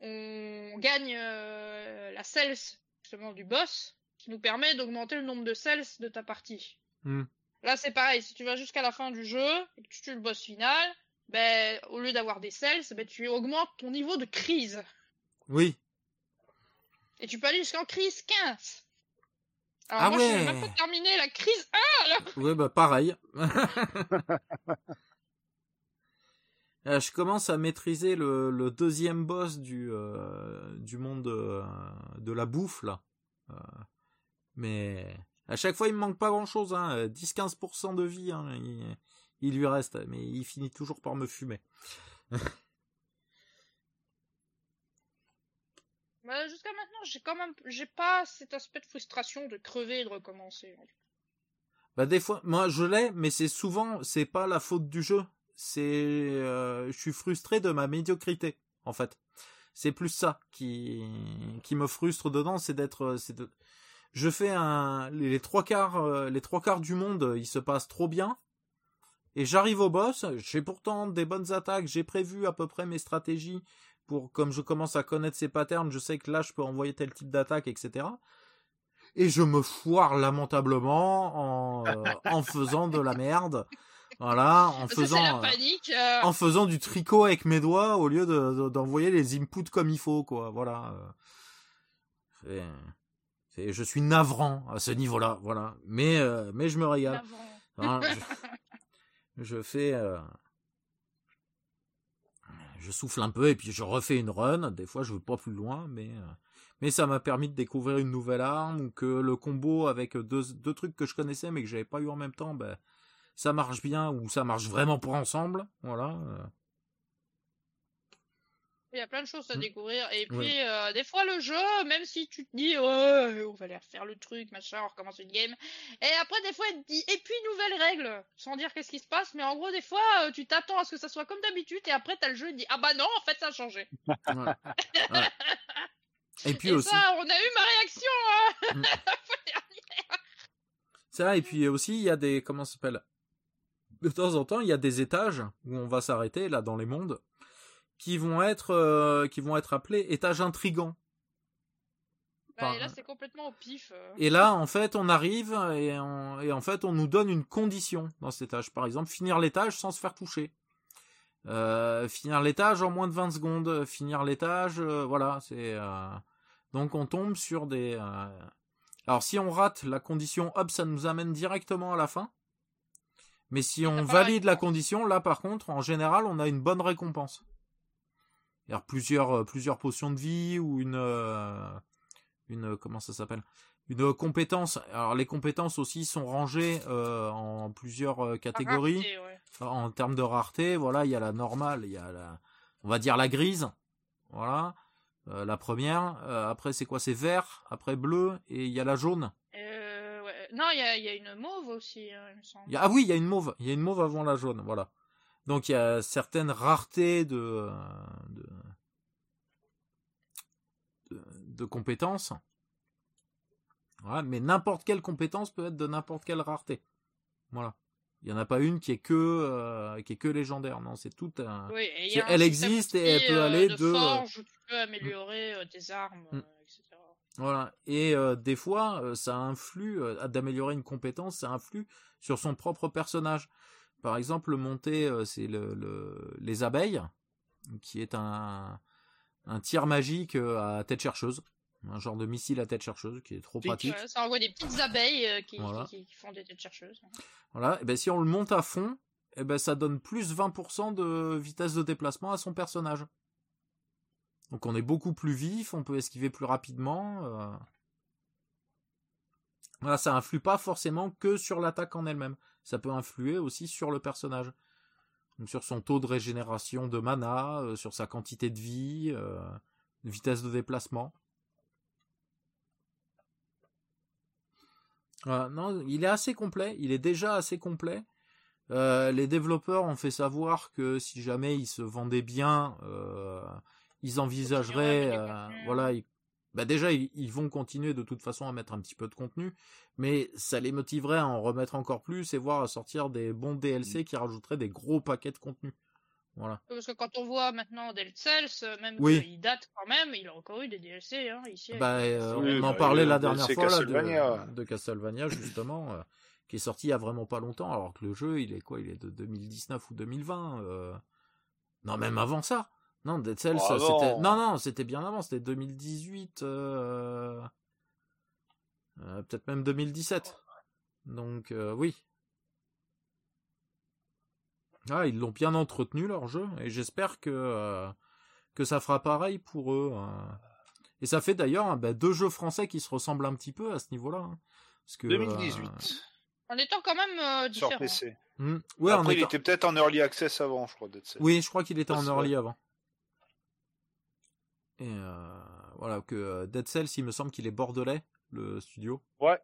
on gagne euh, la cells justement du boss, qui nous permet d'augmenter le nombre de cells de ta partie. Hmm. Là c'est pareil, si tu vas jusqu'à la fin du jeu et que tu tues le boss final, ben au lieu d'avoir des cells, ben tu augmentes ton niveau de crise. Oui. Et tu peux aller jusqu'en crise 15. Alors Ah moi, je ouais. suis même pas terminé la crise 1, Ouais, bah pareil. <laughs> <laughs> Euh, je commence à maîtriser le, le deuxième boss du, euh, du monde euh, de la bouffe, là. Euh, mais à chaque fois, il me manque pas grand-chose. Hein. 10-15% de vie, hein, il, il lui reste. Mais il finit toujours par me fumer. <laughs> Bah, jusqu'à maintenant, j'ai quand même, j'ai pas cet aspect de frustration de crever et de recommencer. Bah des fois, moi je l'ai, mais c'est souvent, c'est pas la faute du jeu. C'est, euh, je suis frustré de ma médiocrité, en fait. C'est plus ça qui, qui me frustre dedans, c'est d'être, c'est de, je fais un, les trois quarts, euh, les trois quarts du monde, il se passe trop bien. Et j'arrive au boss, j'ai pourtant des bonnes attaques, j'ai prévu à peu près mes stratégies pour, comme je commence à connaître ces patterns, je sais que là je peux envoyer tel type d'attaque, etc et je me foire lamentablement en, euh, en faisant de la merde. Voilà, en faisant la euh, panique. euh, en faisant du tricot avec mes doigts au lieu de- de- d'envoyer les inputs comme il faut quoi. Voilà. je suis navrant à ce niveau-là, voilà. Mais euh, mais je me régale. Hein, <laughs> je, je fais euh, je souffle un peu et puis je refais une run. Des fois, je veux pas plus loin, mais euh, mais ça m'a permis de découvrir une nouvelle arme ou que le combo avec deux, deux trucs que je connaissais mais que j'avais pas eu en même temps, ben ça marche bien ou ça marche vraiment pour ensemble. Voilà. Il y a plein de choses à Mm. découvrir. Et puis, euh, des fois, le jeu, même si tu te dis, ouais, on va aller refaire le truc, machin, on recommence une game. Et après, des fois, il te dit, et puis, nouvelle règle. Sans dire qu'est-ce qui se passe. Mais en gros, des fois, euh, tu t'attends à ce que ça soit comme d'habitude. Et après, t'as le jeu, il dit, ah bah non, en fait, ça a changé. <laughs> Et puis et aussi. ça, on a eu ma réaction. hein. Mm. <laughs> la fois dernière. Ça, et puis aussi, il y a des. Comment ça s'appelle? De temps en temps, il y a des étages où on va s'arrêter, là, dans les mondes, qui vont être, euh, qui vont être appelés étages intrigants. Bah, et là, c'est complètement au pif. euh. Et là, en fait, on arrive et, on- et en fait, on nous donne une condition dans cet étage. Par exemple, finir l'étage sans se faire toucher. Euh, finir l'étage en moins de 20 secondes. Finir l'étage, euh, voilà, c'est. euh, Donc, on tombe sur des. Alors, si on rate la condition, hop, ça nous amène directement à la fin. Mais si on valide la condition, là, par contre, en général, on a une bonne récompense. Alors, plusieurs, euh, plusieurs potions de vie ou une. euh, Une. Comment ça s'appelle? Une compétence. Alors les compétences aussi sont rangées euh, en plusieurs euh, catégories Rareté, ouais. en termes de rareté. Voilà, il y a la normale, il y a la, on va dire la grise. Voilà, euh, la première. Euh, après c'est quoi? C'est vert. Après bleu et il y a la jaune. Euh, ouais. Non, il y a, il y a une mauve aussi, hein, il me semble. Il y a- ah oui, il y a une mauve. Il y a une mauve avant la jaune. Voilà. Donc il y a certaines raretés de euh, de, de. Voilà, mais n'importe quelle compétence peut être de n'importe quelle rareté. Voilà. Il y en a pas une qui est que euh, qui est que légendaire, non, c'est tout un. Oui, elle existe et elle peut euh, aller de de, forge où tu peux améliorer tes armes, etc. Voilà. Et euh, des fois, ça influe d'améliorer une compétence, ça influe sur son propre personnage. Par exemple, monter, c'est le, le- les abeilles, qui est un un tir magique à tête chercheuse, un genre de missile à tête chercheuse qui est trop pratique. Ouais, ça envoie des petites abeilles euh, qui, Voilà. qui, qui font des têtes chercheuses. Voilà. Et ben si on le monte à fond, et ben ça donne plus 20% de vitesse de déplacement à son personnage. Donc on est beaucoup plus vif, on peut esquiver plus rapidement. euh. Voilà, ça influe pas forcément que sur l'attaque en elle-même. Ça peut influer aussi sur le personnage. Donc sur son taux de régénération de mana, euh, sur sa quantité de vie, euh, vitesse de déplacement. Non, il est assez complet, il est déjà assez complet. Euh, les développeurs ont fait savoir que si jamais il se vendait bien, euh, ils envisageraient, euh, voilà, ils- bah déjà ils, ils vont continuer de toute façon à mettre un petit peu de contenu, mais ça les motiverait à en remettre encore plus et voir à sortir des bons DLC qui rajouteraient des gros paquets de contenu. Voilà. Parce que quand on voit maintenant Dead Cells, euh, même Oui. qu'il date quand même, il a encore eu des DLC hein, ici. Bah, euh, Oui, on en bah, parlait il la dernière DLC fois là, de, de Castlevania justement, euh, qui est sorti il y a vraiment pas longtemps, alors que le jeu il est quoi Il est de 2019 ou 2020 euh... Non, même avant ça. Non, Dead Cells, Oh, c'était non non, c'était bien avant, c'était 2018, euh... euh, peut-être même 2017. Donc euh, oui. Ah, ils l'ont bien entretenu leur jeu et j'espère que euh, que ça fera pareil pour eux. hein. Et ça fait d'ailleurs hein, bah, deux jeux français qui se ressemblent un petit peu à ce niveau-là. hein. Parce que, 2018. euh, En étant quand même euh, sur différent. PC. hmm, ouais, Après, il étant- était peut-être en early access avant, je crois, Dead Cells. Oui, je crois qu'il était en early avant. Et euh, voilà, que Dead Cells, il me semble qu'il est bordelais, le studio. Ouais.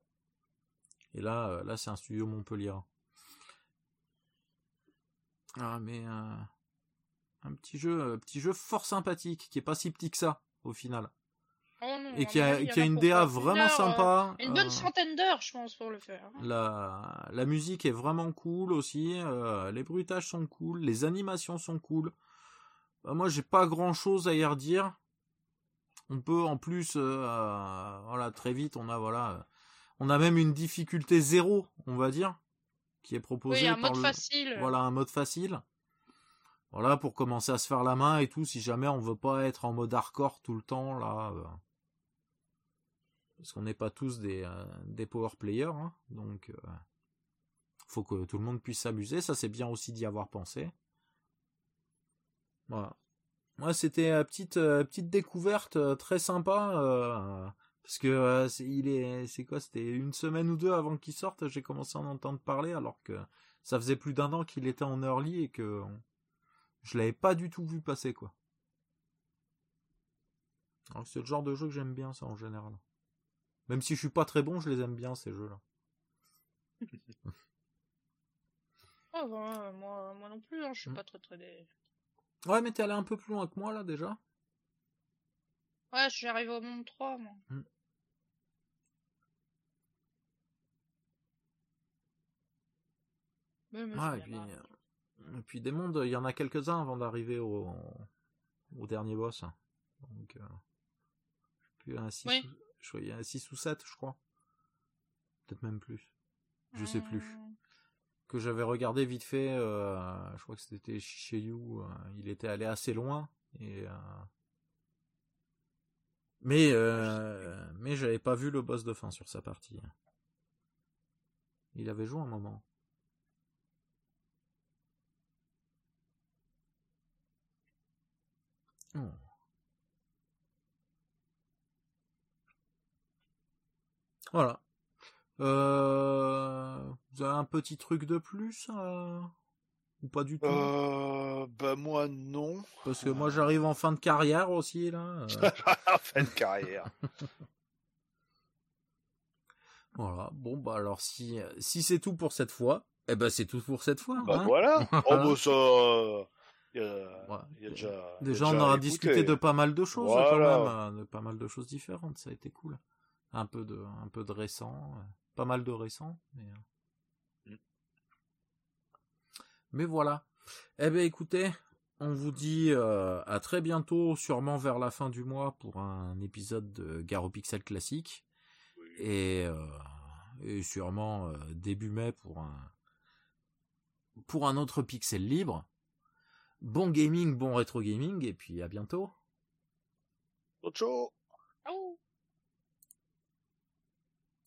Et là, là c'est un studio Montpellier. Ah, mais euh, un petit jeu, un petit jeu fort sympathique, qui est pas si petit que ça, au final. Oh non, Et qui a, qui une DA vraiment heure, euh, sympa. Une bonne euh, centaine d'heures, je pense, pour le faire. hein. La, la musique est vraiment cool aussi, euh, les bruitages sont cool, les animations sont cool. Bah, moi, j'ai pas grand chose à y redire. On peut en plus, euh, euh, voilà, très vite, on a voilà, euh, on a même une difficulté zéro, on va dire, qui est proposée Oui, un par mode le, facile. voilà, un mode facile. Voilà, pour commencer à se faire la main et tout, si jamais on veut pas être en mode hardcore tout le temps, là. euh, parce qu'on n'est pas tous des, euh, des power players, hein, donc euh, faut que tout le monde puisse s'amuser, ça c'est bien aussi d'y avoir pensé. Voilà. Moi, c'était une petite, petite découverte très sympa, parce que euh, c'est, il est, c'est quoi, c'était une semaine ou deux avant qu'il sorte, j'ai commencé à en entendre parler, alors que ça faisait plus d'un an qu'il était en early et que je l'avais pas du tout vu passer, quoi. Alors que c'est le genre de jeu que j'aime bien, ça, en général. Même si je suis pas très bon, je les aime bien, ces jeux-là. Oh, <laughs> moi, moi non plus, hein, je suis Mm. pas très très. Ouais, mais t'es allé un peu plus loin que moi, là, déjà? Ouais, je suis arrivé au monde 3, moi. Mm. Mais, mais Ouais, c'est et puis, bien marrant. euh, et puis des mondes, il y en a quelques-uns avant d'arriver au, au dernier boss. Donc, euh, plus un 6 Oui. ou, je il y a un 6 ou 7, je crois. Peut-être même plus. Je sais plus. Hum, Que j'avais regardé vite fait, euh, je crois que c'était Shishayu, euh, il était allé assez loin. Et, euh, mais, euh, mais j'avais pas vu le boss de fin sur sa partie. Il avait joué un moment. Voilà. Euh, vous avez un petit truc de plus euh, ou pas du tout? Euh, bah moi non. Parce que moi j'arrive en fin de carrière aussi là. euh, <laughs> fin de carrière. <laughs> voilà. Bon bah alors si si c'est tout pour cette fois, eh ben c'est tout pour cette fois. bah hein. voilà. <laughs> Oh bah ça. Il y a, Ouais. il y a déjà. on aura écouté. discuté de pas mal de choses Voilà. quand même, de pas mal de choses différentes. Ça a été cool. Un peu de un peu de récent, euh, pas mal de récent. Mais... euh. Mais voilà. Eh ben écoutez, on vous dit euh, à très bientôt, sûrement vers la fin du mois, pour un épisode de Garo Pixel classique. Et, euh, et sûrement euh, début mai pour un pour un autre pixel libre. Bon gaming, bon rétro gaming, et puis à bientôt. Ciao.